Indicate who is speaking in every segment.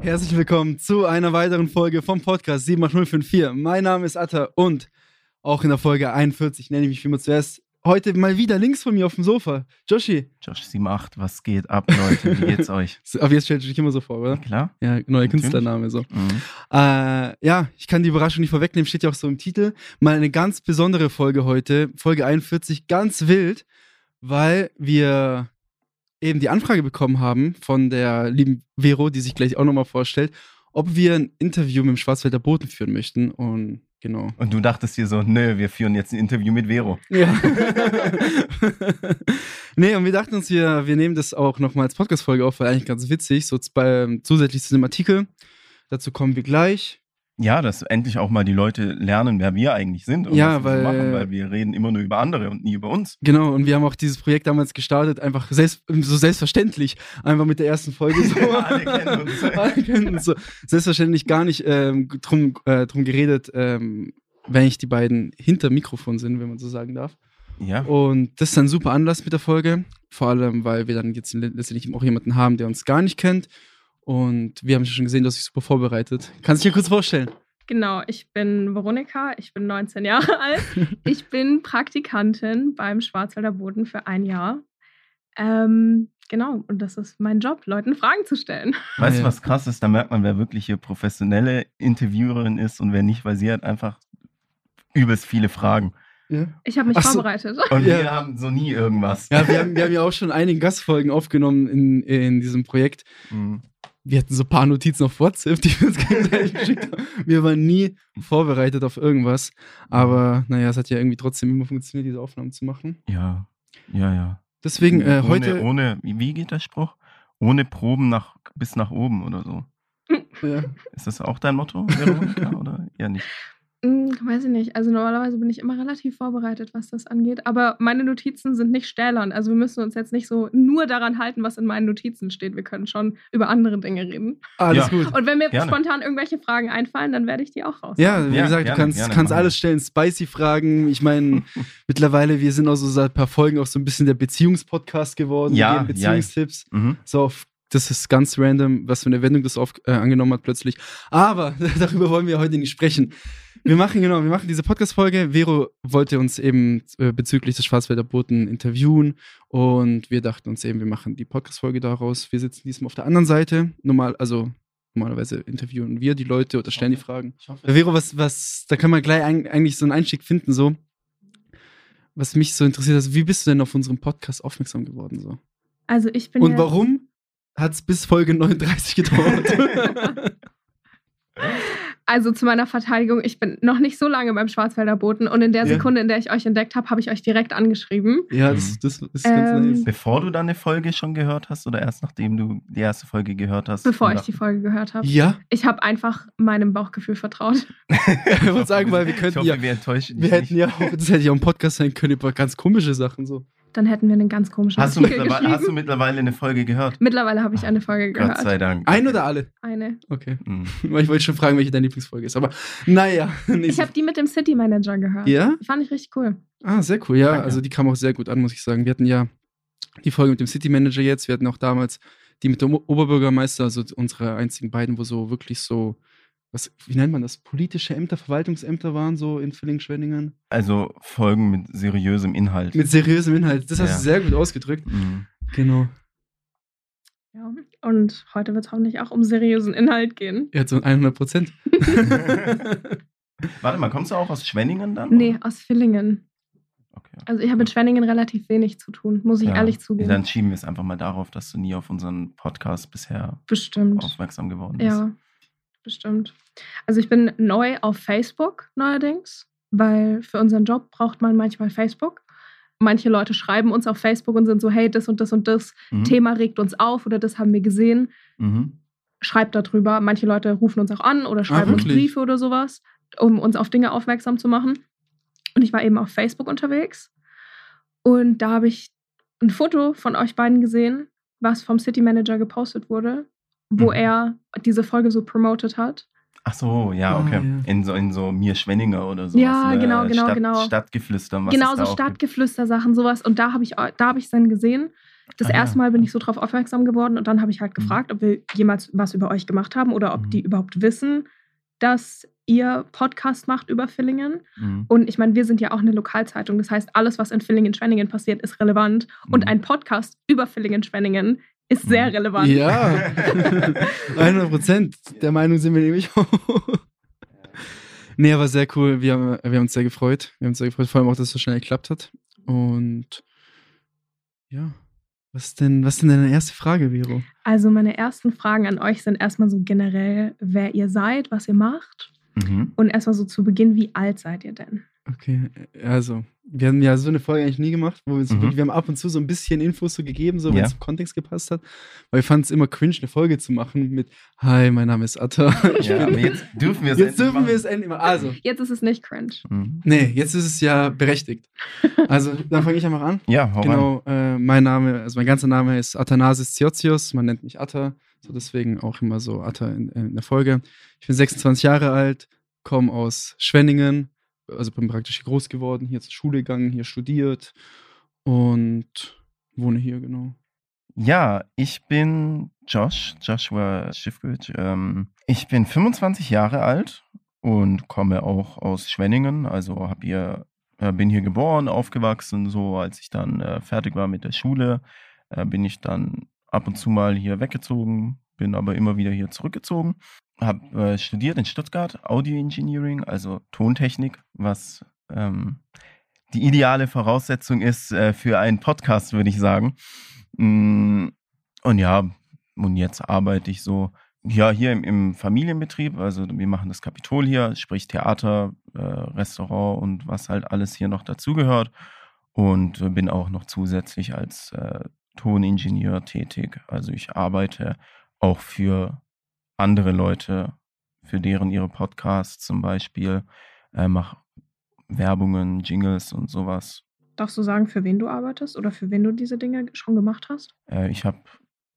Speaker 1: Herzlich willkommen zu einer weiteren Folge vom Podcast 78054. Mein Name ist Atta und auch in der Folge 41 nenne ich mich wie immer zuerst heute mal wieder links von mir auf dem Sofa. Joshi.
Speaker 2: Josh 78, was geht ab, Leute? Wie geht's euch?
Speaker 1: Aber jetzt stellt dich immer so vor, oder?
Speaker 2: Klar.
Speaker 1: Ja, neuer
Speaker 2: Natürlich.
Speaker 1: Künstlername so.
Speaker 2: Mhm.
Speaker 1: Äh, ja, ich kann die Überraschung nicht vorwegnehmen, steht ja auch so im Titel. Mal eine ganz besondere Folge heute, Folge 41, ganz wild, weil wir eben die Anfrage bekommen haben von der lieben Vero, die sich gleich auch nochmal vorstellt, ob wir ein Interview mit dem Schwarzwälder Boten führen möchten. Und genau.
Speaker 2: Und du dachtest dir so, nö, wir führen jetzt ein Interview mit Vero.
Speaker 1: Ja. nee, und wir dachten uns, wir, wir nehmen das auch nochmal als Podcast-Folge auf, weil eigentlich ganz witzig, so bei, zusätzlich zu dem Artikel. Dazu kommen wir gleich.
Speaker 2: Ja, dass endlich auch mal die Leute lernen, wer wir eigentlich sind und
Speaker 1: Ja,
Speaker 2: was wir
Speaker 1: weil-
Speaker 2: machen, weil wir reden immer nur über andere und nie über uns.
Speaker 1: Genau, und wir haben auch dieses Projekt damals gestartet, einfach selbst, so selbstverständlich, einfach mit der ersten Folge so.
Speaker 2: Alle kennen uns.
Speaker 1: Alle kennen uns so. Selbstverständlich gar nicht ähm, drum, äh, drum geredet, ähm, wenn ich die beiden hinter Mikrofon sind, wenn man so sagen darf.
Speaker 2: Ja,
Speaker 1: Und das ist ein super Anlass mit der Folge, vor allem, weil wir dann jetzt letztendlich auch jemanden haben, der uns gar nicht kennt. Und wir haben schon gesehen, du hast dich super vorbereitet. Kannst du ja kurz vorstellen?
Speaker 3: Genau, ich bin Veronika, ich bin 19 Jahre alt. Ich bin Praktikantin beim Schwarzwälder Boden für ein Jahr. Ähm, genau, und das ist mein Job, Leuten Fragen zu stellen.
Speaker 2: weißt du, was krass ist? Da merkt man, wer wirklich hier professionelle Interviewerin ist und wer nicht, weil sie hat einfach übelst viele Fragen.
Speaker 1: Ja.
Speaker 3: Ich habe mich
Speaker 1: so.
Speaker 3: vorbereitet.
Speaker 2: Und
Speaker 1: Ja.
Speaker 2: wir haben so nie irgendwas.
Speaker 1: Ja, wir haben, wir haben ja auch schon einige Gastfolgen aufgenommen in, in diesem Projekt.
Speaker 2: Mhm.
Speaker 1: Wir hatten so ein paar Notizen auf WhatsApp, die wir uns gegenseitig geschickt haben. Wir waren nie vorbereitet auf irgendwas. Aber naja, es hat ja irgendwie trotzdem immer funktioniert, diese Aufnahmen zu machen.
Speaker 2: Ja, ja, ja.
Speaker 1: Deswegen äh,
Speaker 2: ohne,
Speaker 1: heute.
Speaker 2: Ohne, wie geht der Spruch? Ohne Proben nach, bis nach oben oder so.
Speaker 1: Ja.
Speaker 2: Ist das auch dein Motto, Veronika, oder eher nicht?
Speaker 3: Hm, weiß ich nicht. Also normalerweise bin ich immer relativ vorbereitet, was das angeht. Aber meine Notizen sind nicht stählern. Also wir müssen uns jetzt nicht so nur daran halten, was in meinen Notizen steht. Wir können schon über andere Dinge reden.
Speaker 1: Alles
Speaker 2: Ja.
Speaker 1: gut.
Speaker 3: Und wenn mir
Speaker 2: Gerne.
Speaker 3: spontan irgendwelche Fragen einfallen, dann werde ich die auch raus.
Speaker 1: Ja, wie
Speaker 2: Ja,
Speaker 1: gesagt,
Speaker 2: gerne,
Speaker 1: du kannst,
Speaker 2: gerne,
Speaker 1: kannst alles stellen, Spicy-Fragen. Ich meine, mittlerweile, wir sind auch so seit ein paar Folgen auch so ein bisschen der Beziehungspodcast geworden.
Speaker 2: Ja,
Speaker 1: Wir geben Beziehungstipps.
Speaker 2: Mhm.
Speaker 1: So, auf, das ist ganz random, was für eine Wendung das auf, äh, angenommen hat plötzlich. Aber darüber wollen wir heute nicht sprechen. Wir machen, genau, wir machen diese Podcast-Folge. Vero wollte uns eben äh, bezüglich des Schwarzwälder Boten interviewen und wir dachten uns eben, wir machen die Podcast-Folge daraus. Wir sitzen diesmal auf der anderen Seite. Normal, also normalerweise interviewen wir die Leute oder stellen die Fragen. Vero, was, was, da kann man gleich ein, eigentlich so einen Einstieg finden, so. Was mich so interessiert, also wie bist du denn auf unseren Podcast aufmerksam geworden, so?
Speaker 3: Also ich bin
Speaker 1: Und warum hat es bis Folge 39 gedauert?
Speaker 3: Also zu meiner Verteidigung, ich bin noch nicht so lange beim Schwarzwälder Boten und in der
Speaker 1: Ja.
Speaker 3: Sekunde, in der ich euch entdeckt habe, habe ich euch direkt angeschrieben.
Speaker 1: ja, das, das, das ist ganz
Speaker 3: Ähm,
Speaker 1: nice.
Speaker 2: Bevor du dann eine Folge schon gehört hast oder erst nachdem du die erste Folge gehört hast?
Speaker 3: Bevor ich die Folge gehört habe.
Speaker 1: Ja,
Speaker 3: Ich habe einfach meinem Bauchgefühl vertraut.
Speaker 1: ich wollte sagen, weil wir
Speaker 2: ich
Speaker 1: könnten
Speaker 2: hoffe,
Speaker 1: ja,
Speaker 2: wir enttäuschen
Speaker 1: wir hätten
Speaker 2: nicht.
Speaker 1: ja auch, das hätte ja auch ein Podcast sein können über ganz komische Sachen, so.
Speaker 3: Dann hätten wir einen ganz komischen
Speaker 2: Hast du,
Speaker 3: Artikel geschrieben.
Speaker 2: hast du mittlerweile eine Folge gehört?
Speaker 3: Mittlerweile habe ich eine Folge
Speaker 2: Gott
Speaker 3: gehört.
Speaker 2: sei Dank.
Speaker 1: Ein oder alle?
Speaker 3: Eine.
Speaker 1: Okay.
Speaker 2: Mhm.
Speaker 1: Ich wollte schon fragen, welche deine Lieblingsfolge ist, aber naja.
Speaker 3: Ich habe die mit dem City Manager gehört.
Speaker 1: Ja?
Speaker 3: Fand ich richtig cool.
Speaker 1: Ah, sehr cool. Ja,
Speaker 2: Danke.
Speaker 1: also die kam auch sehr gut an, muss ich sagen. Wir hatten ja die Folge mit dem City Manager jetzt. Wir hatten auch damals die mit dem Oberbürgermeister, also unsere einzigen beiden, wo so wirklich so, was, wie nennt man das? Politische Ämter, Verwaltungsämter waren so in Villingen-Schwenningen.
Speaker 2: Also Folgen mit seriösem Inhalt.
Speaker 1: Mit seriösem Inhalt. Das hast
Speaker 2: Ja.
Speaker 1: du sehr gut ausgedrückt.
Speaker 2: Mhm.
Speaker 1: Genau.
Speaker 3: Ja. Und heute wird es hoffentlich auch um seriösen Inhalt gehen.
Speaker 1: Ja, so 100 Prozent.
Speaker 2: Warte mal, kommst du auch aus Schwenningen dann?
Speaker 3: Nee, aus Villingen.
Speaker 2: Okay.
Speaker 3: Also ich habe mit Schwenningen relativ wenig zu tun, muss ich
Speaker 2: Ja,
Speaker 3: ehrlich zugeben.
Speaker 2: Dann schieben wir es einfach mal darauf, dass du nie auf unseren Podcast bisher
Speaker 3: Bestimmt.
Speaker 2: aufmerksam geworden bist.
Speaker 3: Ja, bestimmt. Also ich bin neu auf Facebook neuerdings, weil für unseren Job braucht man manchmal Facebook. Manche Leute schreiben uns auf Facebook und sind so, hey, das und das und das
Speaker 2: Mhm.
Speaker 3: Thema regt uns auf oder das haben wir gesehen.
Speaker 2: Mhm.
Speaker 3: Schreibt darüber. Manche Leute rufen uns auch an oder schreiben uns
Speaker 1: Ah, wirklich?
Speaker 3: Briefe oder sowas, um uns auf Dinge aufmerksam zu machen. Und ich war eben auf Facebook unterwegs und da habe ich ein Foto von euch beiden gesehen, was vom City Manager gepostet wurde, wo
Speaker 2: Mhm.
Speaker 3: er diese Folge so promoted hat.
Speaker 2: Ach so, ja,
Speaker 1: Ah,
Speaker 2: okay.
Speaker 1: ja.
Speaker 2: In so in so mir Schwenninger oder so.
Speaker 3: Ja, genau, genau,
Speaker 2: Stadt,
Speaker 3: genau.
Speaker 2: Stadtgeflüster. Was
Speaker 3: genau so. Stadtgeflüster-Sachen, sowas. Und da habe ich, da hab ich dann gesehen. Das
Speaker 2: Ah, ja.
Speaker 3: erste Mal bin ich so drauf aufmerksam geworden und dann habe ich halt
Speaker 2: Mhm.
Speaker 3: gefragt, ob wir jemals was über euch gemacht haben oder ob
Speaker 2: Mhm.
Speaker 3: die überhaupt wissen, dass ihr Podcast macht über Villingen.
Speaker 2: Mhm.
Speaker 3: Und ich meine, wir sind ja auch eine Lokalzeitung. Das heißt, alles, was in Villingen-Schwenningen passiert, ist relevant. Und
Speaker 2: Mhm.
Speaker 3: ein Podcast über Villingen-Schwenningen ist sehr
Speaker 2: Mhm.
Speaker 3: relevant.
Speaker 1: Ja, 100 Prozent. Der Meinung sind wir nämlich auch. Nee, aber sehr cool. Wir haben, wir haben uns sehr gefreut. Wir haben uns sehr gefreut, vor allem auch, dass es so schnell geklappt hat. Und ja, was ist denn, was ist denn deine erste Frage, Vero?
Speaker 3: Also meine ersten Fragen an euch sind erstmal so generell, wer ihr seid, was ihr macht.
Speaker 2: Mhm.
Speaker 3: Und erstmal so zu Beginn, wie alt seid ihr denn?
Speaker 1: Okay, also, wir haben ja so eine Folge eigentlich nie gemacht, wo wir, so
Speaker 2: Mhm.
Speaker 1: wirklich, wir haben ab und zu so ein bisschen Infos so gegeben, so wenn
Speaker 2: Ja.
Speaker 1: es im Kontext gepasst hat. Weil wir fanden es immer cringe, eine Folge zu machen mit Hi, mein Name ist Atta. Ich
Speaker 2: Ja,
Speaker 1: bin-
Speaker 2: aber jetzt dürfen wir es
Speaker 1: jetzt
Speaker 2: endlich
Speaker 1: dürfen wir
Speaker 2: machen.
Speaker 1: es endlich mal. Also,
Speaker 3: Jetzt ist es nicht cringe.
Speaker 2: Mhm.
Speaker 1: nee, jetzt ist es ja berechtigt. Also, dann fange ich einfach an.
Speaker 2: Ja, hau rein.
Speaker 1: Genau, äh, mein Name, also mein ganzer Name ist Athanasis Ziotios, man nennt mich Atta, so deswegen auch immer so Atta in, in der Folge. Ich bin 26 Jahre alt, komme aus Schwenningen, also bin praktisch hier groß geworden, hier zur Schule gegangen, hier studiert und wohne hier, genau.
Speaker 2: Ja, ich bin Josh, Joshua Schiffgüt. Ähm, ich bin 25 Jahre alt und komme auch aus Schwenningen. Also hab hier, äh, bin hier geboren, aufgewachsen. So als ich dann äh, fertig war mit der Schule, äh, bin ich dann ab und zu mal hier weggezogen, bin aber immer wieder hier zurückgezogen. Hab äh, studiert in Stuttgart Audio Engineering, also Tontechnik, was ähm, die ideale Voraussetzung ist äh, für einen Podcast, würde ich sagen. Mm, Und ja, und jetzt arbeite ich so, ja, hier im, im Familienbetrieb. Also wir machen das Kapitol hier, sprich Theater, äh, Restaurant und was halt alles hier noch dazugehört. Und bin auch noch zusätzlich als äh, Toningenieur tätig. Also ich arbeite auch für andere Leute, für deren ihre Podcasts zum Beispiel, äh, mache Werbungen, Jingles und sowas.
Speaker 3: Darfst du sagen, für wen du arbeitest oder für wen du diese Dinge schon gemacht hast?
Speaker 2: Äh, ich habe,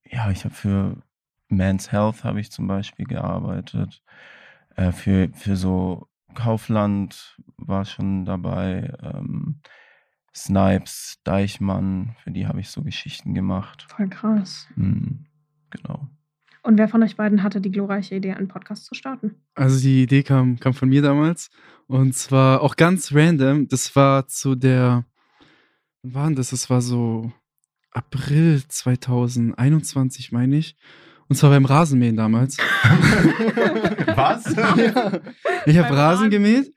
Speaker 2: ja, ich habe für Men's Health habe ich zum Beispiel gearbeitet. Äh, für, für so Kaufland war schon dabei. Ähm, Snipes, Deichmann, für die habe ich so Geschichten gemacht.
Speaker 3: Voll krass.
Speaker 2: Hm, genau.
Speaker 3: Und wer von euch beiden hatte die glorreiche Idee, einen Podcast zu starten?
Speaker 1: Also die Idee kam, kam von mir damals und zwar auch ganz random. Das war zu der, wann war denn das? Das war so April 2021, meine ich. Und zwar beim Rasenmähen damals.
Speaker 2: Was?
Speaker 1: ja. Ich habe Rasen- gemäht,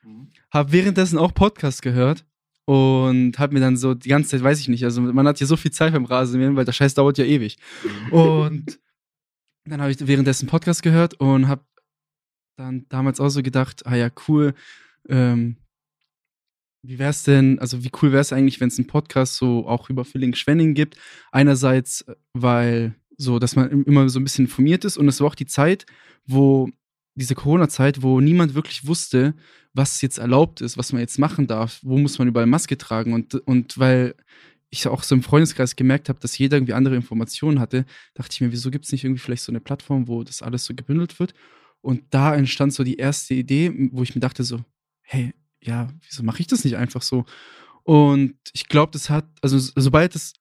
Speaker 1: habe währenddessen auch Podcast gehört und habe mir dann so die ganze Zeit, weiß ich nicht, also man hat hier so viel Zeit beim Rasenmähen, weil der Scheiß dauert ja ewig. Und dann habe ich währenddessen Podcast gehört und habe dann damals auch so gedacht, ah ja, cool, ähm, wie wär's denn, also wie cool wäre es eigentlich, wenn es einen Podcast so auch über Filling-Schwenning gibt? Einerseits, äh, weil so, dass man im- immer so ein bisschen informiert ist und es war auch die Zeit, wo diese Corona-Zeit, wo niemand wirklich wusste, was jetzt erlaubt ist, was man jetzt machen darf, wo muss man überall Maske tragen und, und weil ich auch so im Freundeskreis gemerkt habe, dass jeder irgendwie andere Informationen hatte, dachte ich mir, wieso gibt es nicht irgendwie vielleicht so eine Plattform, wo das alles so gebündelt wird? Und da entstand so die erste Idee, wo ich mir dachte so, hey, ja, wieso mache ich das nicht einfach so? Und ich glaube, das hat, also so- sobald das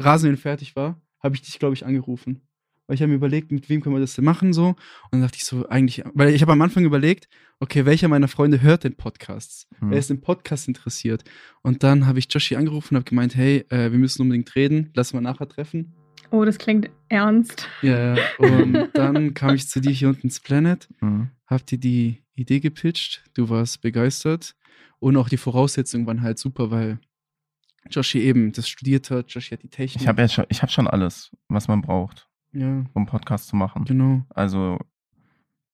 Speaker 1: Rasenmähen fertig war, habe ich dich, glaube ich, angerufen. Weil ich habe mir überlegt, mit wem können wir das denn machen so. Und dann dachte ich so, eigentlich, weil ich habe am Anfang überlegt, okay, welcher meiner Freunde hört den Podcasts?
Speaker 2: Hm.
Speaker 1: Wer ist im Podcast interessiert? Und dann habe ich Joshi angerufen und habe gemeint, hey, äh, wir müssen unbedingt reden, lass mal nachher treffen.
Speaker 3: Oh, das klingt ernst.
Speaker 1: Ja, ja. Und dann kam ich zu dir hier unten ins Planet,
Speaker 2: Mhm.
Speaker 1: hab dir die Idee gepitcht, du warst begeistert und auch die Voraussetzungen waren halt super, weil Joshi eben das studiert hat, Joshi hat die Technik.
Speaker 2: Ich habe ja schon, ich habe schon alles, was man braucht,
Speaker 1: ja,
Speaker 2: um Podcast zu machen.
Speaker 1: genau.
Speaker 2: Also,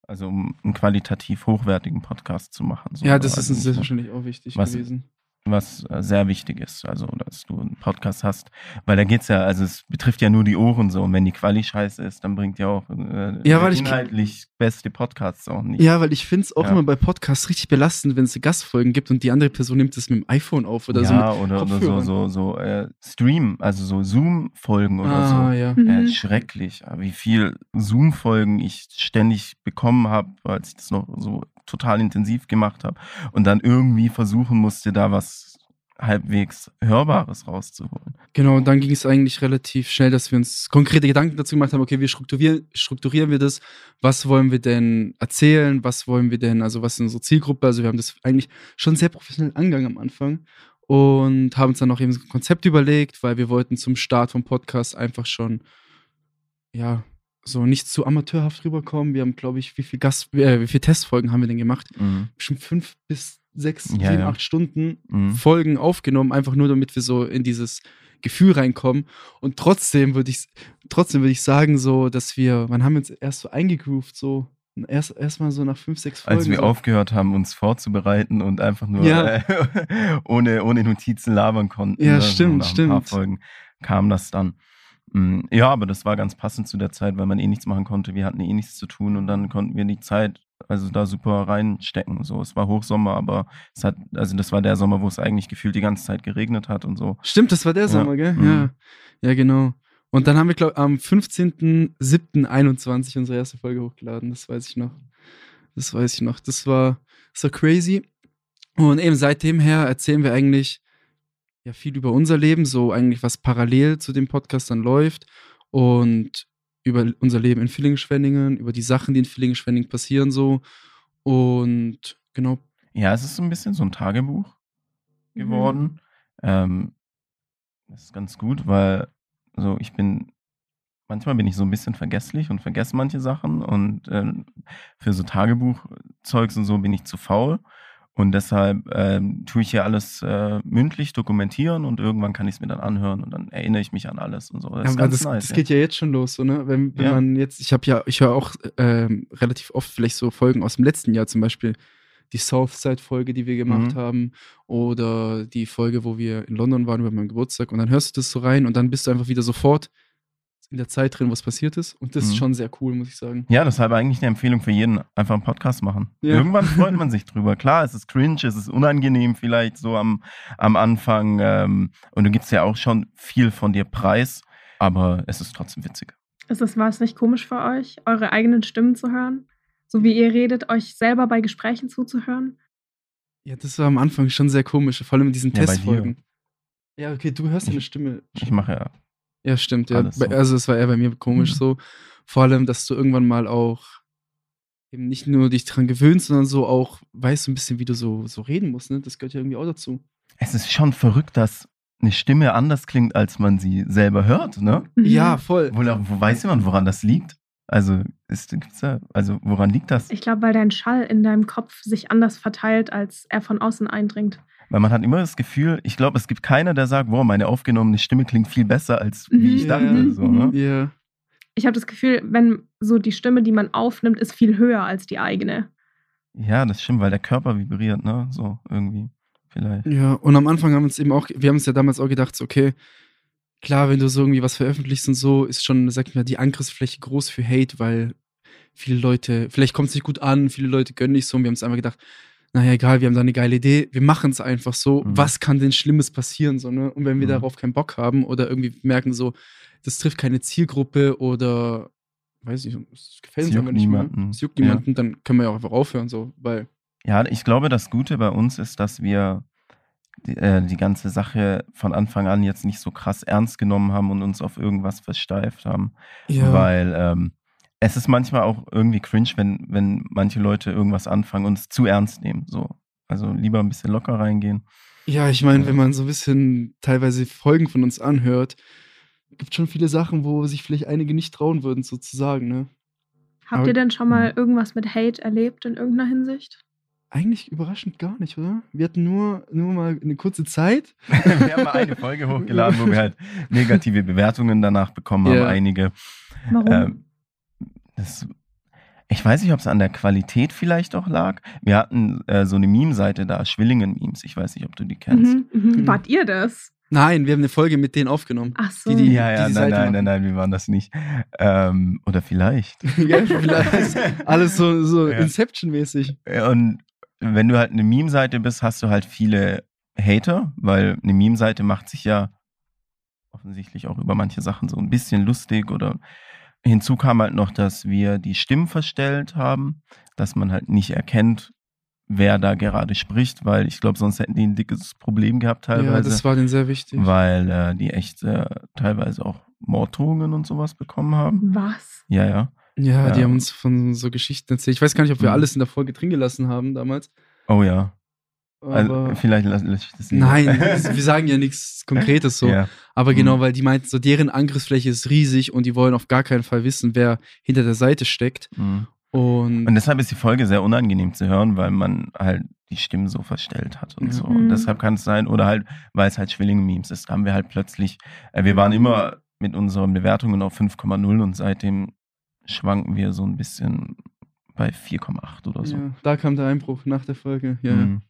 Speaker 2: also um einen qualitativ hochwertigen Podcast zu machen. So.
Speaker 1: Ja, das ist uns selbstverständlich auch wichtig
Speaker 2: Was-
Speaker 1: gewesen.
Speaker 2: Was äh, sehr wichtig ist, also dass du einen Podcast hast, weil da geht's ja, also es betrifft ja nur die Ohren so und wenn die Quali scheiße ist, dann bringt ja auch äh,
Speaker 1: Ja, weil ich-
Speaker 2: inhaltlich beste Podcasts auch nicht.
Speaker 1: Ja, weil ich finde es auch
Speaker 2: Ja.
Speaker 1: immer bei Podcasts richtig belastend, wenn es Gastfolgen gibt und die andere Person nimmt es mit dem iPhone auf oder so.
Speaker 2: ja, oder, oder so, so, so äh, Stream, also so Zoom-Folgen oder
Speaker 1: ah,
Speaker 2: so.
Speaker 1: ja.
Speaker 2: Äh,
Speaker 3: Mhm.
Speaker 2: schrecklich, wie viel Zoom-Folgen ich ständig bekommen habe, als ich das noch so total intensiv gemacht habe und dann irgendwie versuchen musste, da was halbwegs Hörbares rauszuholen.
Speaker 1: Genau, und dann ging es eigentlich relativ schnell, dass wir uns konkrete Gedanken dazu gemacht haben, okay, wie strukturieren, strukturieren wir das? Was wollen wir denn erzählen? Was wollen wir denn, also was ist unsere Zielgruppe? Also wir haben das eigentlich schon sehr professionell angegangen am Anfang und haben uns dann auch eben ein Konzept überlegt, weil wir wollten zum Start vom Podcast einfach schon, ja, so nicht zu amateurhaft rüberkommen. Wir haben, glaube ich, wie viel Gast, äh, wie viele Testfolgen haben wir denn gemacht?
Speaker 2: Mhm.
Speaker 1: Bestimmt fünf bis sechs,
Speaker 2: Ja,
Speaker 1: sieben,
Speaker 2: ja.
Speaker 1: acht Stunden
Speaker 2: Mhm.
Speaker 1: Folgen aufgenommen, einfach nur damit wir so in dieses Gefühl reinkommen. Und trotzdem würde ich, trotzdem würde ich sagen, so, dass wir, wann haben wir uns erst so eingegroovt, so, erst erstmal so nach fünf, sechs Folgen.
Speaker 2: Als wir
Speaker 1: so.
Speaker 2: aufgehört haben, uns vorzubereiten und einfach nur
Speaker 1: Ja.
Speaker 2: äh, ohne, ohne Notizen labern konnten.
Speaker 1: Ja,
Speaker 2: ne,
Speaker 1: stimmt,
Speaker 2: so nach Ein paar
Speaker 1: stimmt.
Speaker 2: Folgen kam das dann. Mm, Ja, aber das war ganz passend zu der Zeit, weil man eh nichts machen konnte. Wir hatten eh nichts zu tun und dann konnten wir die Zeit also da super reinstecken. So, es war Hochsommer, aber es hat, also das war der Sommer, wo es eigentlich gefühlt die ganze Zeit geregnet hat und so.
Speaker 1: Stimmt, das war der
Speaker 2: Ja.
Speaker 1: Sommer, gell?
Speaker 2: Mhm.
Speaker 1: Ja. Ja, genau. Und dann haben wir, glaube ich, am 15.07.21 unsere erste Folge hochgeladen. Das weiß ich noch. Das weiß ich noch. Das war, war crazy. Und eben seitdem her erzählen wir eigentlich ja viel über unser Leben, so eigentlich was parallel zu dem Podcast dann läuft und über unser Leben in Villingen-Schwenningen, über die Sachen, die in Villingen-Schwenningen passieren so. Und genau,
Speaker 2: Ja, es ist so ein bisschen so ein Tagebuch
Speaker 3: Mhm.
Speaker 2: geworden. Ähm, das ist ganz gut, weil so ich bin manchmal bin ich so ein bisschen vergesslich und vergesse manche Sachen und ähm, für so Tagebuchzeugs und so bin ich zu faul und deshalb ähm, tue ich hier alles äh, mündlich dokumentieren und irgendwann kann ich es mir dann anhören und dann erinnere ich mich an alles und so. Das
Speaker 1: Ja,
Speaker 2: ist ganz
Speaker 1: das,
Speaker 2: nice.
Speaker 1: das geht ja jetzt schon los, so, ne? Wenn, wenn
Speaker 2: Ja.
Speaker 1: man jetzt, ich habe ja, ich höre auch ähm, relativ oft vielleicht so Folgen aus dem letzten Jahr, zum Beispiel die Southside-Folge, die wir gemacht
Speaker 2: Mhm.
Speaker 1: haben, oder die Folge, wo wir in London waren über meinen Geburtstag, und dann hörst du das so rein und dann bist du einfach wieder sofort in der Zeit drin, was passiert ist. Und das ist
Speaker 2: Mhm.
Speaker 1: schon sehr cool, muss ich sagen.
Speaker 2: Ja, deshalb eigentlich eine Empfehlung für jeden, einfach einen Podcast machen.
Speaker 1: Ja.
Speaker 2: Irgendwann freut man sich drüber. Klar, es ist cringe, es ist unangenehm vielleicht so am, am Anfang ähm, und du gibst ja auch schon viel von dir preis, aber es ist trotzdem witzig.
Speaker 3: Ist es, war es nicht komisch für euch, eure eigenen Stimmen zu hören? So wie ihr redet, euch selber bei Gesprächen zuzuhören?
Speaker 1: Ja, das war am Anfang schon sehr komisch, vor allem in diesen
Speaker 2: Ja.
Speaker 1: Testfolgen. Ja, okay, du hörst deine Stimme
Speaker 2: Ich mache ja.
Speaker 1: Ja, stimmt. Ja.
Speaker 2: So.
Speaker 1: Also es war eher bei mir komisch
Speaker 2: Mhm.
Speaker 1: so. Vor allem, dass du irgendwann mal auch eben nicht nur dich dran gewöhnst, sondern so auch weißt so ein bisschen, wie du so, so reden musst. Ne? Das gehört ja irgendwie auch dazu.
Speaker 2: Es ist schon verrückt, dass eine Stimme anders klingt, als man sie selber hört, ne?
Speaker 3: Mhm.
Speaker 1: Ja, voll.
Speaker 2: Wo, wo weiß jemand, woran das liegt? Also, ist, also woran liegt das?
Speaker 3: Ich glaube, weil dein Schall in deinem Kopf sich anders verteilt, als er von außen eindringt.
Speaker 2: Weil man hat immer das Gefühl, ich glaube, es gibt keiner, der sagt, wow, meine aufgenommene Stimme klingt viel besser, als wie ich
Speaker 3: Mhm.
Speaker 2: dachte.
Speaker 1: Ja.
Speaker 2: So, ne?
Speaker 1: Ja.
Speaker 3: Ich habe das Gefühl, wenn so die Stimme, die man aufnimmt, ist viel höher als die eigene.
Speaker 2: Ja, das stimmt, weil der Körper vibriert, ne? So irgendwie. Vielleicht.
Speaker 1: Ja, und am Anfang haben wir uns eben auch, wir haben uns ja damals auch gedacht, so, okay, klar, wenn du so irgendwie was veröffentlichst und so, ist schon, sag ich mal, die Angriffsfläche groß für Hate, weil viele Leute, vielleicht kommt es nicht gut an, viele Leute gönnen nicht so und wir haben uns einfach gedacht, naja, egal, wir haben da eine geile Idee, wir machen es einfach so,
Speaker 2: Mhm.
Speaker 1: was kann denn Schlimmes passieren, so, ne? Und wenn wir
Speaker 2: Mhm.
Speaker 1: darauf keinen Bock haben oder irgendwie merken, so, das trifft keine Zielgruppe oder, weiß nicht, es gefällt uns einfach nicht mehr,
Speaker 2: niemanden.
Speaker 1: es juckt
Speaker 2: Ja.
Speaker 1: niemanden, dann können wir ja auch einfach aufhören, so, weil,
Speaker 2: Ja, ich glaube, das Gute bei uns ist, dass wir die, äh, die ganze Sache von Anfang an jetzt nicht so krass ernst genommen haben und uns auf irgendwas versteift haben. Weil ähm, es ist manchmal auch irgendwie cringe, wenn, wenn manche Leute irgendwas anfangen und es zu ernst nehmen. So. Also lieber ein bisschen locker reingehen.
Speaker 1: Ja, ich meine, wenn man so ein bisschen teilweise Folgen von uns anhört, gibt schon viele Sachen, wo sich vielleicht einige nicht trauen würden, sozusagen, ne?
Speaker 3: Habt
Speaker 1: Aber-
Speaker 3: ihr denn schon mal
Speaker 2: Mhm.
Speaker 3: irgendwas mit Hate erlebt in irgendeiner Hinsicht?
Speaker 1: Eigentlich überraschend gar nicht, oder? Wir hatten nur, nur mal eine kurze Zeit.
Speaker 2: wir haben mal eine Folge hochgeladen, wo wir halt negative Bewertungen danach bekommen haben,
Speaker 1: Ja.
Speaker 2: einige.
Speaker 3: Warum?
Speaker 2: Ähm, das, ich weiß nicht, ob es an der Qualität vielleicht auch lag. Wir hatten äh, so eine Meme-Seite da, Schwillingen-Memes. Ich weiß nicht, ob du die kennst.
Speaker 3: mhm, mhm.
Speaker 1: Mhm.
Speaker 3: Wart ihr das?
Speaker 1: Nein, wir haben eine Folge mit denen aufgenommen.
Speaker 3: Ach so.
Speaker 1: Die- die-
Speaker 2: Ja, ja,
Speaker 1: die
Speaker 2: nein, nein, nein, nein, wir waren das nicht. Ähm, oder vielleicht.
Speaker 1: Gell? Vielleicht alles so, so
Speaker 2: Ja.
Speaker 1: Inception-mäßig.
Speaker 2: Und wenn du halt eine Meme-Seite bist, hast du halt viele Hater, weil eine Meme-Seite macht sich ja offensichtlich auch über manche Sachen so ein bisschen lustig oder hinzu kam halt noch, dass wir die Stimmen verstellt haben, dass man halt nicht erkennt, wer da gerade spricht, weil ich glaube, sonst hätten die ein dickes Problem gehabt
Speaker 1: Ja,
Speaker 2: teilweise.
Speaker 1: das war denen sehr wichtig.
Speaker 2: weil äh, die echt äh, teilweise auch Morddrohungen und sowas bekommen haben.
Speaker 3: Was?
Speaker 2: Ja, ja.
Speaker 1: Ja, die
Speaker 2: Ja.
Speaker 1: haben uns von so Geschichten erzählt. Ich weiß gar nicht, ob wir
Speaker 2: Mhm.
Speaker 1: alles in der Folge drin gelassen haben damals.
Speaker 2: Oh ja. Also, vielleicht lasse lass ich das lieber.
Speaker 1: nein, wir sagen ja nichts Konkretes so.
Speaker 2: Ja.
Speaker 1: Aber genau,
Speaker 2: Mhm.
Speaker 1: weil die meinten, so deren Angriffsfläche ist riesig und die wollen auf gar keinen Fall wissen, wer hinter der Seite steckt.
Speaker 2: Mhm.
Speaker 1: Und,
Speaker 2: Und deshalb ist die Folge sehr unangenehm zu hören, weil man halt die Stimmen so verstellt hat und
Speaker 1: Ja.
Speaker 2: so.
Speaker 3: Mhm.
Speaker 2: Und deshalb kann es sein, oder halt, weil es halt Schwillinge-Memes ist, haben wir halt plötzlich, äh, wir waren immer mit unseren Bewertungen auf 5,0 und seitdem schwanken wir so ein bisschen bei 4,8 oder so.
Speaker 1: ja, da kam der Einbruch nach der Folge. Ja.
Speaker 2: Mhm.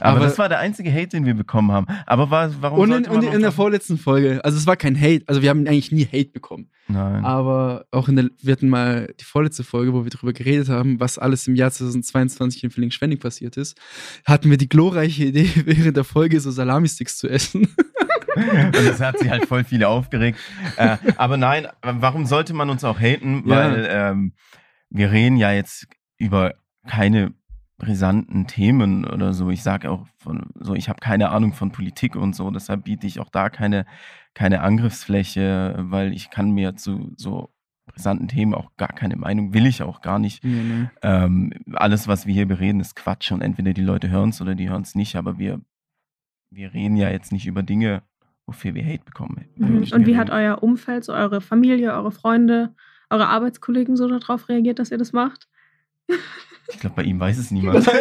Speaker 2: Aber,
Speaker 1: Aber-
Speaker 2: das war der einzige Hate, den wir bekommen haben. Aber war, warum
Speaker 1: Und, in, und in der vorletzten Folge, also es war kein Hate, also wir haben eigentlich nie Hate bekommen.
Speaker 2: Nein.
Speaker 1: Aber auch in der, wir hatten mal die vorletzte Folge, wo wir darüber geredet haben, was alles im Jahr 2022 in Villingen-Schwenning passiert ist, hatten wir die glorreiche Idee, während der Folge so Salami-Sticks zu essen.
Speaker 2: Und das hat sich halt voll viele aufgeregt. Äh, aber nein, warum sollte man uns auch haten?
Speaker 1: Ja.
Speaker 2: Weil ähm, wir reden ja jetzt über keine brisanten Themen oder so. Ich sage auch von so, ich habe keine Ahnung von Politik und so, deshalb biete ich auch da keine, keine Angriffsfläche, weil ich kann mir zu so brisanten Themen auch gar keine Meinung, will ich auch gar nicht.
Speaker 1: Nee, nee.
Speaker 2: Ähm, alles, was wir hier bereden, ist Quatsch und entweder die Leute hören es oder die hören es nicht, aber wir, wir reden ja jetzt nicht über Dinge, wofür wir Hate bekommen.
Speaker 3: Mhm. Und wie hat euer Umfeld, so eure Familie, eure Freunde, eure Arbeitskollegen so darauf reagiert, dass ihr das macht?
Speaker 2: Ich glaube, bei ihm weiß es niemand.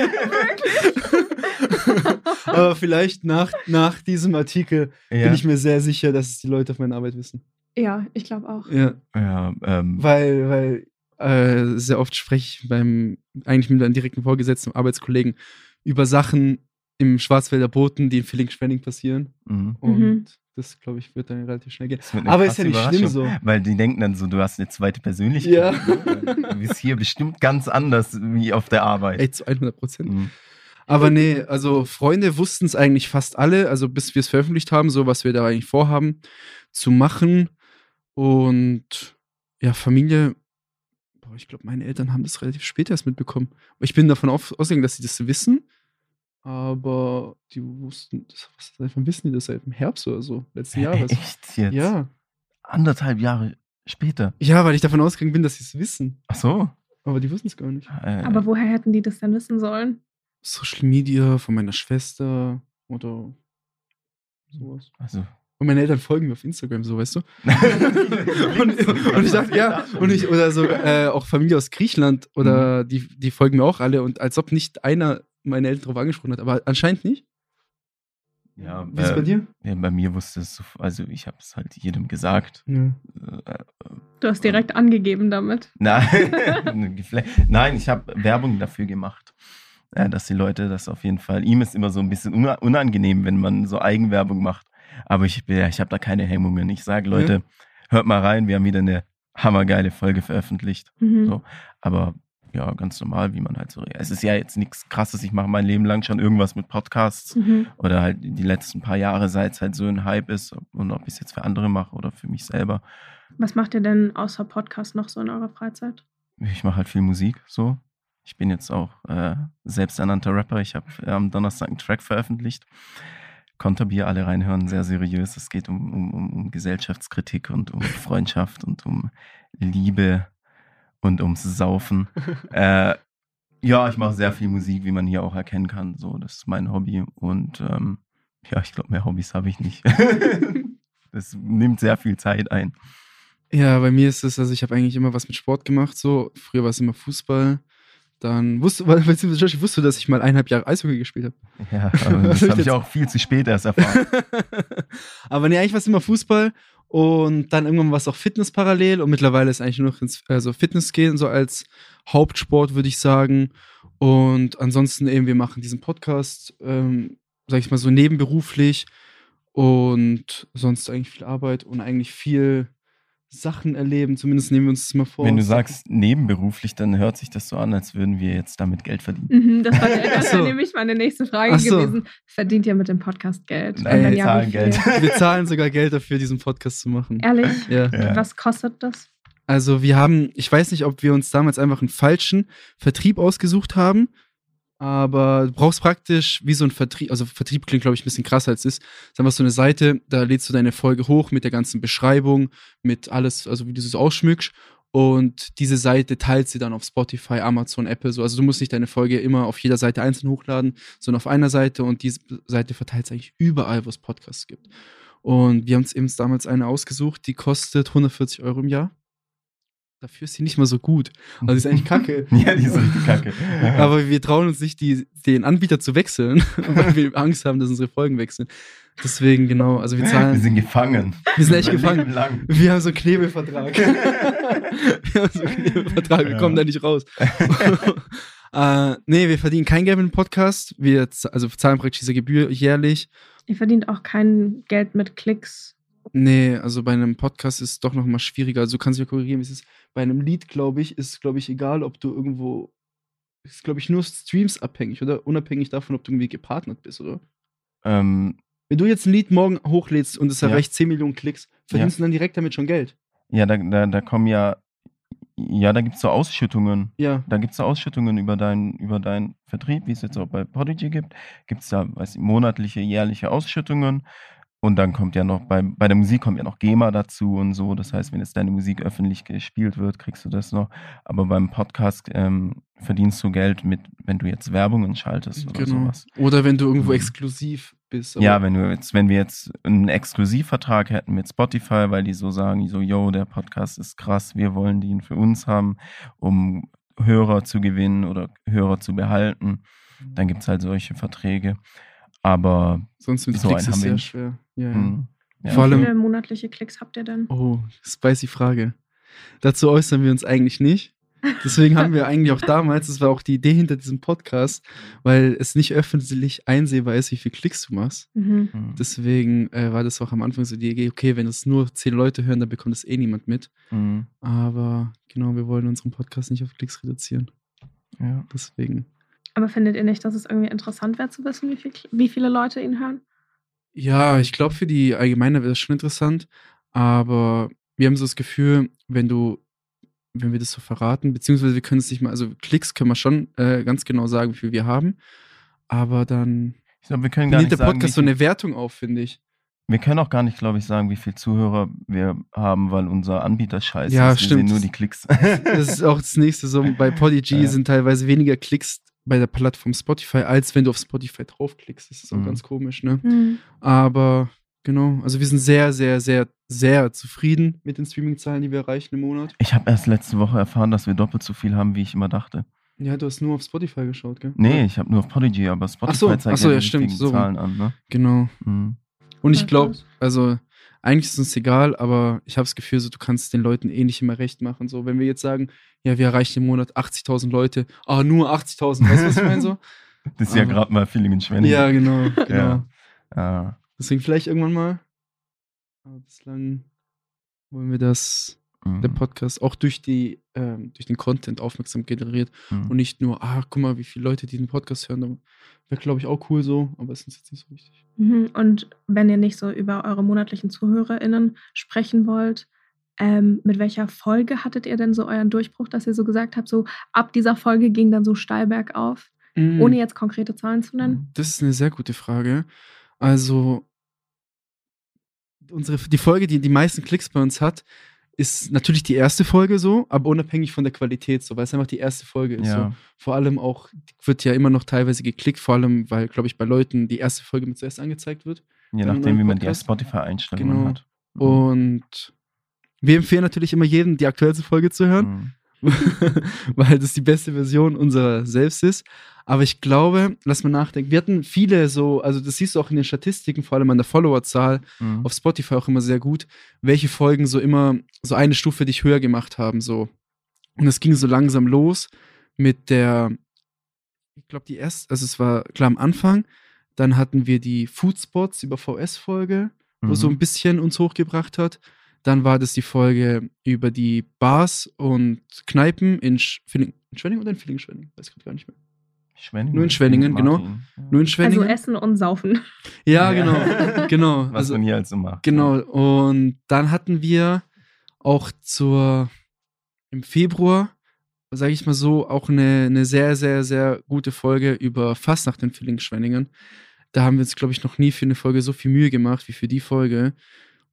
Speaker 1: Aber vielleicht nach, nach diesem Artikel
Speaker 2: ja.
Speaker 1: bin ich mir sehr sicher, dass es die Leute auf meine Arbeit wissen.
Speaker 3: Ja, ich glaube auch.
Speaker 1: Ja.
Speaker 2: ja, ähm,
Speaker 1: Weil, weil äh, sehr oft spreche ich beim, eigentlich mit einem direkten Vorgesetzten, Arbeitskollegen, über Sachen im Schwarzwälder Boten, die in Villingen-Schwenning passieren.
Speaker 2: mhm.
Speaker 1: Und
Speaker 3: Mhm.
Speaker 1: das, glaube ich, wird dann relativ schnell gehen. Aber ist ja nicht schlimm so.
Speaker 2: Weil die denken dann so, du hast eine zweite Persönlichkeit.
Speaker 1: Ja.
Speaker 2: Du bist hier bestimmt ganz anders wie auf der Arbeit.
Speaker 1: Ey, zu 100 Prozent.
Speaker 2: Mhm.
Speaker 1: Aber nee, also Freunde wussten es eigentlich fast alle, also bis wir es veröffentlicht haben, so was wir da eigentlich vorhaben zu machen. Und ja, Familie, boah, ich glaube, meine Eltern haben das relativ spät erst mitbekommen. Ich bin davon ausgegangen, dass sie das wissen, aber die wussten, das, was, wann wissen die das? Seit dem Herbst oder so, letzten Jahres.
Speaker 2: Echt jetzt?
Speaker 1: Ja.
Speaker 2: Anderthalb Jahre später.
Speaker 1: Ja, weil ich davon ausgegangen bin, dass sie es wissen.
Speaker 2: Ach so.
Speaker 1: Aber die wussten es gar nicht.
Speaker 2: Äh,
Speaker 3: Aber woher hätten die das denn wissen sollen?
Speaker 1: Social Media von meiner Schwester oder sowas.
Speaker 2: also.
Speaker 1: Und meine Eltern folgen mir auf Instagram, so weißt du. und, und ich dachte, ja, und ich, oder so äh, auch Familie aus Griechenland oder
Speaker 2: Mhm.
Speaker 1: die, die folgen mir auch alle und als ob nicht einer meine Eltern darauf angesprochen hat, aber anscheinend nicht.
Speaker 2: Ja,
Speaker 1: Wie ist es bei
Speaker 2: äh,
Speaker 1: dir?
Speaker 2: Ja, bei mir wusste es, so- also ich habe es halt jedem gesagt.
Speaker 1: Ja.
Speaker 2: Äh,
Speaker 3: Du hast direkt angegeben damit.
Speaker 2: Nein, Nein ich habe Werbung dafür gemacht, äh, dass die Leute das auf jeden Fall. Ihm ist immer so ein bisschen una- unangenehm, wenn man so Eigenwerbung macht. Aber ich, ja, ich habe da keine Hemmungen. Ich sage, Leute, hört mal rein, wir haben wieder eine hammergeile Folge veröffentlicht.
Speaker 3: Mhm.
Speaker 2: So. Aber ja, ganz normal, wie man halt so. Es ist ja jetzt nichts krasses. Ich mache mein Leben lang schon irgendwas mit Podcasts
Speaker 3: Mhm.
Speaker 2: oder halt die letzten paar Jahre, seit es halt so ein Hype ist und ob ich es jetzt für andere mache oder für mich selber.
Speaker 3: Was macht ihr denn außer Podcast noch so in eurer Freizeit?
Speaker 2: Ich mache halt viel Musik so. Ich bin jetzt auch äh, selbsternannter Rapper. Ich habe äh, am Donnerstag einen Track veröffentlicht. Konterbier, alle reinhören, sehr seriös. Es geht um, um, um, um Gesellschaftskritik und um Freundschaft und um Liebe und ums Saufen. äh, ja, ich mache sehr viel Musik, wie man hier auch erkennen kann. So, das ist mein Hobby. Und ähm, ja, ich glaube, mehr Hobbys habe ich nicht. das nimmt sehr viel Zeit ein.
Speaker 1: Ja, bei mir ist es, also ich habe eigentlich immer was mit Sport gemacht, so. Früher war es immer Fußball. Dann wusste, weil, beziehungsweise Josh, wusste, dass ich mal eineinhalb Jahre Eishockey gespielt habe.
Speaker 2: Ja, das habe ich
Speaker 1: jetzt-
Speaker 2: auch viel zu spät erst erfahren.
Speaker 1: Aber nee, eigentlich war es immer Fußball und dann irgendwann war es auch Fitness parallel und mittlerweile ist eigentlich nur noch ins also Fitness gehen, so als Hauptsport, würde ich sagen. Und ansonsten eben, wir machen diesen Podcast, ähm, sag ich mal so nebenberuflich und sonst eigentlich viel Arbeit und eigentlich viel Sachen erleben, zumindest nehmen wir uns das mal vor.
Speaker 2: Wenn du sagst nebenberuflich, dann hört sich das so an, als würden wir jetzt damit Geld verdienen.
Speaker 3: Mhm, das war, das
Speaker 1: so.
Speaker 3: nämlich meine nächste Frage
Speaker 1: Ach so.
Speaker 3: gewesen. Verdient ihr mit dem Podcast Geld?
Speaker 2: Nein, wir
Speaker 3: ja,
Speaker 2: zahlen? Geld.
Speaker 1: wir zahlen sogar Geld dafür, diesen Podcast zu machen.
Speaker 3: Ehrlich?
Speaker 1: Ja.
Speaker 2: Ja.
Speaker 3: Was kostet das?
Speaker 1: Also wir haben, ich weiß nicht, ob wir uns damals einfach einen falschen Vertrieb ausgesucht haben aber du brauchst praktisch wie so ein Vertrieb, also Vertrieb klingt, glaube ich, ein bisschen krasser als es ist. Ist einfach so eine Seite, da lädst du deine Folge hoch mit der ganzen Beschreibung, mit alles, also wie du es ausschmückst. Und diese Seite teilt sie dann auf Spotify, Amazon, Apple so. Also du musst nicht deine Folge immer auf jeder Seite einzeln hochladen, sondern auf einer Seite und diese Seite verteilt es eigentlich überall, wo es Podcasts gibt. Und wir haben uns eben damals eine ausgesucht, die kostet 140 Euro im Jahr. Dafür ist sie nicht mal so gut. Also die ist eigentlich kacke.
Speaker 2: ja, die ist richtig kacke.
Speaker 1: Aber wir trauen uns nicht, die, den Anbieter zu wechseln, weil wir Angst haben, dass unsere Folgen wechseln. Deswegen, genau, also wir zahlen.
Speaker 2: Wir sind gefangen.
Speaker 1: Wir sind echt gefangen.
Speaker 2: Lang.
Speaker 1: Wir haben so einen Knebelvertrag. wir haben so einen Knebelvertrag, wir
Speaker 2: Ja.
Speaker 1: kommen da nicht raus. äh, nee, wir verdienen kein Geld mit dem Podcast. Wir also zahlen praktisch diese Gebühr jährlich.
Speaker 3: Ihr verdient auch kein Geld mit Klicks.
Speaker 1: Nee, also bei einem Podcast ist es doch noch mal schwieriger. Also du kannst mich korrigieren, wie es ist. Bei einem Lied, glaube ich, ist, glaube ich, egal, ob du irgendwo. Ist, glaube ich, nur Streams abhängig, oder? Unabhängig davon, ob du irgendwie gepartnert bist, oder?
Speaker 2: Ähm,
Speaker 1: Wenn du jetzt ein Lied morgen hochlädst und es
Speaker 2: Ja.
Speaker 1: erreicht 10 Millionen Klicks, verdienst du dann direkt damit schon Geld.
Speaker 2: ja, da, da, da kommen ja, ja, da gibt es so Ausschüttungen.
Speaker 1: Ja.
Speaker 2: Da gibt es so Ausschüttungen über deinen über deinen Vertrieb, wie es jetzt auch bei Podigy gibt. Gibt es da weiß ich, monatliche, jährliche Ausschüttungen. Und dann kommt ja noch, bei, bei der Musik kommt ja noch GEMA dazu und so. Das heißt, wenn jetzt deine Musik öffentlich gespielt wird, kriegst du das noch. Aber beim Podcast ähm, verdienst du Geld mit, wenn du jetzt Werbungen schaltest oder
Speaker 1: Genau.
Speaker 2: sowas.
Speaker 1: Oder wenn du irgendwo
Speaker 2: Mhm.
Speaker 1: exklusiv bist.
Speaker 2: Ja, wenn du jetzt, wenn wir jetzt einen Exklusivvertrag hätten mit Spotify, weil die so sagen, so, yo, der Podcast ist krass, wir wollen den für uns haben, um Hörer zu gewinnen oder Hörer zu behalten, dann gibt es halt solche Verträge. Aber
Speaker 1: Sonst mit
Speaker 2: so
Speaker 1: Klicks ist sehr schwer. Ja, ja.
Speaker 2: hm, ja.
Speaker 1: Vor
Speaker 3: Wie
Speaker 1: allem-
Speaker 3: viele monatliche Klicks habt ihr denn?
Speaker 1: Oh, spicy Frage. Dazu äußern wir uns eigentlich nicht. Deswegen haben wir eigentlich auch damals, das war auch die Idee hinter diesem Podcast, weil es nicht öffentlich einsehbar ist, wie viel Klicks du machst.
Speaker 3: Mhm.
Speaker 2: Hm,
Speaker 1: Deswegen äh, war das auch am Anfang so die Idee, okay, wenn es nur zehn Leute hören, dann bekommt es eh niemand mit.
Speaker 2: hm,
Speaker 1: Aber genau, wir wollen unseren Podcast nicht auf Klicks reduzieren.
Speaker 2: ja.
Speaker 1: Deswegen.
Speaker 3: Aber findet ihr nicht, dass es irgendwie interessant wäre zu wissen, wie, viel, wie viele Leute ihn hören?
Speaker 1: Ja, ich glaube, für die Allgemeine wäre das schon interessant. Aber wir haben so das Gefühl, wenn du, wenn wir das so verraten, beziehungsweise wir können es nicht mal, also Klicks können wir schon äh, ganz genau sagen, wie viel wir haben. Aber dann
Speaker 2: Ich glaube, wir können gar
Speaker 1: nimmt
Speaker 2: nicht
Speaker 1: der
Speaker 2: sagen,
Speaker 1: Podcast so
Speaker 2: viel,
Speaker 1: eine Wertung auf, finde ich.
Speaker 2: wir können auch gar nicht, glaube ich, sagen, wie viele Zuhörer wir haben, weil unser Anbieter scheiße
Speaker 1: Ja,
Speaker 2: ist. Wir
Speaker 1: stimmt.
Speaker 2: sehen nur die Klicks.
Speaker 1: Das ist auch das nächste. So bei Podigy
Speaker 2: Ja.
Speaker 1: sind teilweise weniger Klicks bei der Plattform Spotify, als wenn du auf Spotify draufklickst. Das ist auch
Speaker 2: Mhm.
Speaker 1: ganz komisch, ne?
Speaker 3: Hm.
Speaker 1: Aber genau, also wir sind sehr, sehr, sehr, sehr zufrieden mit den Streaming-Zahlen, die wir erreichen im Monat.
Speaker 2: Ich habe erst letzte Woche erfahren, dass wir doppelt so viel haben, wie ich immer dachte.
Speaker 1: Ja, du hast nur auf Spotify geschaut, gell?
Speaker 2: Nee, ich habe nur auf Podigy, aber Spotify
Speaker 1: so,
Speaker 2: zeigt
Speaker 1: ach so,
Speaker 2: ja
Speaker 1: ja,
Speaker 2: die
Speaker 1: stimmt, so.
Speaker 2: Zahlen an. Ne?
Speaker 1: Genau.
Speaker 2: Mhm.
Speaker 1: Und ich glaube, also eigentlich ist uns egal, aber ich habe das Gefühl, so, du kannst den Leuten eh nicht immer recht machen. So, wenn wir jetzt sagen, ja, wir erreichen im Monat 80.000 Leute, ah, nur 80.000, weißt du, was ich meine? So?
Speaker 2: Das ist ja
Speaker 1: Aber-
Speaker 2: gerade mal Feeling Schwenning.
Speaker 1: ja, genau, genau.
Speaker 2: Ja. Ja.
Speaker 1: Deswegen vielleicht irgendwann mal. Aber bislang wollen wir das,
Speaker 2: Mhm.
Speaker 1: der Podcast, auch durch die, ähm, durch den Content aufmerksam generiert
Speaker 2: Mhm.
Speaker 1: und nicht nur, ah, guck mal, wie viele Leute diesen Podcast hören. Wäre, glaube ich, auch cool so, aber ist uns jetzt nicht so wichtig.
Speaker 3: Mhm. Und wenn ihr nicht so über eure monatlichen ZuhörerInnen sprechen wollt, ähm, mit welcher Folge hattet ihr denn so euren Durchbruch, dass ihr so gesagt habt, so ab dieser Folge ging dann so steil bergauf,
Speaker 1: Mhm.
Speaker 3: ohne jetzt konkrete Zahlen zu nennen?
Speaker 1: Das ist eine sehr gute Frage. Also, unsere, die Folge, die die meisten Klicks bei uns hat, ist natürlich die erste Folge so, aber unabhängig von der Qualität so, weil es einfach die erste Folge ist.
Speaker 2: Ja.
Speaker 1: So. Vor allem auch, wird ja immer noch teilweise geklickt, vor allem, weil, glaube ich, bei Leuten die erste Folge mit zuerst angezeigt wird.
Speaker 2: Je nachdem, wie man die. Spotify-Einstellungen
Speaker 1: Genau.
Speaker 2: hat. Mhm.
Speaker 1: Und wir empfehlen natürlich immer jedem, die aktuellste Folge zu hören.
Speaker 2: Mhm.
Speaker 1: weil das die beste Version unserer selbst ist. Aber ich glaube, lass mal nachdenken. Wir hatten viele so, also das siehst du auch in den Statistiken, vor allem an der Followerzahl
Speaker 2: Mhm.
Speaker 1: auf Spotify auch immer sehr gut, welche Folgen so immer so eine Stufe dich höher gemacht haben. So. Und es ging so langsam los mit der, ich glaube, die erste, also es war klar am Anfang, dann hatten wir die Foodspots über VS-Folge, wo
Speaker 2: Mhm.
Speaker 1: so ein bisschen uns hochgebracht hat. Dann war das die Folge über die Bars und Kneipen in, Sch Villing in Schwenningen oder in Villingen-Schwenningen? Weiß ich gerade gar nicht mehr.
Speaker 2: Schwenningen.
Speaker 1: Nur in Schwenningen, genau. Nur in Schwenningen?
Speaker 3: Also Essen und Saufen.
Speaker 1: ja,
Speaker 2: Ja.
Speaker 1: genau. genau.
Speaker 2: Was
Speaker 1: Also,
Speaker 2: man hier halt so macht.
Speaker 1: genau. Und dann hatten wir auch zur, im Februar sage ich mal so, auch eine, eine sehr, sehr, sehr gute Folge über Fastnacht in Villingen-Schwenningen. Da haben wir uns, glaube ich, noch nie für eine Folge so viel Mühe gemacht wie für die Folge.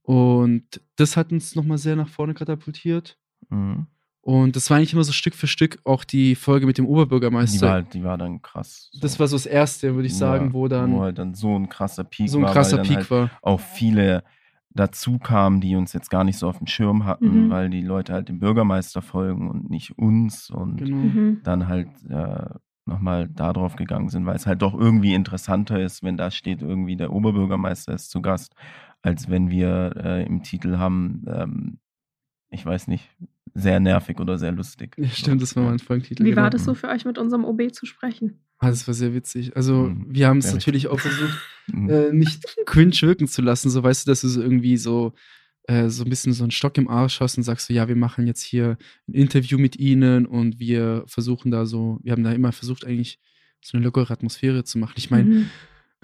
Speaker 1: Und das hat uns nochmal sehr nach vorne katapultiert.
Speaker 2: Mhm.
Speaker 1: Und das war eigentlich immer so Stück für Stück auch die Folge mit dem
Speaker 2: Die
Speaker 1: Oberbürgermeister.
Speaker 2: war, halt, die war dann krass. So.
Speaker 1: das war so das Erste, würde ich sagen,
Speaker 2: Ja,
Speaker 1: wo dann
Speaker 2: wo halt dann so ein krasser Peak
Speaker 1: so ein
Speaker 2: war,
Speaker 1: krasser
Speaker 2: weil dann
Speaker 1: Peak
Speaker 2: halt
Speaker 1: war.
Speaker 2: auch viele dazu kamen, die uns jetzt gar nicht so auf dem Schirm hatten,
Speaker 3: Mhm.
Speaker 2: weil die Leute halt dem Bürgermeister folgen und nicht uns und
Speaker 1: Genau.
Speaker 3: Mhm.
Speaker 2: dann halt äh, nochmal da drauf gegangen sind, weil es halt doch irgendwie interessanter ist, wenn da steht, irgendwie der Oberbürgermeister ist zu Gast, als wenn wir äh, im Titel haben, ähm, ich weiß nicht, sehr nervig oder sehr lustig.
Speaker 1: Ja, stimmt, das war mein Folgentitel.
Speaker 3: Wie
Speaker 1: genau.
Speaker 3: war das so für euch mit unserem OB zu sprechen?
Speaker 1: Ah, das war sehr witzig. Also,
Speaker 2: Mhm,
Speaker 1: wir haben es natürlich auch versucht,
Speaker 2: Mhm.
Speaker 1: äh, nicht cringe wirken zu lassen. So, weißt du, dass du so irgendwie so, äh, so ein bisschen so einen Stock im Arsch hast und sagst so, ja, wir machen jetzt hier ein Interview mit ihnen und wir versuchen da so, wir haben da immer versucht, eigentlich so eine lockere Atmosphäre zu machen. Ich meine,
Speaker 3: Mhm.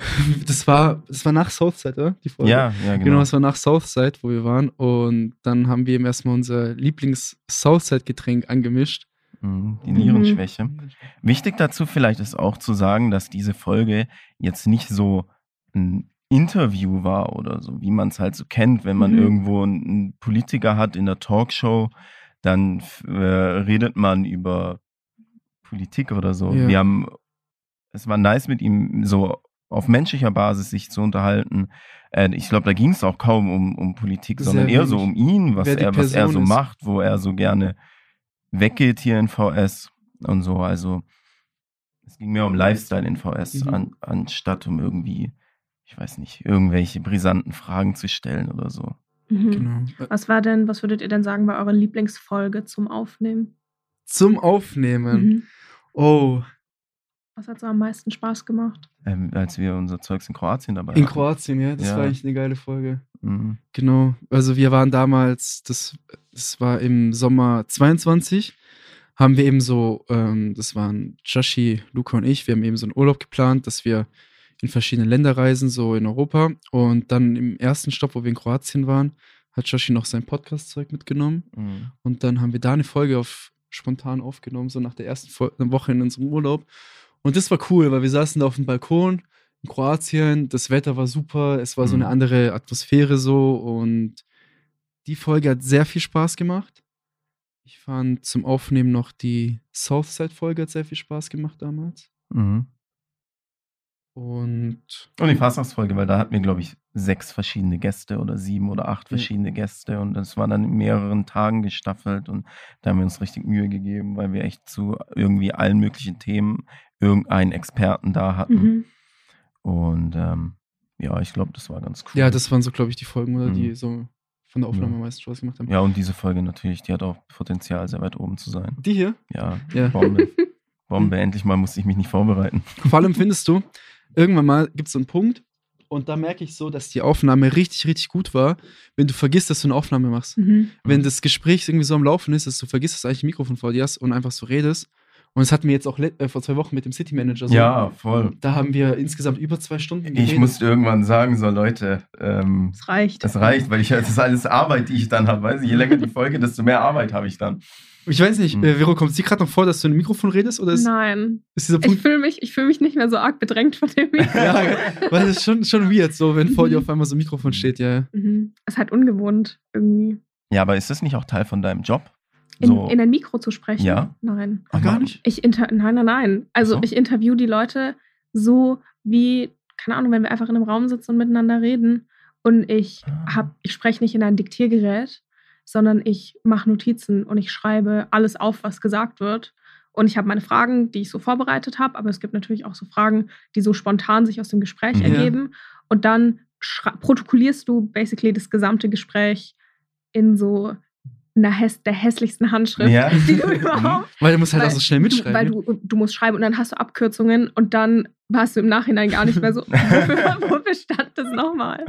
Speaker 1: das war, das war nach Southside, oder? Die Folge.
Speaker 2: ja, ja, genau.
Speaker 1: Genau, das war nach Southside, wo wir waren. Und dann haben wir ihm erstmal unser Lieblings-Southside-Getränk angemischt.
Speaker 2: Mhm, Die
Speaker 3: Mhm.
Speaker 2: Nierenschwäche. Wichtig dazu vielleicht ist auch zu sagen, dass diese Folge jetzt nicht so ein Interview war oder so, wie man es halt so kennt, wenn man
Speaker 3: Mhm.
Speaker 2: irgendwo einen Politiker hat in der Talkshow, dann äh, redet man über Politik oder so.
Speaker 1: Ja.
Speaker 2: Wir haben, es war nice mit ihm so auf menschlicher Basis sich zu unterhalten. Äh, ich glaube, da ging es auch kaum um, um Politik, sondern eher so um ihn, was er, was er so
Speaker 1: ist.
Speaker 2: macht, wo er so gerne weggeht hier in VS und so. Also es ging mehr um Lifestyle in VS,
Speaker 1: Mhm.
Speaker 2: an, anstatt um irgendwie, ich weiß nicht, irgendwelche brisanten Fragen zu stellen oder so.
Speaker 3: Mhm.
Speaker 1: Genau.
Speaker 3: Was war denn, was würdet ihr denn sagen, war eure Lieblingsfolge zum Aufnehmen?
Speaker 1: Zum Aufnehmen.
Speaker 3: Mhm.
Speaker 1: Oh,
Speaker 3: Was hat so am meisten Spaß gemacht?
Speaker 2: Ähm, als wir unser Zeugs in Kroatien dabei
Speaker 1: in
Speaker 2: hatten.
Speaker 1: Kroatien, ja. Das
Speaker 2: Ja.
Speaker 1: war eigentlich eine geile Folge.
Speaker 2: Mhm.
Speaker 1: Genau. Also wir waren damals, das, das war im Sommer 22, haben wir eben so, ähm, das waren Joshi, Luca und ich, wir haben eben so einen Urlaub geplant, dass wir in verschiedene Länder reisen, so in Europa. Und dann im ersten Stopp, wo wir in Kroatien waren, hat Joshi noch sein Podcast-Zeug mitgenommen.
Speaker 2: Mhm.
Speaker 1: Und dann haben wir da eine Folge auf spontan aufgenommen, so nach der ersten Fol Woche in unserem Urlaub. Und das war cool, weil wir saßen da auf dem Balkon in Kroatien, das Wetter war super, es war so
Speaker 2: Mhm.
Speaker 1: eine andere Atmosphäre so und die Folge hat sehr viel Spaß gemacht. Ich fand zum Aufnehmen noch die Southside-Folge hat sehr viel Spaß gemacht damals.
Speaker 2: Mhm.
Speaker 1: Und
Speaker 2: Und die Fastnachtsfolge, weil da hatten wir, glaube ich, sechs verschiedene Gäste oder sieben oder acht verschiedene Gäste und das war dann in mehreren Tagen gestaffelt und da haben wir uns richtig Mühe gegeben, weil wir echt zu irgendwie allen möglichen Themen irgendeinen Experten da hatten.
Speaker 3: Mhm.
Speaker 2: Und ähm, ja, ich glaube, das war ganz cool.
Speaker 1: ja, das waren so, glaube ich, die Folgen, oder
Speaker 2: Mhm.
Speaker 1: die so von der Aufnahme
Speaker 2: Ja.
Speaker 1: am meisten Spaß gemacht haben.
Speaker 2: ja, und diese Folge natürlich, die hat auch Potenzial, sehr weit oben zu sein.
Speaker 1: Die hier?
Speaker 2: Ja,
Speaker 1: Ja.
Speaker 2: Bombe. Bombe, endlich mal musste ich mich nicht vorbereiten.
Speaker 1: Vor allem findest du, irgendwann mal gibt es so einen Punkt und da merke ich so, dass die Aufnahme richtig, richtig gut war, wenn du vergisst, dass du eine Aufnahme machst.
Speaker 3: Mhm.
Speaker 1: Wenn das Gespräch irgendwie so am Laufen ist, dass du vergisst, dass du eigentlich ein Mikrofon vor dir hast und einfach so redest. Und das hatten wir jetzt auch äh, vor zwei Wochen mit dem City Manager so.
Speaker 2: Ja, voll.
Speaker 1: Da haben wir insgesamt über zwei Stunden
Speaker 2: Ich
Speaker 1: geredet.
Speaker 2: musste irgendwann sagen, so Leute, ähm,
Speaker 3: Es reicht.
Speaker 2: das reicht, weil ich das ist alles Arbeit, die ich dann habe. Weißt du, je länger die Folge, desto mehr Arbeit habe ich dann.
Speaker 1: Ich weiß nicht,
Speaker 2: Hm.
Speaker 1: äh, Vero, kommt es dir gerade noch vor, dass du in ein Mikrofon redest? Oder ist,
Speaker 3: Nein.
Speaker 1: ist dieser
Speaker 3: Ich
Speaker 1: Punkt.
Speaker 3: fühle mich, ich fühl mich nicht mehr so arg bedrängt von dem Mikro.
Speaker 1: ja, weil das ist schon, schon weird, so, wenn vor dir
Speaker 3: Mhm.
Speaker 1: auf einmal so ein Mikrofon steht, ja.
Speaker 3: Mhm. Ist halt ungewohnt irgendwie.
Speaker 2: Ja, aber ist das nicht auch Teil von deinem Job?
Speaker 3: In,
Speaker 2: So,
Speaker 3: in ein Mikro zu sprechen?
Speaker 2: Ja.
Speaker 3: Nein.
Speaker 1: Ah, gar nicht?
Speaker 3: Ich inter nein, nein, nein. Also
Speaker 2: Ach so.
Speaker 3: ich interview die Leute so wie, keine Ahnung, wenn wir einfach in einem Raum sitzen und miteinander reden und ich
Speaker 2: Ah.
Speaker 3: hab, ich spreche nicht in ein Diktiergerät, sondern ich mache Notizen und ich schreibe alles auf, was gesagt wird. Und ich habe meine Fragen, die ich so vorbereitet habe, aber es gibt natürlich auch so Fragen, die so spontan sich aus dem Gespräch
Speaker 2: Mhm.
Speaker 3: ergeben. Und dann protokollierst du basically das gesamte Gespräch in so einer häss der hässlichsten Handschrift,
Speaker 2: Ja.
Speaker 3: die du überhaupt
Speaker 1: Weil du musst halt auch
Speaker 3: Weil
Speaker 1: so schnell mitschreiben.
Speaker 3: weil
Speaker 1: ne?
Speaker 3: du, du musst schreiben und dann hast du Abkürzungen und dann warst du im Nachhinein gar nicht mehr so, wofür, wofür stand das nochmal?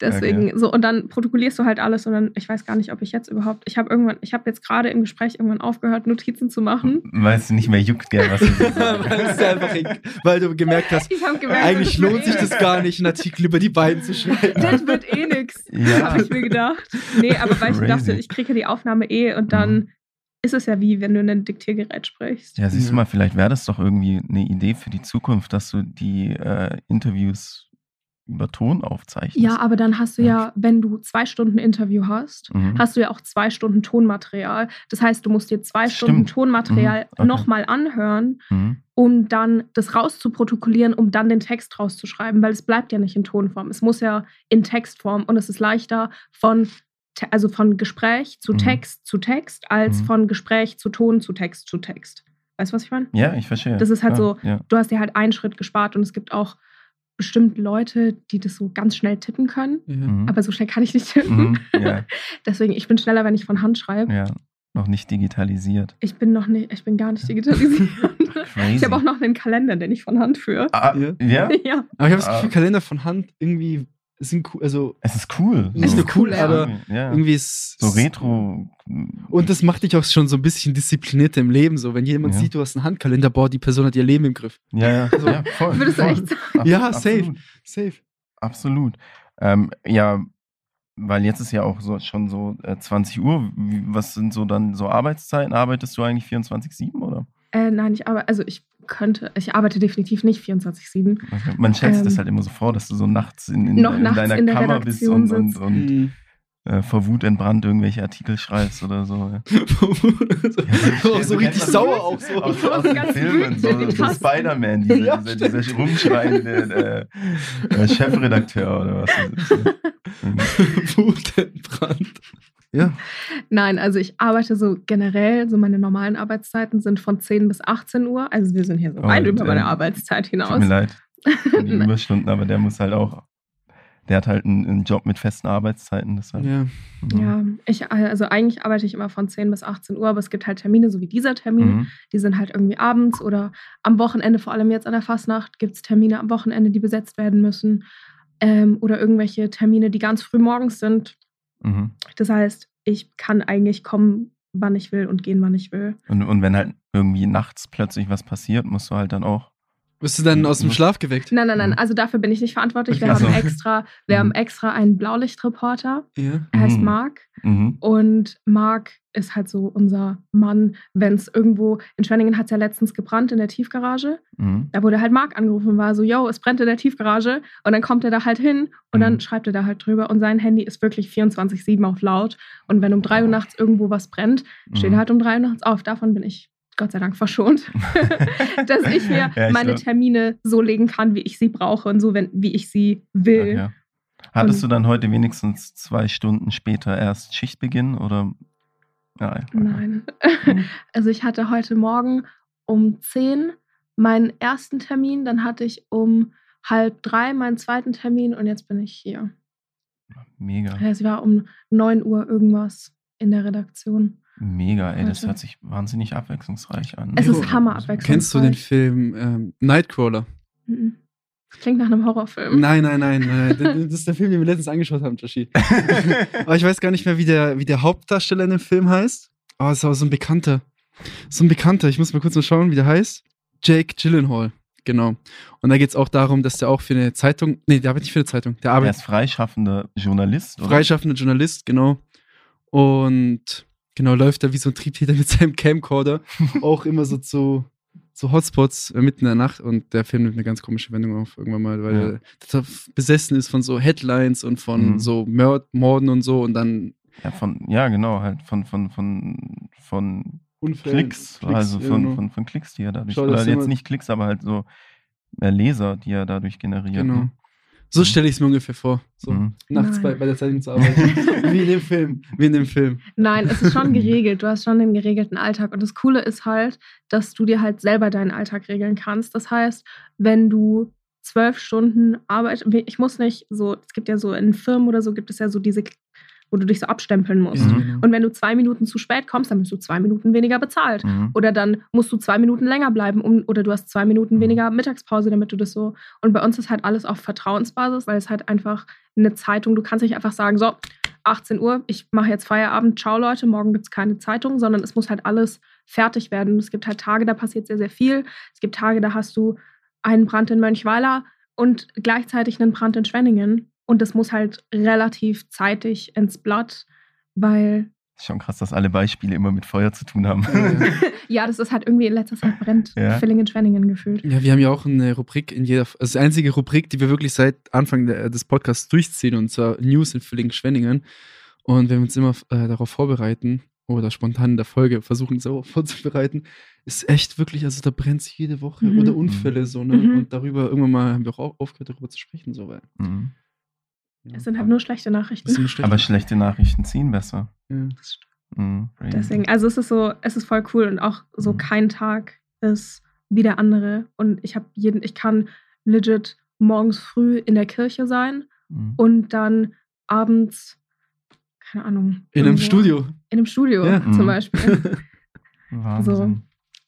Speaker 3: Deswegen, so, und dann protokollierst du halt alles und dann, ich weiß gar nicht, ob ich jetzt überhaupt, ich habe irgendwann, ich habe jetzt gerade im Gespräch irgendwann aufgehört, Notizen zu machen.
Speaker 2: Weil es nicht mehr juckt, gell, was
Speaker 1: dir einfach, weil du gemerkt hast,
Speaker 3: Ich habe gemerkt,
Speaker 1: eigentlich lohnt sich
Speaker 3: eh
Speaker 1: das gar nicht, einen Artikel über die beiden zu schreiben.
Speaker 3: Das wird eh nix,
Speaker 2: Ja.
Speaker 3: habe ich mir gedacht. Nee, aber weil ich dachte, ich kriege die Aufnahme eh und dann
Speaker 2: Mhm.
Speaker 3: Ist es ja wie, wenn du in ein Diktiergerät sprichst.
Speaker 2: Ja, siehst du mal, vielleicht wäre das doch irgendwie eine Idee für die Zukunft, dass du die äh, Interviews über Ton aufzeichnest.
Speaker 3: Ja, aber dann hast du
Speaker 2: Ja.
Speaker 3: ja, wenn du zwei Stunden Interview hast,
Speaker 2: Mhm.
Speaker 3: hast du ja auch zwei Stunden Tonmaterial. Das heißt, du musst dir zwei
Speaker 2: Stimmt.
Speaker 3: Stunden Tonmaterial
Speaker 2: Mhm, okay.
Speaker 3: nochmal anhören,
Speaker 2: Mhm.
Speaker 3: um dann das rauszuprotokollieren, um dann den Text rauszuschreiben, weil es bleibt ja nicht in Tonform. Es muss ja in Textform und es ist leichter von also von Gespräch zu
Speaker 2: Mhm.
Speaker 3: Text zu Text als
Speaker 2: Mhm.
Speaker 3: von Gespräch zu Ton zu Text zu Text. Weißt du, was ich meine?
Speaker 2: Ja, ich verstehe.
Speaker 3: Das ist halt
Speaker 2: Klar,
Speaker 3: so-
Speaker 2: Ja.
Speaker 3: Du hast dir halt einen Schritt gespart und es gibt auch bestimmt Leute, die das so ganz schnell tippen können.
Speaker 1: Ja.
Speaker 2: Mhm.
Speaker 3: Aber so schnell kann ich nicht tippen.
Speaker 2: Mhm. Ja,
Speaker 3: Deswegen, ich bin schneller, wenn ich von Hand schreibe.
Speaker 2: ja, noch nicht digitalisiert.
Speaker 3: Ich bin noch nicht, ich bin gar nicht digitalisiert.
Speaker 2: Crazy.
Speaker 3: Ich habe auch noch einen Kalender, den ich von Hand führe.
Speaker 2: Ah,
Speaker 1: Ja.
Speaker 2: ja?
Speaker 3: Ja.
Speaker 1: Aber ich habe das
Speaker 2: Ah.
Speaker 1: Gefühl, Kalender von Hand irgendwie sind cool, also
Speaker 2: Es ist cool.
Speaker 1: nicht
Speaker 3: Es
Speaker 1: nur
Speaker 3: ist
Speaker 1: cool, aber
Speaker 2: ja.
Speaker 1: irgendwie ist
Speaker 2: so retro.
Speaker 1: Und das macht dich auch schon so ein bisschen disziplinierter im Leben. So, wenn jemand
Speaker 2: Ja.
Speaker 1: sieht, du hast einen Handkalender, boah, die Person hat ihr Leben im Griff.
Speaker 2: ja, ja,
Speaker 1: Also,
Speaker 2: ja, voll.
Speaker 3: Würdest du
Speaker 2: voll.
Speaker 3: echt sagen?
Speaker 1: Ja, safe.
Speaker 2: Absolut.
Speaker 1: Safe.
Speaker 2: Absolut. Ähm, ja, weil jetzt ist ja auch so, schon so äh, 20 Uhr. Wie, was sind so dann so Arbeitszeiten? Arbeitest du eigentlich 24-7 oder?
Speaker 3: Äh, nein, ich arbeite, also ich könnte, ich arbeite definitiv nicht 24-7.
Speaker 2: Also Man stellt sich das
Speaker 3: Ähm,
Speaker 2: halt immer so vor, dass du so nachts in, in,
Speaker 3: noch
Speaker 2: in
Speaker 3: nachts
Speaker 2: deiner
Speaker 3: in der
Speaker 2: Kammer bist
Speaker 3: Redaktion
Speaker 2: und, und,
Speaker 3: sitzt.
Speaker 2: und
Speaker 1: Mhm.
Speaker 2: äh, vor Wut entbrannt irgendwelche Artikel schreibst oder so. Ja.
Speaker 1: so
Speaker 2: Du
Speaker 1: richtig
Speaker 2: kennst das
Speaker 1: sauer
Speaker 2: so
Speaker 1: auch so.
Speaker 2: Aus,
Speaker 3: So
Speaker 2: aus Filmen, so, so. Spider-Man, dieser,
Speaker 1: Ja,
Speaker 2: dieser, dieser rumschreiende äh, äh, Chefredakteur oder was. Mhm.
Speaker 1: Wut entbrannt. Ja.
Speaker 3: Nein, also ich arbeite so generell, so meine normalen Arbeitszeiten sind von 10 bis 18 Uhr. Also wir sind hier so
Speaker 2: Oh,
Speaker 3: weit über meine
Speaker 2: ähm,
Speaker 3: Arbeitszeit
Speaker 2: Tut mir
Speaker 3: hinaus.
Speaker 2: leid die Überstunden, aber der muss halt auch, der hat halt einen, einen Job mit festen Arbeitszeiten. Deshalb,
Speaker 1: ja.
Speaker 2: Mhm.
Speaker 3: Ja, ich, also eigentlich arbeite ich immer von 10 bis 18 Uhr, aber es gibt halt Termine, so wie dieser Termin,
Speaker 2: Mhm.
Speaker 3: die sind halt irgendwie abends oder am Wochenende, vor allem jetzt an der Fastnacht, gibt es Termine am Wochenende, die besetzt werden müssen. Ähm, oder irgendwelche Termine, die ganz früh morgens sind.
Speaker 2: Mhm.
Speaker 3: Das heißt, ich kann eigentlich kommen, wann ich will und gehen, wann ich will.
Speaker 2: Und, und wenn halt irgendwie nachts plötzlich was passiert, musst du halt dann auch.
Speaker 1: Wirst du dann aus dem
Speaker 2: Mhm.
Speaker 1: Schlaf geweckt?
Speaker 3: Nein, nein, nein,
Speaker 2: Mhm.
Speaker 3: also dafür bin ich nicht verantwortlich. Wir haben extra, wir
Speaker 2: Mhm.
Speaker 3: haben extra einen Blaulichtreporter,
Speaker 1: Ja.
Speaker 3: er heißt
Speaker 2: Mhm.
Speaker 3: Marc.
Speaker 2: Mhm.
Speaker 3: Und Marc ist halt so unser Mann, wenn es irgendwo, in Schwenningen hat es ja letztens gebrannt in der Tiefgarage.
Speaker 2: Mhm.
Speaker 3: Da wurde halt Marc angerufen und war so, yo, es brennt in der Tiefgarage. Und dann kommt er da halt hin und dann
Speaker 2: Mhm.
Speaker 3: schreibt er da halt drüber. Und sein Handy ist wirklich 24-7 auf laut. Und wenn um 3 Uhr nachts irgendwo was brennt, steht
Speaker 2: Mhm.
Speaker 3: er halt um 3 Uhr nachts auf. Davon bin ich Gott sei Dank verschont. dass ich mir
Speaker 2: Ja, ich
Speaker 3: meine
Speaker 2: glaub-
Speaker 3: Termine so legen kann, wie ich sie brauche und so, wenn, wie ich sie will.
Speaker 2: Ja. Hattest
Speaker 3: Und-
Speaker 2: du dann heute wenigstens zwei Stunden später erst Schichtbeginn oder? Ja.
Speaker 3: Nein.
Speaker 2: Mhm.
Speaker 3: Also ich hatte heute Morgen um 10 meinen ersten Termin, dann hatte ich um halb drei meinen zweiten Termin und jetzt bin ich hier.
Speaker 2: Mega.
Speaker 3: Es war um 9 Uhr irgendwas in der Redaktion.
Speaker 2: Mega, ey, das hört sich wahnsinnig abwechslungsreich an.
Speaker 3: Es
Speaker 1: ist
Speaker 3: ist hammer abwechslungsreich.
Speaker 1: Kennst du den Film ähm, Nightcrawler?
Speaker 3: Mhm. Klingt nach einem Horrorfilm.
Speaker 1: Nein, nein, nein, nein. Das ist der Film, den wir letztens angeschaut haben, Joshi. Aber ich weiß gar nicht mehr, wie der, wie der Hauptdarsteller in dem Film heißt. Oh, ist aber so ein Bekannter. So ein Bekannter. Ich muss mal kurz mal schauen, wie der heißt. Jake Gyllenhaal. Genau. Und da geht es auch darum, dass der auch für eine Zeitung, nee, der arbeitet nicht für eine Zeitung, der
Speaker 2: Er
Speaker 1: arbeitet
Speaker 2: ist freischaffender Journalist, oder?
Speaker 1: freischaffender Journalist, genau. Und genau, läuft da wie so ein Triebtäter mit seinem Camcorder auch immer so zu so Hotspots äh, mitten in der Nacht und der Film nimmt eine ganz komische Wendung auf irgendwann mal, weil
Speaker 2: Ja.
Speaker 1: er besessen ist von so Headlines und von
Speaker 2: Mhm.
Speaker 1: so Mord Morden und so und dann
Speaker 2: Ja, von, ja, genau, halt von, von, von, von
Speaker 1: Unfällen,
Speaker 2: Klicks, also
Speaker 1: ja,
Speaker 2: von,
Speaker 1: genau.
Speaker 2: von, von Klicks, die er dadurch,
Speaker 1: Schau,
Speaker 2: oder jetzt nicht Klicks, aber halt so äh, Leser, die er dadurch generiert.
Speaker 1: Genau.
Speaker 2: Ne?
Speaker 1: So
Speaker 2: Mhm.
Speaker 1: stelle ich es mir ungefähr vor. So
Speaker 2: Mhm.
Speaker 1: nachts
Speaker 3: Nein.
Speaker 1: bei, bei der Zeitung zu arbeiten. wie in dem Film. Wie in dem Film.
Speaker 3: Nein, es ist schon geregelt. Du hast schon den geregelten Alltag. Und das Coole ist halt, dass du dir halt selber deinen Alltag regeln kannst. Das heißt, wenn du zwölf Stunden arbeitest, ich muss nicht so, es gibt ja so in Firmen oder so, gibt es ja so diese, wo du dich so abstempeln musst.
Speaker 2: Mhm.
Speaker 1: Genau.
Speaker 3: Und wenn du zwei Minuten zu spät kommst, dann bist du zwei Minuten weniger bezahlt.
Speaker 2: Mhm.
Speaker 3: Oder dann musst du zwei Minuten länger bleiben um, oder du hast zwei Minuten
Speaker 2: Mhm.
Speaker 3: weniger Mittagspause, damit du das so. Und bei uns ist halt alles auf Vertrauensbasis, weil es halt einfach eine Zeitung, du kannst nicht einfach sagen, so, 18 Uhr, ich mache jetzt Feierabend, ciao Leute, morgen gibt es keine Zeitung, sondern es muss halt alles fertig werden. Es gibt halt Tage, da passiert sehr, sehr viel. Es gibt Tage, da hast du einen Brand in Mönchweiler und gleichzeitig einen Brand in Schwenningen. Und das muss halt relativ zeitig ins Blatt, weil
Speaker 2: Schon krass, dass alle Beispiele immer mit Feuer zu tun haben.
Speaker 3: Ja, das ist halt irgendwie in letzter Zeit brennt.
Speaker 2: Ja.
Speaker 3: Villingen-Schwenningen gefühlt.
Speaker 1: Ja, wir haben ja auch eine Rubrik in jeder, also die einzige Rubrik, die wir wirklich seit Anfang des Podcasts durchziehen, und zwar News in Villingen-Schwenningen. Und wenn wir uns immer äh, darauf vorbereiten oder spontan in der Folge versuchen, uns auch vorzubereiten, ist echt wirklich, also da brennt es jede Woche
Speaker 3: Mhm.
Speaker 1: oder Unfälle so, ne?
Speaker 3: Mhm.
Speaker 1: Und darüber, irgendwann mal haben wir auch aufgehört, darüber zu sprechen, so, weil.
Speaker 2: Mhm.
Speaker 3: Es sind halt nur schlechte
Speaker 1: das
Speaker 3: Nachrichten.
Speaker 1: schlechte
Speaker 2: Aber schlechte Nachrichten ziehen besser.
Speaker 1: Ja.
Speaker 2: Mhm. crazy.
Speaker 3: Deswegen, also es ist so, es ist voll cool und auch so
Speaker 2: Mhm.
Speaker 3: kein Tag ist wie der andere. Und ich habe jeden, ich kann legit morgens früh in der Kirche sein
Speaker 2: Mhm.
Speaker 3: und dann abends, keine Ahnung.
Speaker 1: In einem
Speaker 3: irgendwo-
Speaker 1: Studio.
Speaker 3: In einem Studio
Speaker 1: Ja.
Speaker 3: zum
Speaker 2: Mhm.
Speaker 3: Beispiel.
Speaker 2: Wahnsinn.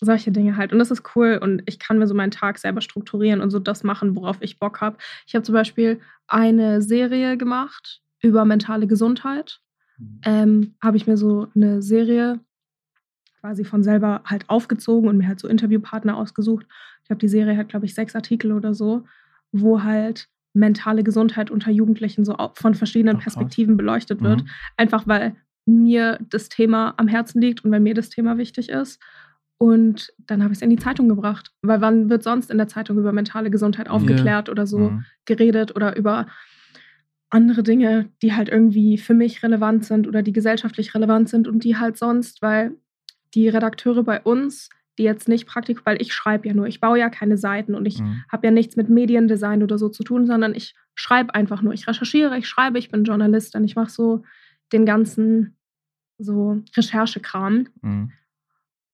Speaker 3: Solche Dinge halt. Und das ist cool und ich kann mir so meinen Tag selber strukturieren und so das machen, worauf ich Bock habe. Ich habe zum Beispiel eine Serie gemacht über mentale Gesundheit. ähm, habe ich mir so eine Serie quasi von selber halt aufgezogen und mir halt so Interviewpartner ausgesucht. Ich habe die Serie halt, glaube ich, sechs Artikel oder so, wo halt mentale Gesundheit unter Jugendlichen so von verschiedenen
Speaker 2: Ach.
Speaker 3: Perspektiven beleuchtet wird.
Speaker 2: Mhm.
Speaker 3: Einfach weil mir das Thema am Herzen liegt und weil mir das Thema wichtig ist. Und dann habe ich es in die Zeitung gebracht. Weil wann wird sonst in der Zeitung über mentale Gesundheit aufgeklärt oder so?
Speaker 2: Mhm.
Speaker 3: geredet oder über andere Dinge, die halt irgendwie für mich relevant sind oder die gesellschaftlich relevant sind und die halt sonst, weil die Redakteure bei uns, die jetzt nicht praktisch, weil ich schreibe ja nur, ich baue ja keine Seiten und ich
Speaker 2: Mhm.
Speaker 3: habe ja nichts mit Mediendesign oder so zu tun, sondern ich schreibe einfach nur. Ich recherchiere, ich schreibe, ich bin Journalistin, ich mache so den ganzen so Recherchekram.
Speaker 2: Mhm.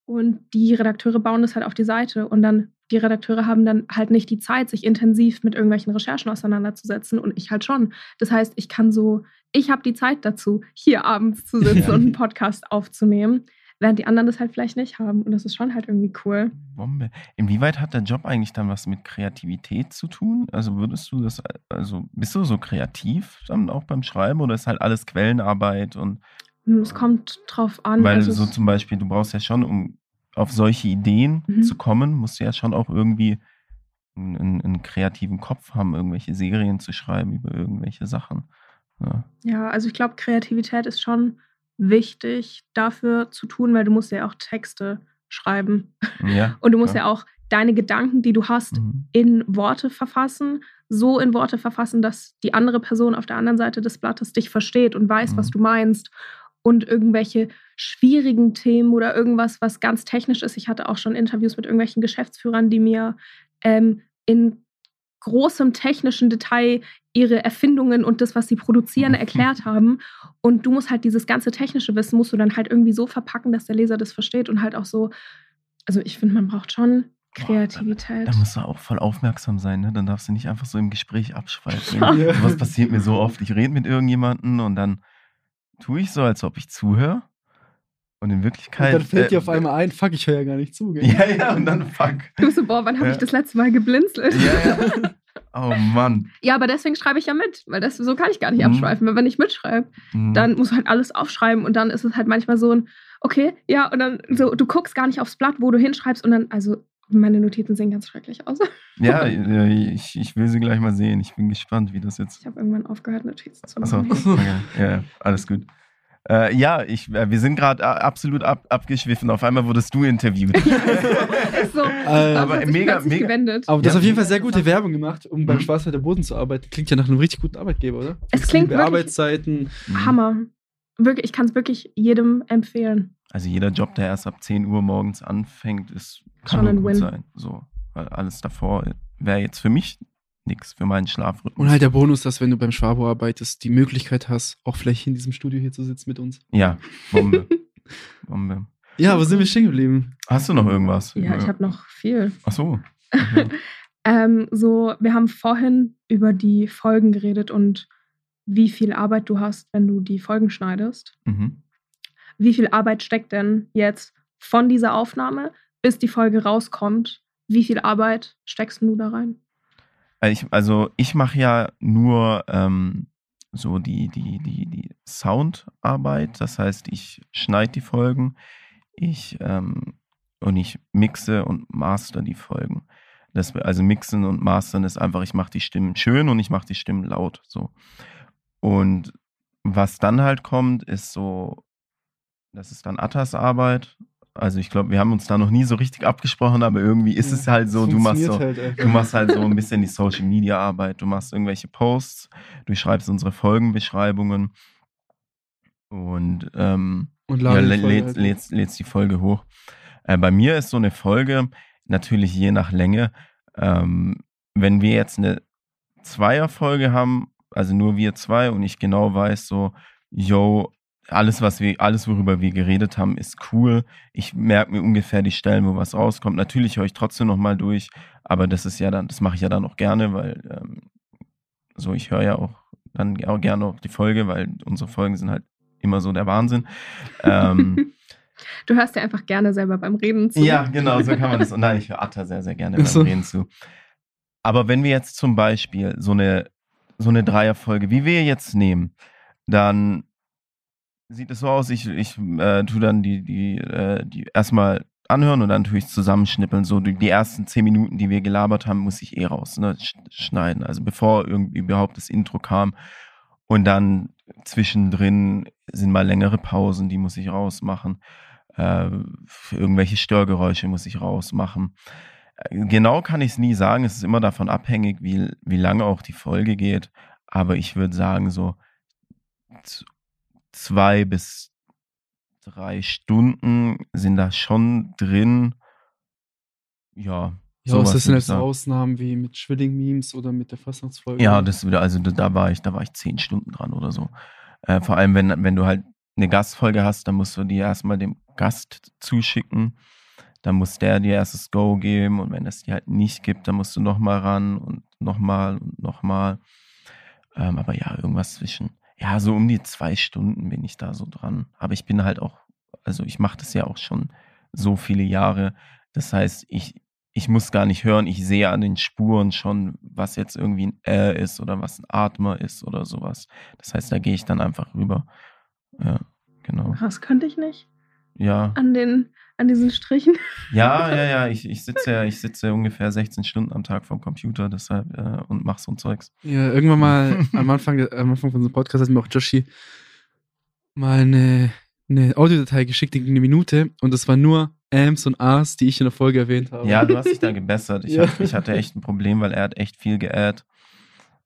Speaker 3: Und die Redakteure bauen das halt auf die Seite. Und dann, die Redakteure haben dann halt nicht die Zeit, sich intensiv mit irgendwelchen Recherchen auseinanderzusetzen. Und ich halt schon. Das heißt, ich kann so, ich habe die Zeit dazu, hier abends zu sitzen
Speaker 1: Ja.
Speaker 3: und einen Podcast aufzunehmen, während die anderen das halt vielleicht nicht haben. Und das ist schon halt irgendwie cool.
Speaker 2: Bombe. Inwieweit hat der Job eigentlich dann was mit Kreativität zu tun? Also würdest du das, also bist du so kreativ dann auch beim Schreiben oder ist halt alles Quellenarbeit und
Speaker 3: Es kommt drauf an.
Speaker 2: weil
Speaker 3: also
Speaker 2: so zum Beispiel, du brauchst ja schon, um auf solche Ideen
Speaker 3: Mhm.
Speaker 2: zu kommen, musst du ja schon auch irgendwie einen, einen, kreativen Kopf haben, irgendwelche Serien zu schreiben über irgendwelche Sachen. Ja.
Speaker 3: Ja, also ich glaube, Kreativität ist schon wichtig dafür zu tun, weil du musst ja auch Texte schreiben.
Speaker 2: ja
Speaker 3: Und du musst
Speaker 2: klar.
Speaker 3: ja auch deine Gedanken, die du hast,
Speaker 2: Mhm.
Speaker 3: in Worte verfassen, so in Worte verfassen, dass die andere Person auf der anderen Seite des Blattes dich versteht und weiß, was
Speaker 2: Mhm.
Speaker 3: du meinst. Und irgendwelche schwierigen Themen oder irgendwas, was ganz technisch ist. Ich hatte auch schon Interviews mit irgendwelchen Geschäftsführern, die mir ähm, in großem technischen Detail ihre Erfindungen und das, was sie produzieren, erklärt haben. Und du musst halt dieses ganze technische Wissen, musst du dann halt irgendwie so verpacken, dass der Leser das versteht und halt auch so, also ich finde, man braucht schon
Speaker 2: Boah,
Speaker 3: Kreativität.
Speaker 2: Da musst du auch voll aufmerksam sein, ne? Dann darfst du nicht einfach so im Gespräch abschweifen.
Speaker 3: Ja.
Speaker 2: Was passiert mir so oft? Ich rede mit irgendjemandem und dann tue ich so, als ob ich zuhöre. Und in
Speaker 1: Und
Speaker 2: Wirklichkeit.
Speaker 1: dann fällt
Speaker 2: äh,
Speaker 1: dir auf einmal ein, fuck, ich höre ja gar nicht zu. Gell?
Speaker 2: Ja, ja, und dann fuck.
Speaker 3: Du so, boah, wann habe
Speaker 2: Ja.
Speaker 3: ich das letzte Mal geblinzelt?
Speaker 2: Ja, ja. Oh Mann.
Speaker 3: Ja, aber deswegen schreibe ich ja mit, weil das, so kann ich gar nicht
Speaker 2: Mhm.
Speaker 3: abschweifen. Weil wenn ich mitschreibe,
Speaker 2: Mhm.
Speaker 3: dann muss halt alles aufschreiben und dann ist es halt manchmal so ein, okay, ja, und dann so, du guckst gar nicht aufs Blatt, wo du hinschreibst und dann, also meine Notizen sehen ganz schrecklich aus.
Speaker 2: Ja, äh, ich, ich will sie gleich mal sehen. Ich bin gespannt, wie das jetzt.
Speaker 3: Ich habe irgendwann aufgehört, Notizen zu
Speaker 2: Achso,
Speaker 3: machen.
Speaker 2: okay. ja, alles gut. Äh, ja, ich, äh, wir sind gerade absolut ab, abgeschwiffen. Auf einmal wurdest du interviewt.
Speaker 3: ist so,
Speaker 1: Äh,
Speaker 3: aber
Speaker 2: mega- mega-
Speaker 3: gewendet.
Speaker 1: Aber du hast
Speaker 2: Ja,
Speaker 1: auf jeden Fall sehr gute. Werbung gemacht, um beim
Speaker 2: Mhm.
Speaker 1: Schwarzwälder Boden zu arbeiten. Klingt ja nach einem richtig guten Arbeitgeber, oder?
Speaker 3: Es klingt wirklich-
Speaker 1: Arbeitszeiten.
Speaker 2: Mhm.
Speaker 3: Hammer. Wirklich, ich kann es wirklich jedem empfehlen.
Speaker 2: Also jeder Job, der erst ab 10 Uhr morgens anfängt, ist, kann
Speaker 3: Schon
Speaker 2: nur
Speaker 3: ein
Speaker 2: gut
Speaker 3: Win.
Speaker 2: sein. So, weil alles davor wäre jetzt für mich nichts, für meinen Schlafrhythmus.
Speaker 1: Und halt der Bonus, dass wenn du beim Schwabo arbeitest, die Möglichkeit hast, auch vielleicht in diesem Studio hier zu sitzen mit uns.
Speaker 2: Ja, Bombe. Bombe.
Speaker 1: Ja, wo sind wir stehen geblieben?
Speaker 2: Hast du noch irgendwas?
Speaker 3: Ja, ich habe noch viel.
Speaker 2: Ach so. Okay.
Speaker 3: Ähm, so, wir haben vorhin über die Folgen geredet und wie viel Arbeit du hast, wenn du die Folgen schneidest.
Speaker 2: mhm.
Speaker 3: Wie viel Arbeit steckt denn jetzt von dieser Aufnahme, bis die Folge rauskommt? Wie viel Arbeit steckst du da rein?
Speaker 2: Weil Ich, also ich mache ja nur ähm, so die, die, die, die Soundarbeit. Das heißt, ich schneide die Folgen, ich ähm, und ich mixe und master die Folgen. Das, also mixen und mastern ist einfach, ich mache die Stimmen schön und ich mache die Stimmen laut. So. Und was dann halt kommt, ist so das ist dann Attas Arbeit. Also ich glaube, wir haben uns da noch nie so richtig abgesprochen, aber irgendwie ist
Speaker 1: Ja,
Speaker 2: es halt so, du machst so,
Speaker 1: halt
Speaker 2: du machst halt so ein bisschen die Social Media Arbeit, du machst irgendwelche Posts, du schreibst unsere Folgenbeschreibungen und ähm,
Speaker 1: Und
Speaker 2: ja, lädst,
Speaker 1: halt.
Speaker 2: lädst, lädst die Folge hoch. Äh, bei mir ist so eine Folge natürlich je nach Länge. Ähm, wenn wir jetzt eine Zweierfolge haben, also nur wir zwei und ich genau weiß so, yo, alles, was wir, alles, worüber wir geredet haben, ist cool. Ich merke mir ungefähr die Stellen, wo was rauskommt. Natürlich höre ich trotzdem nochmal durch, aber das ist ja dann, das mache ich ja dann auch gerne, weil ähm, so, ich höre ja auch dann auch gerne auch die Folge, weil unsere Folgen sind halt immer so der Wahnsinn. Ähm,
Speaker 3: Du hörst dir einfach gerne selber beim Reden zu.
Speaker 2: ja, genau, so kann man das. Und nein, ich höre Atta sehr, sehr gerne beim
Speaker 1: so.
Speaker 2: Reden zu. Aber wenn wir jetzt zum Beispiel so eine, so eine Dreierfolge, wie wir jetzt nehmen, dann sieht es so aus, ich, ich äh, tue dann die, die, äh, die erstmal anhören und dann tue ich zusammenschnippeln. So die, die ersten zehn Minuten, die wir gelabert haben, muss ich eh raus, ne, sch- schneiden. Also bevor irgendwie überhaupt das Intro kam. Und dann zwischendrin sind mal längere Pausen, die muss ich rausmachen. Äh, irgendwelche Störgeräusche muss ich rausmachen. Äh, Genau kann ich es nie sagen. Es ist immer davon abhängig, wie, wie lange auch die Folge geht. Aber ich würde sagen, so zwei bis drei Stunden sind da schon drin. Ja.
Speaker 1: Ja, was das sind jetzt. Ausnahmen wie mit Schwilling-Memes oder mit der Fastnachtsfolge?
Speaker 2: Ja, das wieder, also da, war ich, da war ich zehn Stunden dran oder so. Äh, vor allem, wenn, wenn du halt eine Gastfolge hast, dann musst du die erstmal dem Gast zuschicken. Dann muss der dir erst das Go geben und wenn es dir halt nicht gibt, dann musst du nochmal ran und nochmal und nochmal. Ähm, aber ja, irgendwas zwischen, ja, so um die zwei Stunden bin ich da so dran. Aber ich bin halt auch, also ich mache das ja auch schon so viele Jahre. Das heißt, ich, ich muss gar nicht hören, ich sehe an den Spuren schon, was jetzt irgendwie ein Ä ist oder was ein Atmer ist oder sowas. Das heißt, da gehe ich dann einfach rüber. Ja, genau.
Speaker 3: Das könnte ich nicht.
Speaker 2: Ja,
Speaker 3: An, den, an diesen Strichen.
Speaker 2: ja, ja, ja. Ich, ich sitze ja, ich sitze ungefähr 16 Stunden am Tag vorm Computer, deshalb äh, und mach so ein Zeugs.
Speaker 1: Ja, irgendwann mal am Anfang, am Anfang von unserem Podcast hat mir auch Joshi mal eine, eine Audiodatei geschickt, die ging eine Minute und das war nur Ams und As, die ich in der Folge erwähnt habe.
Speaker 2: Ja, du hast dich da gebessert. Ich,
Speaker 1: Ja.
Speaker 2: hab, ich hatte echt ein Problem, weil er hat echt viel geaddt.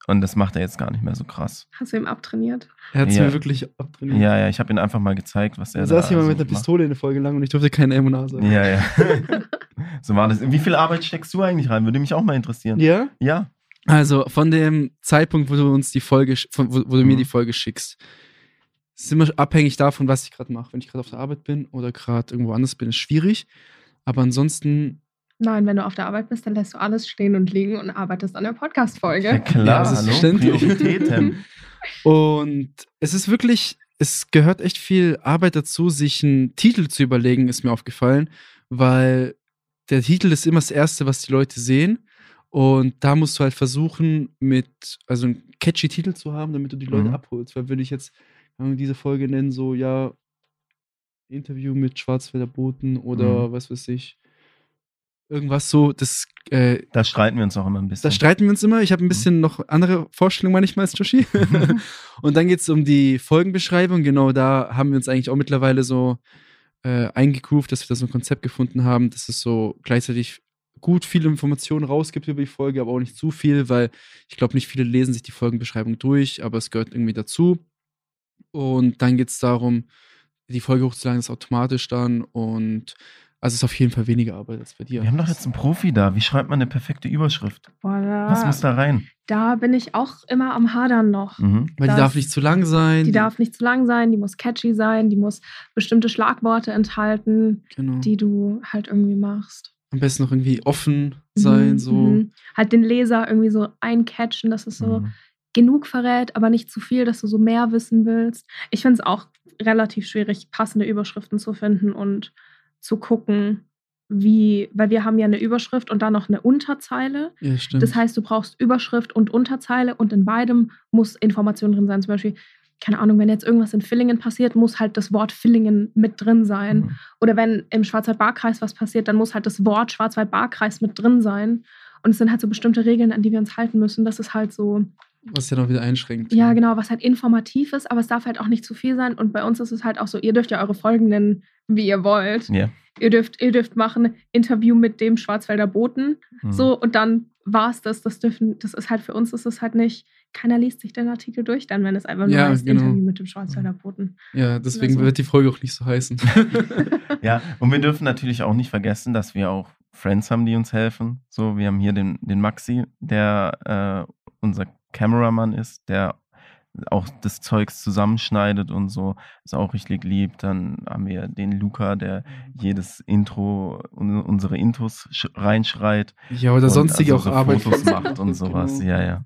Speaker 2: Und das macht er jetzt gar nicht mehr so krass.
Speaker 3: Hast du ihm abtrainiert?
Speaker 1: Er hat es
Speaker 2: Ja.
Speaker 1: mir wirklich abtrainiert.
Speaker 2: Ja, ja, ich habe ihm einfach mal gezeigt, was er
Speaker 1: Da saß jemand
Speaker 2: so
Speaker 1: mit einer. Pistole eine Folge lang und ich durfte kein M und A sagen.
Speaker 2: Ja, ja. so war das. Wie viel Arbeit steckst du eigentlich rein? Würde mich auch mal interessieren.
Speaker 1: Ja?
Speaker 2: Ja.
Speaker 1: Also von dem Zeitpunkt, wo du uns die Folge, wo, wo du mir
Speaker 2: Mhm.
Speaker 1: die Folge schickst, ist immer abhängig davon, was ich gerade mache. Wenn ich gerade auf der Arbeit bin oder gerade irgendwo anders bin, ist schwierig. Aber ansonsten,
Speaker 3: Nein, wenn du auf der Arbeit bist, dann lässt du alles stehen und liegen und arbeitest an der
Speaker 2: Ja,
Speaker 3: Podcast-Folge.
Speaker 2: klar,
Speaker 1: Ja,
Speaker 2: hallo,
Speaker 1: selbstverständlich.
Speaker 2: Prioritäten.
Speaker 1: und es ist wirklich, es gehört echt viel Arbeit dazu, sich einen Titel zu überlegen, ist mir aufgefallen, weil der Titel ist immer das Erste, was die Leute sehen. Und da musst du halt versuchen, mit, also einen catchy Titel zu haben, damit du die Leute
Speaker 2: Mhm.
Speaker 1: abholst. Weil würde ich jetzt diese Folge nennen, so, ja, Interview mit Schwarzwälder Boten oder
Speaker 2: Mhm.
Speaker 1: was weiß ich. Irgendwas so, das, äh,
Speaker 2: Da streiten wir uns auch immer ein bisschen.
Speaker 1: da streiten wir uns immer. Ich habe ein bisschen noch andere Vorstellungen manchmal als Joshi. und dann geht es um die Folgenbeschreibung. Genau da haben wir uns eigentlich auch mittlerweile so äh, eingegroovt, dass wir da so ein Konzept gefunden haben, dass es so gleichzeitig gut viele Informationen rausgibt über die Folge, aber auch nicht zu viel, weil ich glaube, nicht viele lesen sich die Folgenbeschreibung durch, aber es gehört irgendwie dazu. Und dann geht es darum, die Folge hochzuladen, ist automatisch dann und also es ist auf jeden Fall weniger Arbeit als bei dir.
Speaker 2: wir haben doch jetzt einen Profi da. Wie schreibt man eine perfekte Überschrift?
Speaker 3: Da,
Speaker 2: Was muss da rein?
Speaker 3: da bin ich auch immer am Hadern noch.
Speaker 2: Mhm.
Speaker 1: Weil die darf nicht zu lang sein.
Speaker 3: Die darf nicht zu lang sein, die muss catchy sein, die muss bestimmte Schlagworte enthalten,
Speaker 1: genau.
Speaker 3: die du halt irgendwie machst.
Speaker 1: am besten noch irgendwie offen sein,
Speaker 3: Mhm,
Speaker 1: so.
Speaker 3: mhm. Halt den Leser irgendwie so eincatchen, dass es so
Speaker 2: Mhm.
Speaker 3: genug verrät, aber nicht zu viel, dass du so mehr wissen willst. Ich finde es auch relativ schwierig, passende Überschriften zu finden und zu gucken, wie, weil wir haben ja eine Überschrift und dann noch eine Unterzeile.
Speaker 1: Ja.
Speaker 3: Das heißt, du brauchst Überschrift und Unterzeile und in beidem muss Information drin sein. Zum Beispiel, keine Ahnung, wenn jetzt irgendwas in Villingen passiert, muss halt das Wort Villingen mit drin sein.
Speaker 2: Mhm.
Speaker 3: Oder wenn im Schwarzwald-Barkreis was passiert, dann muss halt das Wort Schwarzwald-Barkreis mit drin sein. Und es sind halt so bestimmte Regeln, an die wir uns halten müssen. Das ist halt so
Speaker 1: Was ja noch wieder einschränkt.
Speaker 3: Ja, genau, was halt informativ ist, aber es darf halt auch nicht zu viel sein. Und bei uns ist es halt auch so, ihr dürft ja eure Folgen nennen, wie ihr wollt.
Speaker 2: Ja.
Speaker 3: Ihr dürft, ihr dürft machen Interview mit dem Schwarzwälder Boten.
Speaker 2: Mhm.
Speaker 3: So, und dann war es das. Das dürfen, das ist halt für uns ist es halt nicht, keiner liest sich den Artikel durch, dann, wenn es einfach nur
Speaker 1: Ja,
Speaker 3: heißt
Speaker 1: genau.
Speaker 3: Interview mit dem Schwarzwälder Boten.
Speaker 1: Ja, deswegen
Speaker 3: Also-
Speaker 1: wird die Folge auch nicht so heißen.
Speaker 2: Ja, und wir dürfen natürlich auch nicht vergessen, dass wir auch Friends haben, die uns helfen. So, wir haben hier den, den Maxi, der äh, unser Cameramann ist, der auch das Zeugs zusammenschneidet und so, ist auch richtig lieb. Dann haben wir den Luca, der jedes Intro, un unsere Intros sch- reinschreit.
Speaker 1: ja, oder
Speaker 2: und
Speaker 1: sonstige
Speaker 2: also
Speaker 1: auch
Speaker 2: so
Speaker 1: Arbeit.
Speaker 2: Fotos macht und sowas.
Speaker 1: Genau.
Speaker 2: Ja, ja.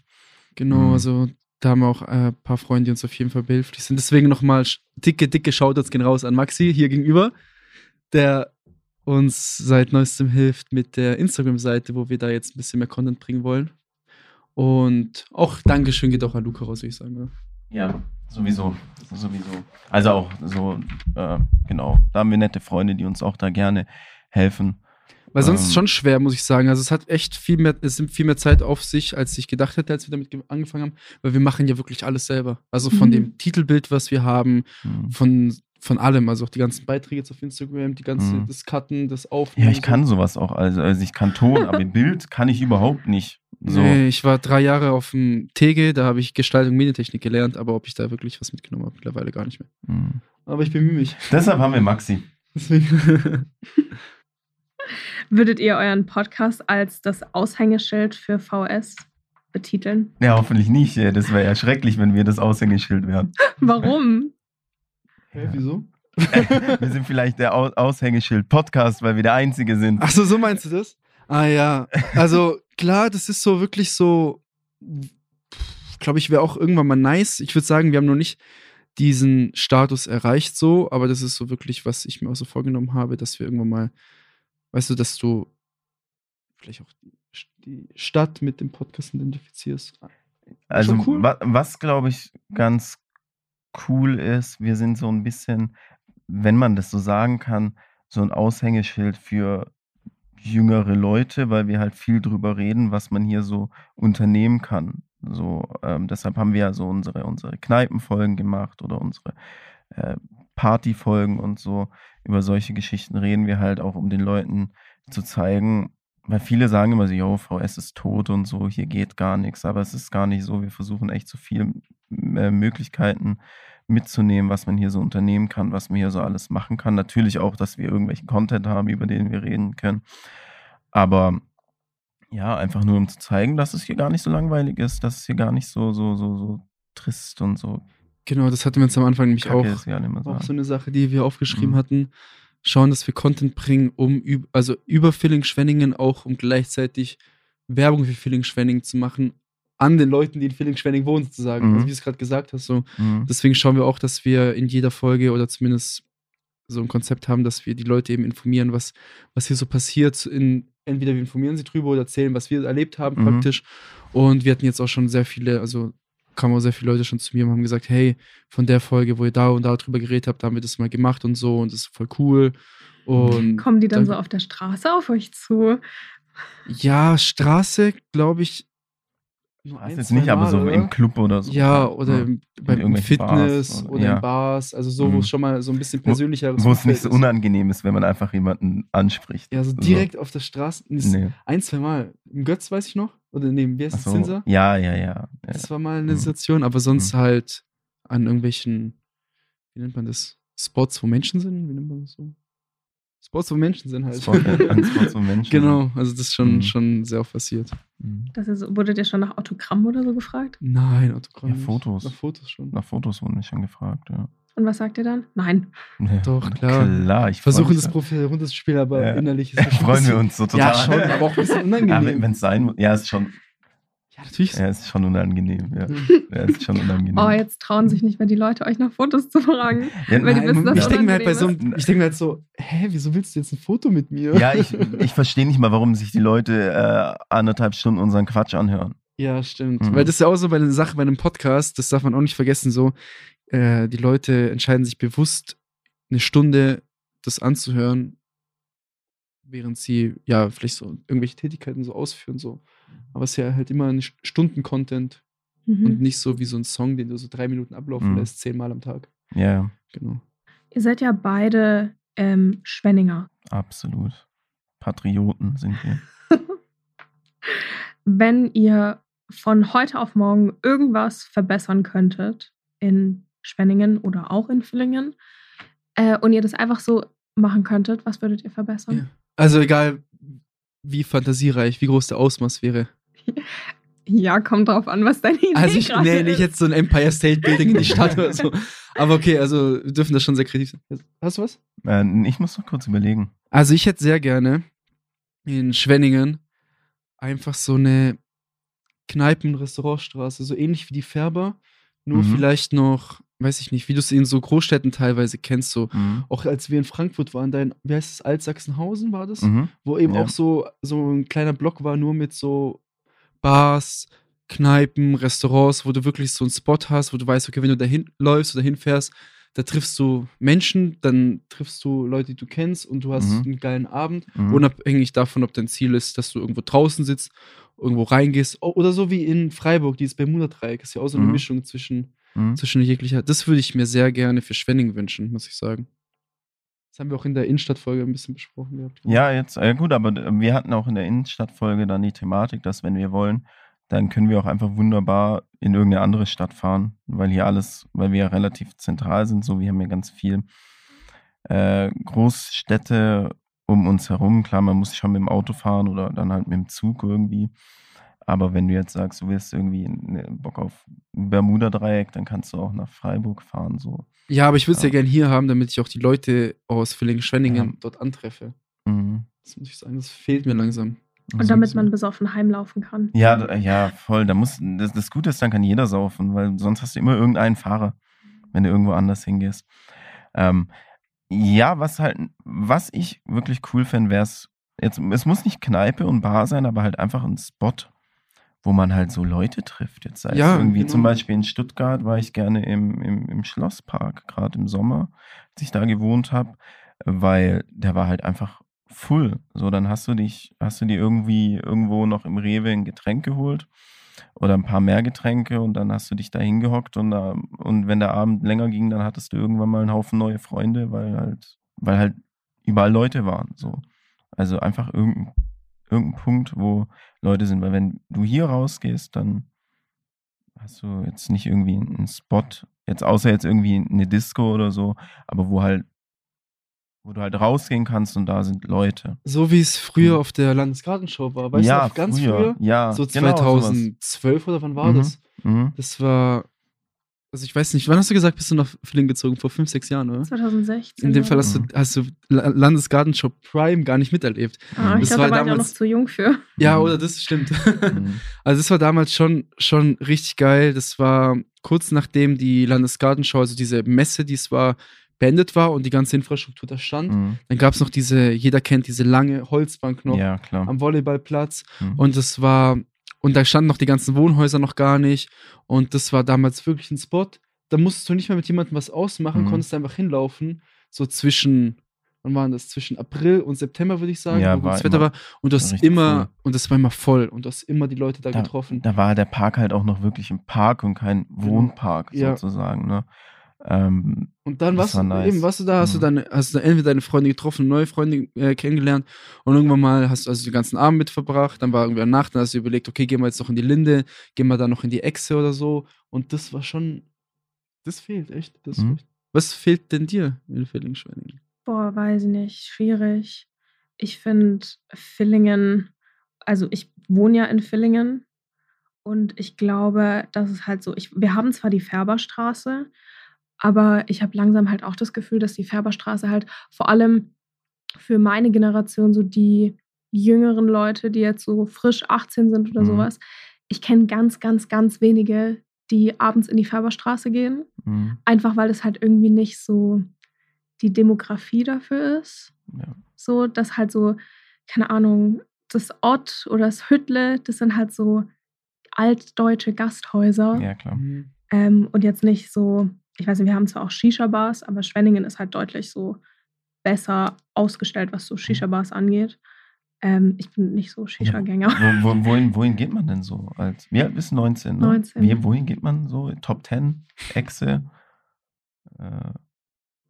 Speaker 1: Genau,
Speaker 2: Mhm.
Speaker 1: also da haben wir auch äh, ein paar Freunde, die uns auf jeden Fall behilflich sind. Deswegen nochmal dicke, dicke Shoutouts gehen raus an Maxi hier gegenüber, der uns seit neuestem hilft mit der Instagram-Seite, wo wir da jetzt ein bisschen mehr Content bringen wollen. Und auch Dankeschön geht auch an Luca raus, würde ich sagen. Ja.
Speaker 2: Ja, sowieso. Sowieso. Also auch so, äh, genau. Da haben wir nette Freunde, die uns auch da gerne helfen.
Speaker 1: Weil sonst ist
Speaker 2: Ähm.
Speaker 1: es schon schwer, muss ich sagen. Also es hat echt viel mehr, es nimmt viel mehr Zeit auf sich, als ich gedacht hätte, als wir damit ge- angefangen haben, weil wir machen ja wirklich alles selber. Also von
Speaker 3: Mhm.
Speaker 1: dem Titelbild, was wir haben,
Speaker 2: Hm.
Speaker 1: von, von allem, also auch die ganzen Beiträge jetzt auf Instagram, die ganze,
Speaker 2: Mhm.
Speaker 1: das Cutten, das Aufnehmen.
Speaker 2: Ja, ich kann sowas auch. Also, also ich kann Ton, aber Bild kann ich überhaupt nicht. So.
Speaker 1: Nee, ich war drei Jahre auf dem TG, da habe ich Gestaltung und Medientechnik gelernt, aber ob ich da wirklich was mitgenommen habe, mittlerweile gar nicht mehr.
Speaker 2: Hm.
Speaker 1: Aber ich bemühe mich.
Speaker 2: Deshalb haben wir Maxi.
Speaker 1: Deswegen.
Speaker 3: Würdet ihr euren Podcast als das Aushängeschild für VS betiteln?
Speaker 2: Ja, hoffentlich nicht. Ja, Das wäre ja schrecklich, wenn wir das Aushängeschild wären.
Speaker 3: Warum?
Speaker 1: Hä, wieso?
Speaker 2: Wir sind vielleicht der Au Aushängeschild-Podcast, weil wir der Einzige sind.
Speaker 1: Achso, so meinst du das? Ah ja. Also klar, das ist so wirklich so, glaube ich, wäre auch irgendwann mal nice. Ich würde sagen, wir haben noch nicht diesen Status erreicht so, aber das ist so wirklich, was ich mir auch so vorgenommen habe, dass wir irgendwann mal, weißt du, dass du vielleicht auch die, Stadt mit dem Podcast identifizierst.
Speaker 2: Also,
Speaker 1: cool.
Speaker 2: wa was glaube ich ganz cool ist, wir sind so ein bisschen, wenn man das so sagen kann, so ein Aushängeschild für jüngere Leute, weil wir halt viel drüber reden, was man hier so unternehmen kann. So, ähm, deshalb haben wir ja so unsere, unsere Kneipenfolgen gemacht oder unsere äh, Partyfolgen und so. Über solche Geschichten reden wir halt auch, um den Leuten zu zeigen, weil viele sagen immer so, yo, VS ist tot und so, hier geht gar nichts, aber es ist gar nicht so. Wir versuchen echt so viel äh, Möglichkeiten mitzunehmen, was man hier so unternehmen kann, was man hier so alles machen kann. Natürlich auch, dass wir irgendwelchen Content haben, über den wir reden können. Aber ja, einfach nur um zu zeigen, dass es hier gar nicht so langweilig ist, dass es hier gar nicht so, so, so, so trist und so
Speaker 1: Genau, das hatten wir uns am Anfang nämlich
Speaker 2: kacke
Speaker 1: auch.
Speaker 2: ist, immer
Speaker 1: auch so eine Sache, die wir aufgeschrieben
Speaker 2: Mhm.
Speaker 1: hatten. Schauen, dass wir Content bringen, um also über Villingen-Schwenningen auch, um gleichzeitig Werbung für Villingen-Schwenningen zu machen, an den Leuten, die in Villingen-Schwenningen wohnen, sozusagen.
Speaker 2: Mhm.
Speaker 1: Also wie du es gerade gesagt hast. So.
Speaker 2: Mhm.
Speaker 1: Deswegen schauen wir auch, dass wir in jeder Folge oder zumindest so ein Konzept haben, dass wir die Leute eben informieren, was, was hier so passiert. In, entweder wir informieren sie drüber oder erzählen, was wir erlebt haben
Speaker 2: Mhm.
Speaker 1: praktisch. Und wir hatten jetzt auch schon sehr viele, also kamen auch sehr viele Leute schon zu mir und haben gesagt, hey, von der Folge, wo ihr da und da drüber geredet habt, da haben wir das mal gemacht und so und das ist voll cool. Und
Speaker 3: Kommen die dann
Speaker 1: Danke.
Speaker 3: so auf der Straße auf euch zu?
Speaker 1: ja, Straße, glaube ich. nur
Speaker 2: Weiß
Speaker 1: ein,
Speaker 2: jetzt nicht, aber
Speaker 1: Mal,
Speaker 2: so
Speaker 1: oder?
Speaker 2: im Club oder so.
Speaker 1: Ja, oder im, beim
Speaker 2: irgendwelchen
Speaker 1: Fitness
Speaker 2: Bars oder-
Speaker 1: oder,
Speaker 2: ja.
Speaker 1: in Bars, also so, wo
Speaker 2: Mhm.
Speaker 1: es schon mal so ein bisschen
Speaker 2: Wo-
Speaker 1: persönlicheres
Speaker 2: Wo es nicht so
Speaker 1: ist.
Speaker 2: unangenehm ist, wenn man einfach jemanden anspricht.
Speaker 1: Ja, so direkt auf der Straße.
Speaker 2: So. Nee.
Speaker 1: Ein, zwei Mal. Im Götz weiß ich noch. Oder neben, wie heißt
Speaker 2: so.
Speaker 1: Zinser?
Speaker 2: Ja, ja, ja. ja.
Speaker 1: Das war mal eine
Speaker 2: Mhm.
Speaker 1: Situation, aber sonst
Speaker 2: Mhm.
Speaker 1: halt an irgendwelchen, wie nennt man das? Spots, wo Menschen sind? Wie nennt man das so? Spots, wo Menschen sind halt.
Speaker 2: Spot, an Spots, wo Menschen
Speaker 1: genau, also das ist schon,
Speaker 2: Mhm.
Speaker 1: schon sehr oft passiert.
Speaker 2: Mhm.
Speaker 3: Das ist, wurdet ihr schon nach Autogramm oder so gefragt?
Speaker 1: Nein, Autogramm.
Speaker 2: Ja. Fotos.
Speaker 1: Nach Fotos schon.
Speaker 2: Nach Fotos wurden wir schon gefragt, ja.
Speaker 3: Und was sagt ihr dann? Nein.
Speaker 2: ja
Speaker 1: Doch, klar.
Speaker 2: Klar, ich
Speaker 1: Versuchen das
Speaker 2: da.
Speaker 1: Profil runterzuspielen, aber
Speaker 2: Ja.
Speaker 1: innerlich ist es
Speaker 2: Freuen wir uns so total.
Speaker 1: Ja, schon, aber auch ein bisschen unangenehm.
Speaker 2: Ja, wenn es sein muss. Ja, ist schon,
Speaker 1: Ja, natürlich.
Speaker 2: ja, ist schon unangenehm. Ja, ja ist schon unangenehm.
Speaker 3: Oh, jetzt trauen sich nicht mehr die Leute, euch nach Fotos zu fragen.
Speaker 2: ja,
Speaker 3: weil die
Speaker 2: nein,
Speaker 3: wissen, dass
Speaker 1: ich denke mir halt bei so einem, ich denke mir halt so, hä, wieso willst du jetzt ein Foto mit mir?
Speaker 2: ja, ich, ich verstehe nicht mal, warum sich die Leute äh, anderthalb Stunden unseren Quatsch anhören.
Speaker 1: Ja, stimmt.
Speaker 2: Mhm.
Speaker 1: Weil das ist ja auch so bei einer Sache, bei einem Podcast, das darf man auch nicht vergessen, so, äh, die Leute entscheiden sich bewusst, eine Stunde das anzuhören, während sie, ja, vielleicht so irgendwelche Tätigkeiten so ausführen, so. Aber es ist ja halt immer ein Stunden-Content
Speaker 3: Mhm.
Speaker 1: und nicht so wie so ein Song, den du so drei Minuten ablaufen
Speaker 2: Mhm.
Speaker 1: lässt, zehnmal am Tag.
Speaker 2: Ja,
Speaker 1: Genau.
Speaker 3: Ihr seid ja beide ähm, Schwenninger.
Speaker 2: absolut. Patrioten sind wir.
Speaker 3: Wenn ihr von heute auf morgen irgendwas verbessern könntet in Schwenningen oder auch in Villingen äh, und ihr das einfach so machen könntet, was würdet ihr verbessern?
Speaker 1: Ja. Also egal, wie fantasiereich, wie groß der Ausmaß wäre.
Speaker 3: Ja, kommt drauf an, was deine Idee
Speaker 1: Also ich, nee, nicht jetzt so ein Empire State Building in die Stadt oder so. Aber okay, also wir dürfen das schon sehr kreativ sein. Hast du was?
Speaker 2: Äh, ich muss noch kurz überlegen.
Speaker 1: Also ich hätte sehr gerne in Schwenningen einfach so eine Kneipen-Restaurantstraße, so ähnlich wie die Färber, nur
Speaker 2: Mhm.
Speaker 1: vielleicht noch, weiß ich nicht, wie du es in so Großstädten teilweise kennst, so
Speaker 2: Mhm.
Speaker 1: auch als wir in Frankfurt waren, da in, wie heißt es, Altsachsenhausen war das?
Speaker 2: Mhm.
Speaker 1: Wo eben
Speaker 2: Ja.
Speaker 1: auch so, so ein kleiner Block war, nur mit so Bars, Kneipen, Restaurants, wo du wirklich so einen Spot hast, wo du weißt, okay, wenn du dahin läufst oder hinfährst, da triffst du Menschen, dann triffst du Leute, die du kennst und du hast
Speaker 2: Mhm.
Speaker 1: einen geilen Abend,
Speaker 2: Mhm.
Speaker 1: unabhängig davon, ob dein Ziel ist, dass du irgendwo draußen sitzt, irgendwo reingehst oder so wie in Freiburg, dieses Bermuda-Dreieck, ist ja auch so eine
Speaker 2: Mhm.
Speaker 1: Mischung zwischen,
Speaker 2: Mhm.
Speaker 1: zwischen jeglicher. Das würde ich mir sehr gerne für Schwenning wünschen, muss ich sagen. Das haben wir auch in der Innenstadtfolge ein bisschen besprochen gehabt.
Speaker 2: Ja, jetzt, äh, gut, aber äh, wir hatten auch in der Innenstadtfolge dann die Thematik, dass wenn wir wollen, dann können wir auch einfach wunderbar in irgendeine andere Stadt fahren, weil hier alles, weil wir ja relativ zentral sind, so wir haben ja ganz viel äh, Großstädte um uns herum. Klar, man muss schon mit dem Auto fahren oder dann halt mit dem Zug irgendwie. Aber wenn du jetzt sagst, du willst irgendwie ne, Bock auf Bermuda-Dreieck, dann kannst du auch nach Freiburg fahren. So.
Speaker 1: Ja, aber ich würde es ja
Speaker 2: Ja.
Speaker 1: gern hier haben, damit ich auch die Leute aus Villingen-Schwenningen
Speaker 2: Ja.
Speaker 1: dort antreffe.
Speaker 2: Mhm.
Speaker 1: Das muss ich sagen, das fehlt mir langsam.
Speaker 3: Und damit man besoffen heimlaufen kann.
Speaker 2: Ja, ja, voll. Da muss, das, das Gute ist, dann kann jeder saufen, weil sonst hast du immer irgendeinen Fahrer, wenn du irgendwo anders hingehst. Ähm, ja, was halt, was ich wirklich cool fände, wäre es, jetzt, es muss nicht Kneipe und Bar sein, aber halt einfach ein Spot, wo man halt so Leute trifft. Jetzt sei
Speaker 1: Ja,
Speaker 2: es irgendwie,
Speaker 1: genau.
Speaker 2: zum Beispiel in Stuttgart war ich gerne im, im, im Schlosspark, gerade im Sommer, als ich da gewohnt habe, weil der war halt einfach full. So, dann hast du dich, hast du dir irgendwie irgendwo noch im Rewe ein Getränk geholt oder ein paar mehr Getränke und dann hast du dich da hingehockt und, da, und wenn der Abend länger ging, dann hattest du irgendwann mal einen Haufen neue Freunde, weil halt, weil halt überall Leute waren. So. Also einfach irgendein, irgendein Punkt, wo Leute sind. Weil wenn du hier rausgehst, dann hast du jetzt nicht irgendwie einen Spot, jetzt außer jetzt irgendwie eine Disco oder so, aber wo halt, wo du halt rausgehen kannst und da sind Leute.
Speaker 1: So wie es früher
Speaker 2: Mhm.
Speaker 1: auf der Landesgartenshow war. Weißt
Speaker 2: ja,
Speaker 1: du, ganz früher?
Speaker 2: Ja,
Speaker 1: so
Speaker 2: genau, sowas.
Speaker 1: 2012 oder wann war
Speaker 2: Mhm.
Speaker 1: das?
Speaker 2: Mhm.
Speaker 1: Das war, also ich weiß nicht, wann hast du gesagt, bist du nach Villingen gezogen? Vor fünf, sechs Jahren, oder?
Speaker 3: 2016.
Speaker 1: In dem Fall hast du,
Speaker 2: Mhm.
Speaker 1: hast du La- Landesgartenshow Prime gar nicht miterlebt.
Speaker 3: Ah, ich glaube,
Speaker 1: war
Speaker 3: da war ich auch noch
Speaker 1: damals-
Speaker 3: zu jung für.
Speaker 1: Ja, oder das stimmt.
Speaker 2: Mhm.
Speaker 1: Also das war damals schon, schon richtig geil. Das war kurz nachdem die Landesgartenschau, also diese Messe, die es war, beendet war und die ganze Infrastruktur da stand.
Speaker 2: Mhm.
Speaker 1: Dann gab es noch diese, jeder kennt diese lange Holzbank noch
Speaker 2: Ja, klar.
Speaker 1: am Volleyballplatz.
Speaker 2: Mhm.
Speaker 1: Und das war, und da standen noch die ganzen Wohnhäuser noch gar nicht. Und das war damals wirklich ein Spot. Da musstest du nicht mehr mit jemandem was ausmachen,
Speaker 2: Mhm.
Speaker 1: konntest einfach hinlaufen. So zwischen, wann waren das? Zwischen April und September, würde ich sagen,
Speaker 2: Ja,
Speaker 1: wo gutes Wetter war. Und
Speaker 2: richtig
Speaker 1: immer,
Speaker 2: voll.
Speaker 1: und das war immer voll. Und du hast immer die Leute da,
Speaker 2: da,
Speaker 1: getroffen.
Speaker 2: da war der Park halt auch noch wirklich ein Park und kein Wohnpark
Speaker 1: Ja.
Speaker 2: sozusagen. Ne? Ähm,
Speaker 1: Und dann warst du
Speaker 2: war nice.
Speaker 1: eben, warst du da, hast du
Speaker 2: Mhm.
Speaker 1: dann, hast du entweder deine Freunde getroffen, neue Freunde äh, kennengelernt und irgendwann mal hast du also den ganzen Abend mit verbracht, dann war irgendwie eine Nacht, dann hast du überlegt, okay, gehen wir jetzt noch in die Linde, gehen wir dann noch in die Echse oder so und das war schon, das fehlt echt. Das
Speaker 2: Mhm.
Speaker 1: fehlt. Was fehlt denn dir in Villingen-Schwenningen?
Speaker 3: Boah, weiß ich nicht. Schwierig. Ich finde Villingen, also ich wohne ja in Villingen und ich glaube, das ist halt so, ich, wir haben zwar die Färberstraße, aber ich habe langsam halt auch das Gefühl, dass die Färberstraße halt vor allem für meine Generation, so die jüngeren Leute, die jetzt so frisch 18 sind oder
Speaker 2: Mhm.
Speaker 3: sowas, ich kenne ganz, ganz, ganz wenige, die abends in die Färberstraße gehen.
Speaker 2: mh,
Speaker 3: Einfach weil es halt irgendwie nicht so die Demografie dafür ist.
Speaker 2: ja.
Speaker 3: So, dass halt so, keine Ahnung, das Ott oder das Hüttle, das sind halt so altdeutsche Gasthäuser.
Speaker 2: ja, klar.
Speaker 3: Ähm, und jetzt nicht so, ich weiß nicht, wir haben zwar auch Shisha-Bars, aber Schwenningen ist halt deutlich so besser ausgestellt, was so Shisha-Bars angeht. Ähm, ich bin nicht so Shisha-Gänger.
Speaker 2: Wo, wo, wohin, wohin geht man denn so? Als, alt bist du? 19, ne?
Speaker 3: 19.
Speaker 2: Wie, wohin geht man so? Top 10? Echse? Äh,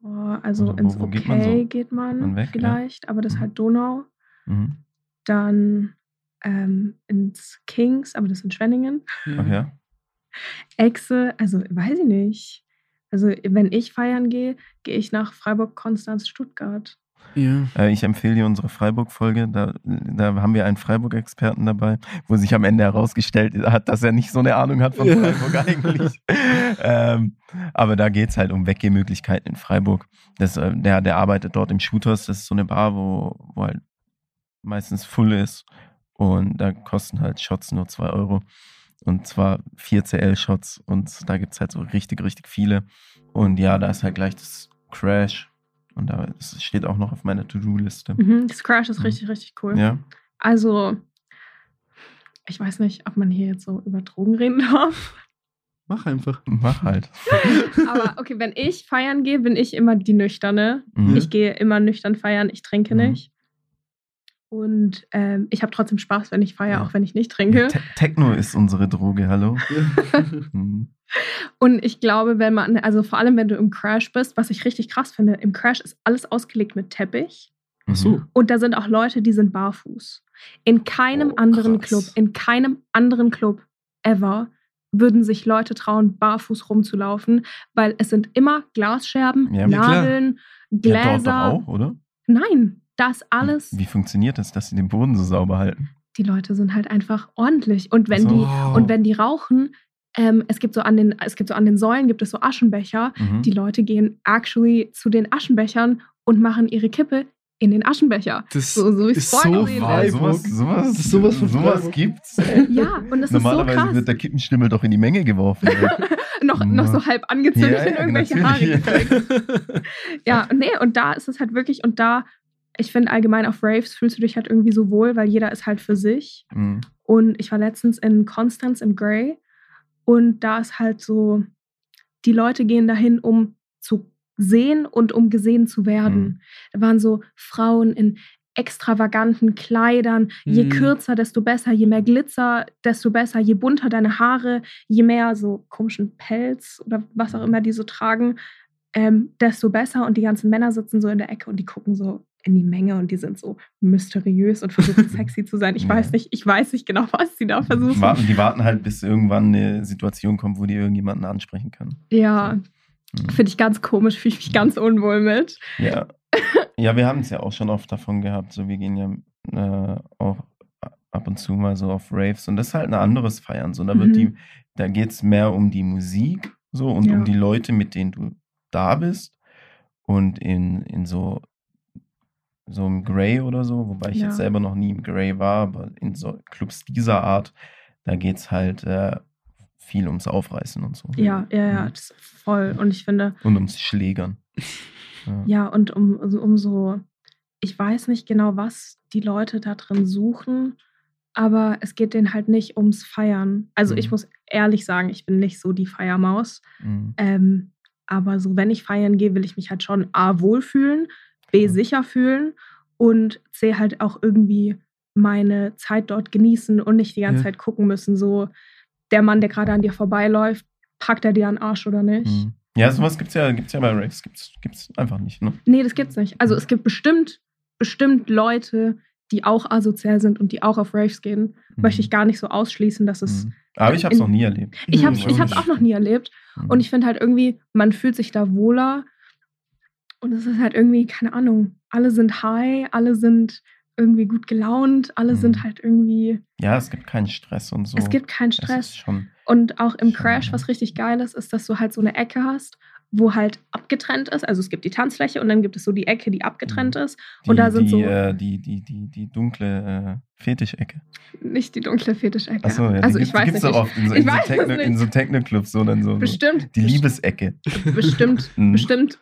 Speaker 3: Boah, also
Speaker 2: wo-
Speaker 3: ins
Speaker 2: wo
Speaker 3: OK
Speaker 2: geht man so?
Speaker 3: geht man,
Speaker 2: man weg, ja?
Speaker 3: vielleicht, aber das ist
Speaker 2: Mhm.
Speaker 3: halt Donau.
Speaker 2: mhm.
Speaker 3: Dann ähm, ins Kings, aber das ist in Schwenningen.
Speaker 2: Ach ja.
Speaker 3: Echse, also weiß ich nicht. Also wenn ich feiern gehe, gehe ich nach Freiburg, Konstanz, Stuttgart.
Speaker 1: Ja.
Speaker 2: Äh, Ich empfehle dir unsere Freiburg-Folge. Da, da haben wir einen Freiburg-Experten dabei, wo sich am Ende herausgestellt hat, dass er nicht so eine Ahnung hat von
Speaker 1: Ja.
Speaker 2: Freiburg eigentlich. ähm, aber da geht es halt um Weggehmöglichkeiten in Freiburg. Das, äh, der, der arbeitet dort im Shooters. Das ist so eine Bar, wo, wo halt meistens full ist. Und da kosten halt Shots nur 2 Euro. Und zwar 4 CL-Shots. Und da gibt es halt so richtig, richtig viele. Und ja, da ist halt gleich das Crash. Und da das steht auch noch auf meiner To-Do-Liste.
Speaker 3: Mhm, das Crash ist
Speaker 2: Mhm.
Speaker 3: richtig, richtig cool.
Speaker 2: Ja.
Speaker 3: Also, ich weiß nicht, ob man hier jetzt so über Drogen reden darf.
Speaker 1: Mach einfach.
Speaker 2: Mach halt.
Speaker 3: Aber okay, wenn ich feiern gehe, bin ich immer die Nüchterne.
Speaker 2: Mhm.
Speaker 3: Ich gehe immer nüchtern feiern, ich trinke
Speaker 2: Mhm.
Speaker 3: nicht. Und ähm, ich habe trotzdem Spaß, wenn ich feiere,
Speaker 2: Ja.
Speaker 3: auch wenn ich nicht trinke.
Speaker 2: Te Techno ist unsere Droge, hallo. Mhm.
Speaker 3: Und ich glaube, wenn man, also vor allem wenn du im Crash bist, was ich richtig krass finde, im Crash ist alles ausgelegt mit Teppich.
Speaker 2: Mhm.
Speaker 1: Ach so.
Speaker 3: Und da sind auch Leute, die sind barfuß. In keinem
Speaker 1: Oh,
Speaker 3: anderen
Speaker 1: krass.
Speaker 3: Club, in keinem anderen Club ever würden sich Leute trauen, barfuß rumzulaufen, weil es sind immer Glasscherben,
Speaker 2: Ja,
Speaker 1: ja, klar.
Speaker 3: Nadeln,
Speaker 2: Ja,
Speaker 3: Gläser.
Speaker 2: dort doch auch, oder?
Speaker 3: Nein, das alles.
Speaker 2: Wie funktioniert das, dass sie den Boden so sauber halten?
Speaker 3: Die Leute sind halt einfach ordentlich. Und wenn
Speaker 2: so.
Speaker 3: die
Speaker 1: Wow.
Speaker 3: und wenn die rauchen, ähm, es gibt so an den, es gibt so an den Säulen gibt es so Aschenbecher.
Speaker 2: Mhm.
Speaker 3: Die Leute gehen actually zu den Aschenbechern und machen ihre Kippe in den Aschenbecher.
Speaker 1: Das
Speaker 3: So, so wie es
Speaker 1: ist so
Speaker 2: Ah.
Speaker 1: Freiburg.
Speaker 2: sowas, sowas,
Speaker 1: sowas
Speaker 2: sowas gibt's.
Speaker 3: Ja, und das ist so
Speaker 2: Normalerweise
Speaker 3: krass.
Speaker 2: wird der Kippenstimmel doch in die Menge geworfen.
Speaker 3: noch, noch so halb angezündet
Speaker 2: Ja,
Speaker 3: in
Speaker 2: ja,
Speaker 3: irgendwelche Haare. Ja, und nee, und da ist es halt wirklich, und da, ich finde allgemein auf Raves fühlst du dich halt irgendwie so wohl, weil jeder ist halt für sich.
Speaker 2: Mhm.
Speaker 3: Und ich war letztens in Konstanz im Grey und da ist halt so, die Leute gehen dahin, um zu sehen und um gesehen zu werden.
Speaker 2: Mhm.
Speaker 3: Da waren so Frauen in extravaganten Kleidern. Je
Speaker 1: Mhm.
Speaker 3: kürzer, desto besser. Je mehr Glitzer, desto besser. Je bunter deine Haare, je mehr so komischen Pelz oder was auch immer die so tragen, ähm, desto besser. Und die ganzen Männer sitzen so in der Ecke und die gucken so in die Menge und die sind so mysteriös und versuchen sexy zu sein. Ich
Speaker 2: Ja.
Speaker 3: weiß nicht, ich weiß nicht genau, was sie da versuchen.
Speaker 2: Warten, die warten halt, bis irgendwann eine Situation kommt, wo die irgendjemanden ansprechen können.
Speaker 3: Ja,
Speaker 2: Mhm.
Speaker 3: finde ich ganz komisch, fühle ich mich ganz unwohl mit.
Speaker 2: Ja. ja, wir haben es ja auch schon oft davon gehabt. So, wir gehen ja äh, auch ab und zu mal so auf Raves und das ist halt ein anderes Feiern. So, da wird
Speaker 3: Mhm.
Speaker 2: die, da geht es mehr um die Musik so und
Speaker 3: Ja.
Speaker 2: um die Leute, mit denen du da bist. Und in, in so, so im Grey oder so, wobei ich
Speaker 3: Ja.
Speaker 2: jetzt selber noch nie im Grey war, aber in so Clubs dieser Art, da geht es halt äh, viel ums Aufreißen und so.
Speaker 3: Ja, ja, ja,
Speaker 2: Mhm.
Speaker 3: das ist voll. Und ich finde,
Speaker 2: Und ums Schlägern. Ja.
Speaker 3: Ja, und um, also um so, ich weiß nicht genau, was die Leute da drin suchen, aber es geht denen halt nicht ums Feiern. Also ich
Speaker 2: Mhm.
Speaker 3: muss ehrlich sagen, ich bin nicht so die Feiermaus.
Speaker 2: Mhm.
Speaker 3: Ähm, aber so, wenn ich feiern gehe, will ich mich halt schon A, wohlfühlen, B,
Speaker 2: Ja.
Speaker 3: sicher fühlen und C, halt auch irgendwie meine Zeit dort genießen und nicht die ganze
Speaker 1: Ja.
Speaker 3: Zeit gucken müssen, so der Mann, der gerade an dir vorbeiläuft, packt er dir an den Arsch oder nicht.
Speaker 2: Mhm. Ja, sowas gibt's ja, gibt's ja bei Raves, gibt's, gibt's einfach nicht, ne?
Speaker 3: Nee, das gibt's nicht. Also es gibt bestimmt, bestimmt Leute, die auch asozial sind und die auch auf Raves gehen. Möchte ich gar nicht so ausschließen, dass es.
Speaker 2: Mhm. Aber ich hab's
Speaker 3: in-
Speaker 2: noch nie erlebt.
Speaker 3: Ich habe
Speaker 1: Mhm,
Speaker 3: ich hab's auch noch nie erlebt.
Speaker 2: Mhm.
Speaker 3: Und ich finde halt irgendwie, man fühlt sich da wohler. Und es ist halt irgendwie, keine Ahnung, alle sind high, alle sind irgendwie gut gelaunt, alle
Speaker 2: Mhm.
Speaker 3: sind halt irgendwie.
Speaker 2: ja, es gibt keinen Stress und so.
Speaker 3: Es gibt keinen
Speaker 2: Es
Speaker 3: Stress. Und auch im Crash, was richtig geil ist, ist, dass du halt so eine Ecke hast, wo halt abgetrennt ist. Also es gibt die Tanzfläche und dann gibt es so die Ecke, die abgetrennt ist.
Speaker 2: Die,
Speaker 3: Und da sind
Speaker 2: die,
Speaker 3: so-
Speaker 2: Äh, die, die, die, die dunkle äh, Fetischecke.
Speaker 3: Nicht die dunkle Fetischecke.
Speaker 2: Achso, ja,
Speaker 3: also ich weiß
Speaker 2: gibt's
Speaker 3: nicht.
Speaker 2: doch oft in so, in so, Techno, in so Techno-Clubs, so dann so. so.
Speaker 3: Bestimmt.
Speaker 2: Die
Speaker 3: best-
Speaker 2: Liebesecke.
Speaker 3: Bestimmt,
Speaker 2: Mhm.
Speaker 3: bestimmt.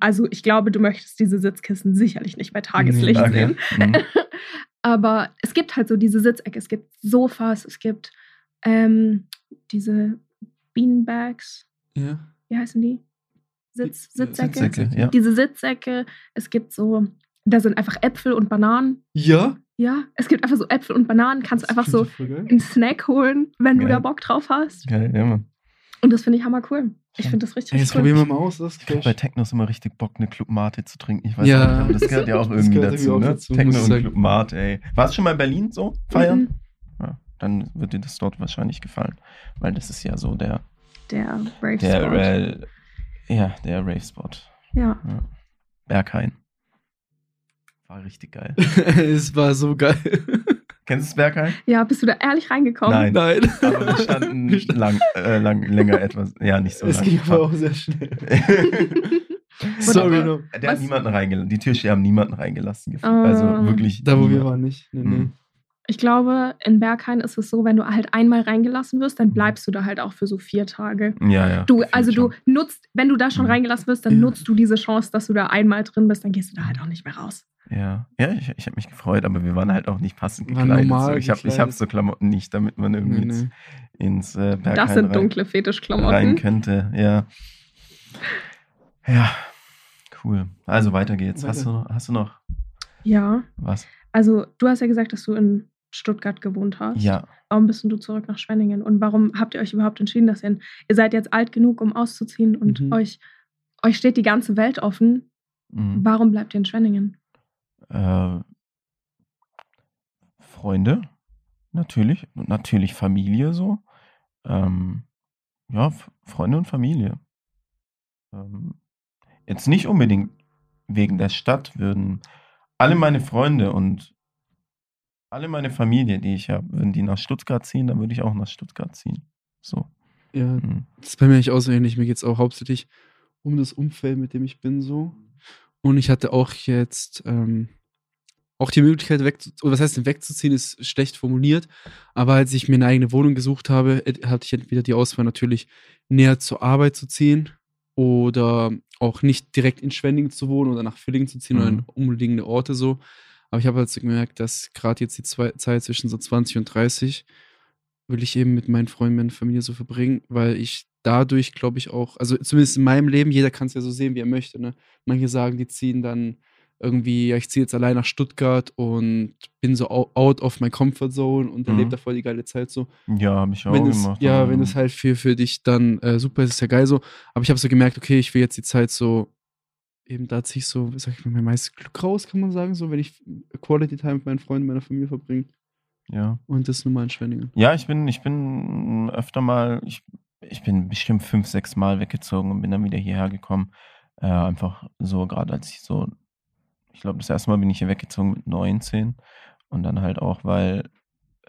Speaker 3: Also ich glaube, du möchtest diese Sitzkissen sicherlich nicht bei Tageslicht sehen.
Speaker 2: Mhm.
Speaker 3: Aber es gibt halt so diese Sitzecke, es gibt Sofas, es gibt ähm, diese Beanbags,
Speaker 1: Ja.
Speaker 3: wie heißen die? Sitz, Sitzsäcke.
Speaker 2: Sitzsäcke, ja.
Speaker 3: Diese Sitzsäcke, es gibt so, da sind einfach Äpfel und Bananen.
Speaker 1: Ja?
Speaker 3: Ja, es gibt einfach so Äpfel und Bananen, kannst du einfach so einen Snack holen, wenn du
Speaker 2: Geil.
Speaker 3: da Bock drauf hast.
Speaker 2: Geil, ja, Mann.
Speaker 3: Und das finde ich hammer cool. Ich finde das richtig
Speaker 1: Ey, jetzt
Speaker 3: cool.
Speaker 1: probieren wir mal aus. Das
Speaker 2: Ich krieg bei Technos immer richtig Bock, eine Club Mate zu trinken. Ich weiß
Speaker 1: Ja.
Speaker 2: nicht, aber das gehört ja auch irgendwie dazu,
Speaker 1: irgendwie auch
Speaker 2: ne?
Speaker 1: dazu,
Speaker 2: Techno und. Club Mate, ey. Warst du schon mal in Berlin so feiern?
Speaker 3: Mhm.
Speaker 2: Ja, dann wird dir das dort wahrscheinlich gefallen. Weil das ist ja so der,
Speaker 3: Der Brave
Speaker 2: der,
Speaker 3: Spot.
Speaker 2: äh, ja, der Rave-Spot.
Speaker 3: Ja.
Speaker 2: Ja. Berghain. War richtig geil.
Speaker 1: es war so geil.
Speaker 2: Kennst du das Berghain?
Speaker 3: ja, bist du da ehrlich reingekommen?
Speaker 2: Nein.
Speaker 1: Nein.
Speaker 2: Aber wir standen lang, äh, lang, länger etwas, ja, nicht so
Speaker 1: es
Speaker 2: lang.
Speaker 1: ging aber auch sehr schnell. Sorry,
Speaker 2: Aber
Speaker 1: no.
Speaker 2: Der hat
Speaker 3: Was?
Speaker 2: niemanden reingelassen. Die Türsteher haben niemanden reingelassen.
Speaker 3: Ah.
Speaker 2: Also wirklich.
Speaker 1: Da, wo wir
Speaker 2: niemand.
Speaker 1: waren, nicht. Nee, nee.
Speaker 2: Mhm.
Speaker 3: Ich glaube, in Berghain ist es so, wenn du halt einmal reingelassen wirst,
Speaker 2: Mhm.
Speaker 3: dann bleibst du da halt auch für so vier Tage.
Speaker 2: Ja, ja.
Speaker 3: Du, also du
Speaker 2: schon.
Speaker 3: nutzt, wenn du da schon
Speaker 2: Mhm.
Speaker 3: reingelassen wirst, dann
Speaker 1: Ja.
Speaker 3: nutzt du diese Chance, dass du da einmal drin bist, dann gehst du da halt auch nicht mehr raus.
Speaker 2: Ja, ja ich, ich habe mich gefreut, aber wir waren halt auch nicht passend gekleidet.
Speaker 1: normal
Speaker 2: so. Ich habe hab so Klamotten nicht, damit man irgendwie
Speaker 1: Nee,
Speaker 2: ins,
Speaker 1: nee.
Speaker 2: ins äh, Berghain
Speaker 3: Das sind
Speaker 2: rein,
Speaker 3: dunkle
Speaker 2: rein
Speaker 3: Fetischklamotten.
Speaker 2: könnte. Ja. Ja, cool. Also weiter geht's. Hast, du,
Speaker 1: Weiter.
Speaker 2: hast du noch
Speaker 3: Ja,
Speaker 2: was?
Speaker 3: also du hast ja gesagt, dass du in Stuttgart gewohnt hast.
Speaker 2: Ja,
Speaker 3: Warum bist du zurück nach Schwenningen? Und warum habt ihr euch überhaupt entschieden, dass ihr, ihr seid jetzt alt genug, um auszuziehen und
Speaker 1: Mhm.
Speaker 3: euch, euch steht die ganze Welt offen.
Speaker 2: mhm.
Speaker 3: Warum bleibt ihr in Schwenningen?
Speaker 2: äh, Freunde, natürlich. Und natürlich Familie so. Ähm, ja, Freunde und Familie. Ähm, jetzt nicht unbedingt wegen der Stadt würden alle meine Freunde und alle meine Familie, die ich habe, würden die nach Stuttgart ziehen, dann würde ich auch nach Stuttgart ziehen. So.
Speaker 1: Ja,
Speaker 2: Mhm.
Speaker 1: das ist bei mir eigentlich auch so ähnlich. Mir geht es auch hauptsächlich um das Umfeld, mit dem ich bin, so. Und ich hatte auch jetzt ähm, auch die Möglichkeit, wegzuziehen. Oder was heißt denn wegzuziehen, ist schlecht formuliert. Aber als ich mir eine eigene Wohnung gesucht habe, hatte ich entweder die Auswahl natürlich näher zur Arbeit zu ziehen oder auch nicht direkt in Schwenningen zu wohnen oder nach Villingen zu ziehen oder in
Speaker 2: Mhm.
Speaker 1: umliegende Orte so. Aber ich habe halt so gemerkt, dass gerade jetzt die zwei, Zeit zwischen so 20 und 30 will ich eben mit meinen Freunden, meiner Familie so verbringen, weil ich dadurch, glaube ich, auch, also zumindest in meinem Leben, jeder kann es ja so sehen, wie er möchte. Ne? Manche sagen, die ziehen dann irgendwie, ja, ich ziehe jetzt allein nach Stuttgart und bin so out of my comfort zone und erlebe
Speaker 2: Mhm.
Speaker 1: da voll die geile Zeit so.
Speaker 2: Ja, habe ich auch
Speaker 1: Wenn es,
Speaker 2: gemacht.
Speaker 1: ja, wenn es halt für, für dich dann äh, super ist, ist ja geil so. Aber ich habe so gemerkt, okay, ich will jetzt die Zeit so, eben da ziehe ich so, sag ich mal, mein meistes Glück raus, kann man sagen, so, wenn ich Quality Time mit meinen Freunden, meiner Familie verbringe.
Speaker 2: Ja.
Speaker 1: Und das nur mal in Schwenningen.
Speaker 2: Ja, ich bin, ich bin öfter mal, ich, ich bin bestimmt fünf, sechs Mal weggezogen und bin dann wieder hierher gekommen. Äh, einfach so, gerade als ich so, ich glaube, das erste Mal bin ich hier weggezogen mit 19 und dann halt auch, weil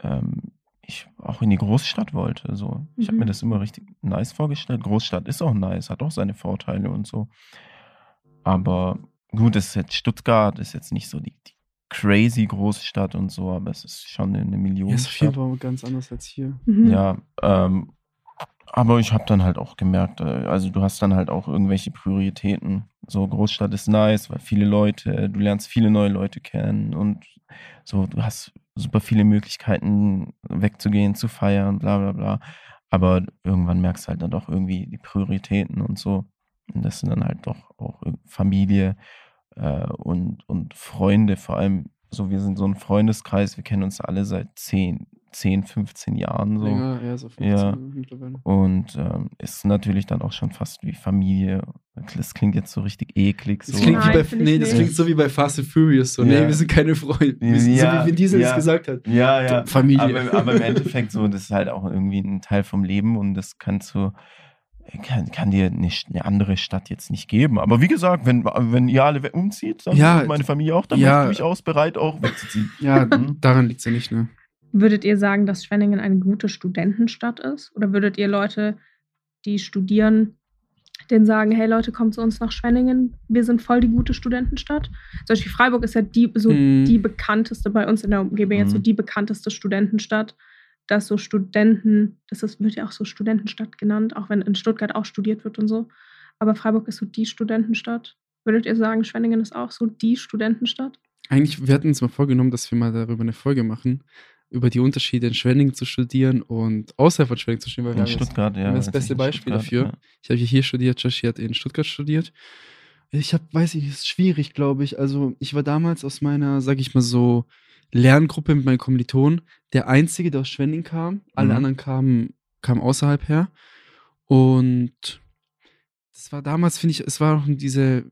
Speaker 2: ähm, ich auch in die Großstadt wollte. So. Ich habe
Speaker 3: Mhm.
Speaker 2: mir das immer richtig nice vorgestellt. Großstadt ist auch nice, hat auch seine Vorteile und so. Aber gut, es ist jetzt Stuttgart, ist jetzt nicht so die, die crazy Großstadt und so, aber es ist schon eine Million.
Speaker 1: Ja, ist Fall ganz anders als hier.
Speaker 3: Mhm.
Speaker 2: Ja, ähm, aber ich habe dann halt auch gemerkt, äh, also du hast dann halt auch irgendwelche Prioritäten. So Großstadt ist nice, weil viele Leute, du lernst viele neue Leute kennen und so, du hast super viele Möglichkeiten wegzugehen, zu feiern, bla bla bla. Aber irgendwann merkst du halt dann doch irgendwie die Prioritäten und so. Und das sind dann halt doch auch Familie äh, und, und Freunde, vor allem so, wir sind so ein Freundeskreis, wir kennen uns alle seit 10, 10 15 Jahren so.
Speaker 1: Länger, ja, so 15
Speaker 2: Ja.
Speaker 1: Mittlerweile.
Speaker 2: Und ähm, ist natürlich dann auch schon fast wie Familie. Das klingt jetzt so richtig eklig. So.
Speaker 1: Das klingt,
Speaker 3: Nein,
Speaker 1: bei, nee, das klingt so wie bei Fast and Furious. So,
Speaker 2: Ja.
Speaker 1: nee, wir sind keine Freunde. Wir sind
Speaker 2: Ja,
Speaker 1: so wie Vin Diesel
Speaker 2: ja.
Speaker 1: es gesagt hat.
Speaker 2: Ja, ja.
Speaker 1: Familie.
Speaker 2: Aber, aber im Endeffekt so, das ist halt auch irgendwie ein Teil vom Leben und das kannst du, kann, kann dir eine, eine andere Stadt jetzt nicht geben. Aber wie gesagt, wenn, wenn ihr alle umzieht, dann
Speaker 1: Ja,
Speaker 2: ist meine Familie auch, dann
Speaker 1: ja.
Speaker 2: bin ich durchaus bereit, auch wegzuziehen.
Speaker 1: Ja,
Speaker 2: Mhm.
Speaker 1: daran liegt es ja nicht, ne?
Speaker 3: Würdet ihr sagen, dass Schwenningen eine gute Studentenstadt ist? Oder würdet ihr Leute, die studieren, denen sagen, hey Leute, kommt zu uns nach Schwenningen, wir sind voll die gute Studentenstadt? Zum Beispiel Freiburg ist ja die, so
Speaker 1: Mhm.
Speaker 3: die bekannteste bei uns in der Umgebung, jetzt so
Speaker 2: Mhm.
Speaker 3: die bekannteste Studentenstadt, dass so Studenten, das ist, wird ja auch so Studentenstadt genannt, auch wenn in Stuttgart auch studiert wird und so. Aber Freiburg ist so die Studentenstadt. Würdet ihr sagen, Schwenningen ist auch so die Studentenstadt?
Speaker 1: Eigentlich, wir hatten uns mal vorgenommen, dass wir mal darüber eine Folge machen, über die Unterschiede in Schwenningen zu studieren und außerhalb von Schwenningen zu studieren. Weil wir
Speaker 2: In
Speaker 1: haben jetzt-
Speaker 2: Stuttgart, ja.
Speaker 1: wir haben das beste Beispiel dafür. Ich habe hier studiert, Joshi hat in Stuttgart studiert. Ich habe, weiß ich, ist schwierig, glaube ich. Also ich war damals aus meiner, sag ich mal so, Lerngruppe mit meinen Kommilitonen der Einzige, der aus Schwenning kam. Alle
Speaker 2: Mhm.
Speaker 1: anderen kamen, kamen außerhalb her. Und das war damals, finde ich, es war noch diese,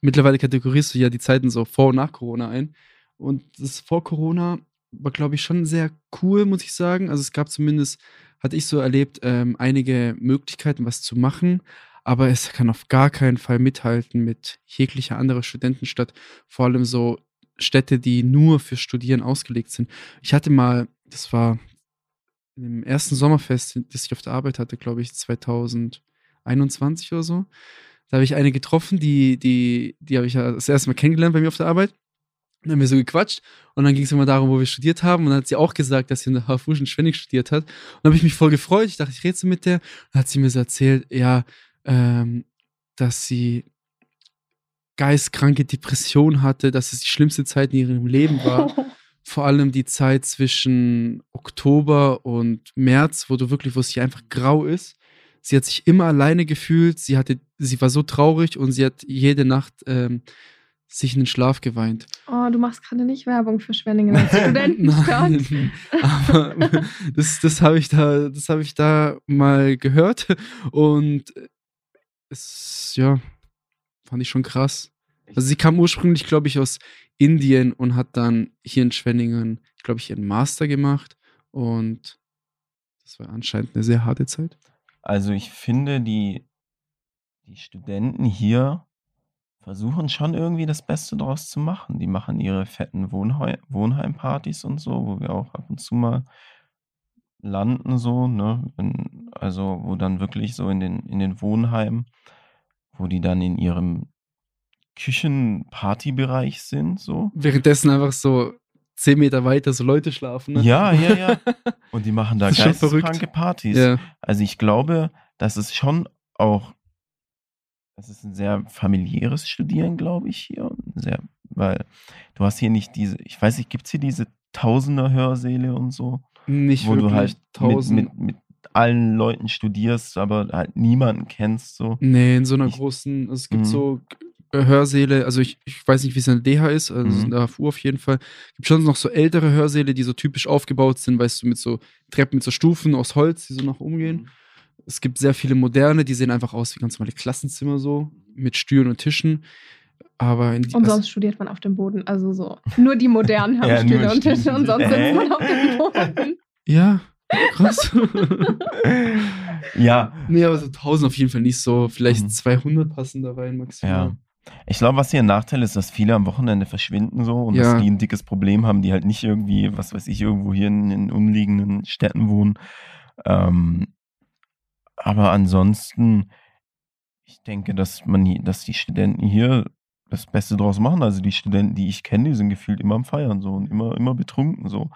Speaker 1: mittlerweile kategorierst du ja die Zeiten so vor und nach Corona ein. Und das vor Corona war, glaube ich, schon sehr cool, muss ich sagen. Also es gab zumindest, hatte ich so erlebt, ähm, einige Möglichkeiten, was zu machen. Aber es kann auf gar keinen Fall mithalten mit jeglicher anderer Studentenstadt. Vor allem so Städte, die nur für Studieren ausgelegt sind. Ich hatte mal, das war im ersten Sommerfest, das ich auf der Arbeit hatte, glaube ich, 2021 oder so. Da habe ich eine getroffen, die, die, die habe ich ja das erste Mal kennengelernt bei mir auf der Arbeit. Dann haben wir so gequatscht und dann ging es immer darum, wo wir studiert haben. Und dann hat sie auch gesagt, dass sie in der HFU in Schwenning studiert hat. Und dann habe ich mich voll gefreut. Ich dachte, ich rede so mit der. Und dann hat sie mir so erzählt, ja, ähm, dass sie geistkranke Depression hatte, dass es die schlimmste Zeit in ihrem Leben war. Vor allem die Zeit zwischen Oktober und März, wo du wirklich, wo es hier einfach grau ist. Sie hat sich immer alleine gefühlt. Sie hatte, sie war so traurig und sie hat jede Nacht ähm, sich in den Schlaf geweint.
Speaker 3: Oh, du machst gerade nicht Werbung für Schwenningen als Studentenstadt.
Speaker 1: Nein, aber das, das habe ich da, das habe ich da mal gehört und es, ja, fand ich schon krass. Also sie kam ursprünglich, glaube ich, aus Indien und hat dann hier in Schwenningen, glaube ich, ihren Master gemacht und das war anscheinend eine sehr harte Zeit.
Speaker 2: Also ich finde, die, die Studenten hier versuchen schon irgendwie das Beste draus zu machen. Die machen ihre fetten Wohnhei Wohnheimpartys und so, wo wir auch ab und zu mal landen, so, ne? In, also, wo dann wirklich so in den, in den Wohnheimen, wo die dann in ihrem Küchenpartybereich sind, so.
Speaker 1: Währenddessen einfach so zehn Meter weiter so Leute schlafen. Ne?
Speaker 2: Ja, ja, ja. Und die machen da geisteskranke Partys.
Speaker 1: ja.
Speaker 2: Also ich glaube, das ist schon auch, das ist ein sehr familiäres Studieren, glaube ich, hier. Sehr, weil du hast hier nicht diese, ich weiß nicht, gibt es hier diese Tausender Hörsäle und so,
Speaker 1: Nicht
Speaker 2: wo
Speaker 1: wirklich
Speaker 2: du halt
Speaker 1: tausend.
Speaker 2: mit, mit, mit allen Leuten studierst, aber halt niemanden kennst, so.
Speaker 1: Nee, in so einer
Speaker 2: Ich-
Speaker 1: großen, also es gibt
Speaker 2: Mhm.
Speaker 1: so äh, Hörsäle, also ich, ich weiß nicht, wie es in der DH ist, also
Speaker 2: Mhm.
Speaker 1: in der HFU auf jeden Fall. gibt schon noch so ältere Hörsäle, die so typisch aufgebaut sind, weißt du, mit so Treppen mit so Stufen aus Holz, die so nach oben gehen. Es gibt sehr viele moderne, die sehen einfach aus wie ganz normale Klassenzimmer so, mit Stühlen und Tischen. Aber in die,
Speaker 3: Und
Speaker 1: also-
Speaker 3: sonst studiert man auf dem Boden. Also so. Nur die modernen haben
Speaker 2: Ja,
Speaker 3: Stühle und Tische und sonst
Speaker 2: Hä?
Speaker 3: sitzt man auf dem Boden.
Speaker 1: ja, krass.
Speaker 2: ja,
Speaker 1: nee, aber so 1000 auf jeden Fall nicht so, vielleicht
Speaker 2: Mhm.
Speaker 1: 200 passen da rein maximal.
Speaker 2: ja. Ich glaube, was hier ein Nachteil ist, dass viele am Wochenende verschwinden so und
Speaker 1: Ja.
Speaker 2: dass die ein dickes Problem haben, die halt nicht irgendwie, was weiß ich, irgendwo hier in den umliegenden Städten wohnen. Ähm, aber ansonsten, ich denke, dass man, hier- dass die Studenten hier das Beste draus machen. Also die Studenten, die ich kenne, die sind gefühlt immer am Feiern so und immer, immer betrunken so.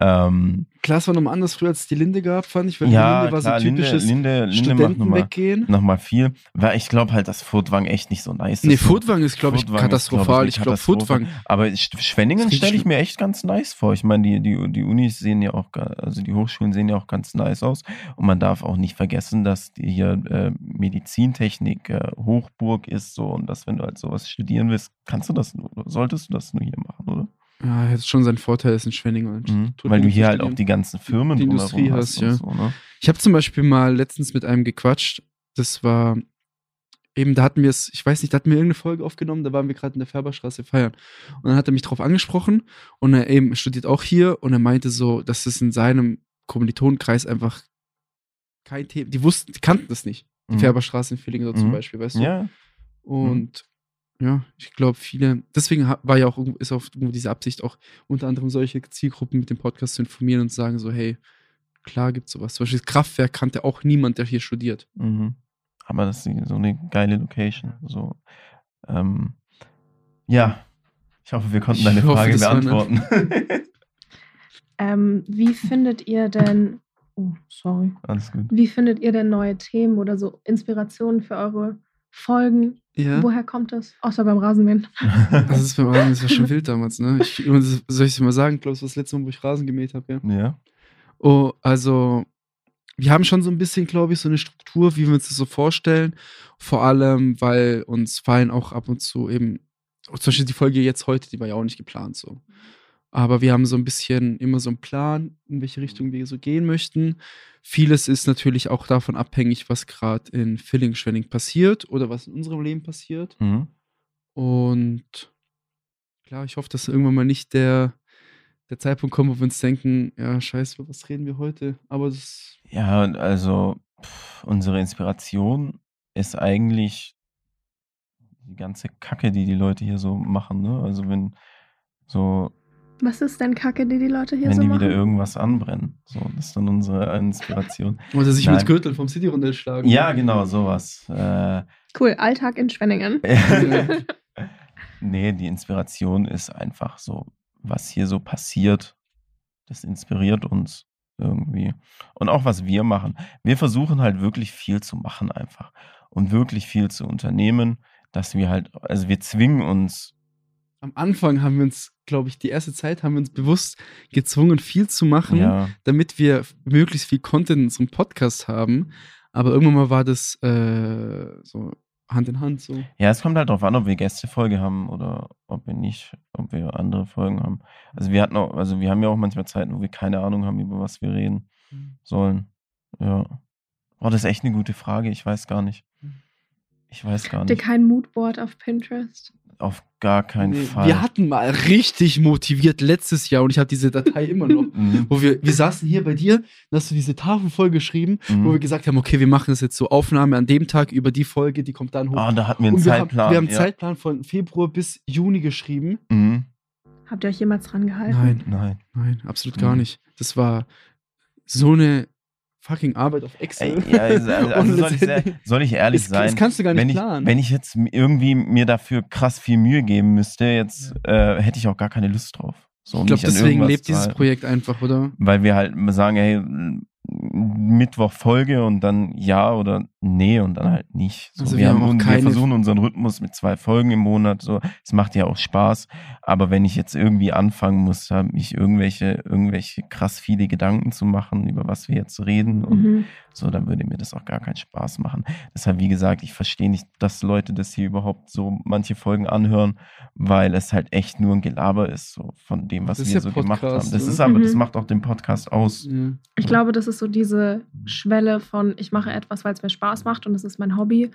Speaker 2: Ähm,
Speaker 1: Klar, es war nochmal anders früher, als es die Linde gab, fand ich, weil
Speaker 2: ja,
Speaker 1: die Linde war
Speaker 2: klar,
Speaker 1: so
Speaker 2: Linde,
Speaker 1: typisches
Speaker 2: Linde, Linde macht
Speaker 1: Studenten
Speaker 2: nochmal
Speaker 1: weggehen.
Speaker 2: noch mal viel. Weil ich glaube halt, dass Furtwang echt nicht so nice
Speaker 1: Nee,
Speaker 2: ist. so.
Speaker 1: Furtwang ist, glaube ich,
Speaker 2: ist,
Speaker 1: katastrophal.
Speaker 2: glaub
Speaker 1: ich glaube. Furtwang.
Speaker 2: Aber Sch- Schwenningen stelle ich mir echt ganz nice vor. Ich meine, die, die, die Unis sehen ja auch, also die Hochschulen sehen ja auch ganz nice aus. Und man darf auch nicht vergessen, dass die hier äh, Medizintechnik äh, Hochburg ist so und dass wenn du halt sowas studieren willst, kannst du das nur, solltest du das nur hier machen, oder?
Speaker 1: Ja, hat schon seinen Vorteil, ist in Schwenningen. und
Speaker 2: Mhm. Weil du hier halt auch die ganzen Firmen
Speaker 1: Die Industrie
Speaker 2: hast
Speaker 1: hast, ja.
Speaker 2: so, ne?
Speaker 1: Ich habe zum Beispiel mal letztens mit einem gequatscht. Das war eben, da hatten wir es, ich weiß nicht, da hatten wir irgendeine Folge aufgenommen, da waren wir gerade in der Färberstraße feiern. Und dann hat er mich drauf angesprochen und er eben studiert auch hier und er meinte so, dass es in seinem Kommilitonenkreis einfach kein Thema, die wussten, die kannten das nicht. Die
Speaker 2: Mhm.
Speaker 1: Färberstraße in Villingen so zum
Speaker 2: Mhm.
Speaker 1: Beispiel, weißt du?
Speaker 2: Ja,
Speaker 1: Und ja, ich glaube, viele, deswegen war ja auch irgendwo- ist auch irgendwo diese Absicht, auch unter anderem solche Zielgruppen mit dem Podcast zu informieren und zu sagen so, hey, klar gibt's sowas. Zum Beispiel das Kraftwerk kannte auch niemand, der hier studiert.
Speaker 2: Mhm. Aber das ist so eine geile Location. So. Ähm, ja, ich hoffe, wir konnten deine
Speaker 1: hoffe,
Speaker 2: Frage beantworten.
Speaker 3: Ähm, wie findet ihr denn, oh, sorry,
Speaker 2: Alles gut.
Speaker 3: wie findet ihr denn neue Themen oder so Inspirationen für eure Folgen?
Speaker 1: Ja.
Speaker 3: Woher kommt das? Außer beim Rasenmähen.
Speaker 1: Das ist beim Rasen, das war schon wild damals, ne? Ich, soll ich es mal sagen? Ich glaube, das war das letzte Mal, wo ich Rasen gemäht habe, ja.
Speaker 2: ja.
Speaker 1: Oh, also, wir haben schon so ein bisschen, glaube ich, so eine Struktur, wie wir uns das so vorstellen. Vor allem, weil uns fallen auch ab und zu eben, zum Beispiel die Folge jetzt heute, die war ja auch nicht geplant so. Aber wir haben so ein bisschen immer so einen Plan, in welche Richtung wir so gehen möchten. Vieles ist natürlich auch davon abhängig, was gerade in Filling-Schwenning passiert oder was in unserem Leben passiert.
Speaker 2: Mhm.
Speaker 1: Und klar, ich hoffe, dass irgendwann mal nicht der, der Zeitpunkt kommt, wo wir uns denken, ja, scheiße, was reden wir heute? Aber das,
Speaker 2: Ja, also pff, unsere Inspiration ist eigentlich die ganze Kacke, die die Leute hier so machen. Ne? Also wenn so,
Speaker 3: Was ist denn Kacke, die die Leute hier
Speaker 2: wenn
Speaker 3: so
Speaker 2: die
Speaker 3: machen?
Speaker 2: wieder irgendwas anbrennen. So, das ist dann unsere Inspiration.
Speaker 1: oder sich
Speaker 2: Nein.
Speaker 1: mit Gürtel vom City runterschlagen.
Speaker 2: ja, genau, sowas. Äh,
Speaker 3: Cool, Alltag in Schwenningen.
Speaker 2: nee, die Inspiration ist einfach so, was hier so passiert. Das inspiriert uns irgendwie. Und auch was wir machen. Wir versuchen halt wirklich viel zu machen einfach. Und wirklich viel zu unternehmen, dass wir halt, also wir zwingen uns.
Speaker 1: Am Anfang haben wir uns, glaube ich, die erste Zeit haben wir uns bewusst gezwungen, viel zu machen,
Speaker 2: Ja,
Speaker 1: damit wir möglichst viel Content in unserem Podcast haben. Aber irgendwann mal war das äh, so Hand in Hand so.
Speaker 2: ja, es kommt halt darauf an, ob wir Gästefolge haben oder ob wir nicht, ob wir andere Folgen haben. Also wir hatten auch, also wir haben ja auch manchmal Zeiten, wo wir keine Ahnung haben, über was wir reden sollen. Ja. Oh, das ist echt eine gute Frage. Ich weiß gar nicht. Ich weiß gar
Speaker 3: Habt ihr
Speaker 2: nicht.
Speaker 3: kein Moodboard auf Pinterest?
Speaker 2: Auf gar keinen
Speaker 1: Nee,
Speaker 2: Fall.
Speaker 1: Wir hatten mal richtig motiviert letztes Jahr und ich habe diese Datei immer noch.
Speaker 2: Mhm.
Speaker 1: Wo wir, wir saßen hier bei dir, da hast du diese Tafel voll geschrieben,
Speaker 2: Mhm.
Speaker 1: wo wir gesagt haben, okay, wir machen das jetzt so Aufnahme an dem Tag über die Folge, die kommt dann hoch.
Speaker 2: Ah, da hatten wir einen
Speaker 1: und wir
Speaker 2: Zeitplan.
Speaker 1: Haben, wir haben einen
Speaker 2: ja.
Speaker 1: Zeitplan von Februar bis Juni geschrieben.
Speaker 2: Mhm.
Speaker 3: Habt ihr euch jemals dran gehalten?
Speaker 1: Nein,
Speaker 2: Nein.
Speaker 1: nein, absolut gar nicht. Das war so eine fucking Arbeit auf Excel.
Speaker 2: Ey, ja, also, also, also soll, ich soll ich ehrlich
Speaker 1: das,
Speaker 2: sein?
Speaker 1: das kannst du gar nicht
Speaker 2: wenn ich,
Speaker 1: planen.
Speaker 2: wenn ich jetzt irgendwie mir dafür krass viel Mühe geben müsste, jetzt äh, hätte ich auch gar keine Lust drauf. So,
Speaker 1: ich glaube, deswegen lebt dieses. Projekt einfach, oder?
Speaker 2: Weil wir halt sagen, hey, Mittwoch Folge und dann ja oder nee und dann halt nicht. So,
Speaker 1: Also
Speaker 2: wir,
Speaker 1: wir
Speaker 2: haben,
Speaker 1: haben
Speaker 2: wir versuchen unseren Rhythmus mit zwei Folgen im Monat. So, es macht ja auch Spaß. Aber wenn ich jetzt irgendwie anfangen muss, mich irgendwelche, irgendwelche krass viele Gedanken zu machen, über was wir jetzt reden und
Speaker 3: Mhm.
Speaker 2: So, dann würde mir das auch gar keinen Spaß machen. Deshalb, wie gesagt, ich verstehe nicht, dass Leute das hier überhaupt so manche Folgen anhören, weil es halt echt nur ein Gelaber ist, so von dem, was
Speaker 1: Das
Speaker 2: wir
Speaker 1: ja
Speaker 2: so gemacht
Speaker 1: Podcast,
Speaker 2: haben. Das
Speaker 1: oder?
Speaker 2: ist aber, das
Speaker 3: Mhm.
Speaker 2: macht auch den Podcast aus.
Speaker 1: Ja.
Speaker 3: Ich glaube, das ist so diese Schwelle von, ich mache etwas, weil es mir Spaß macht und es ist mein Hobby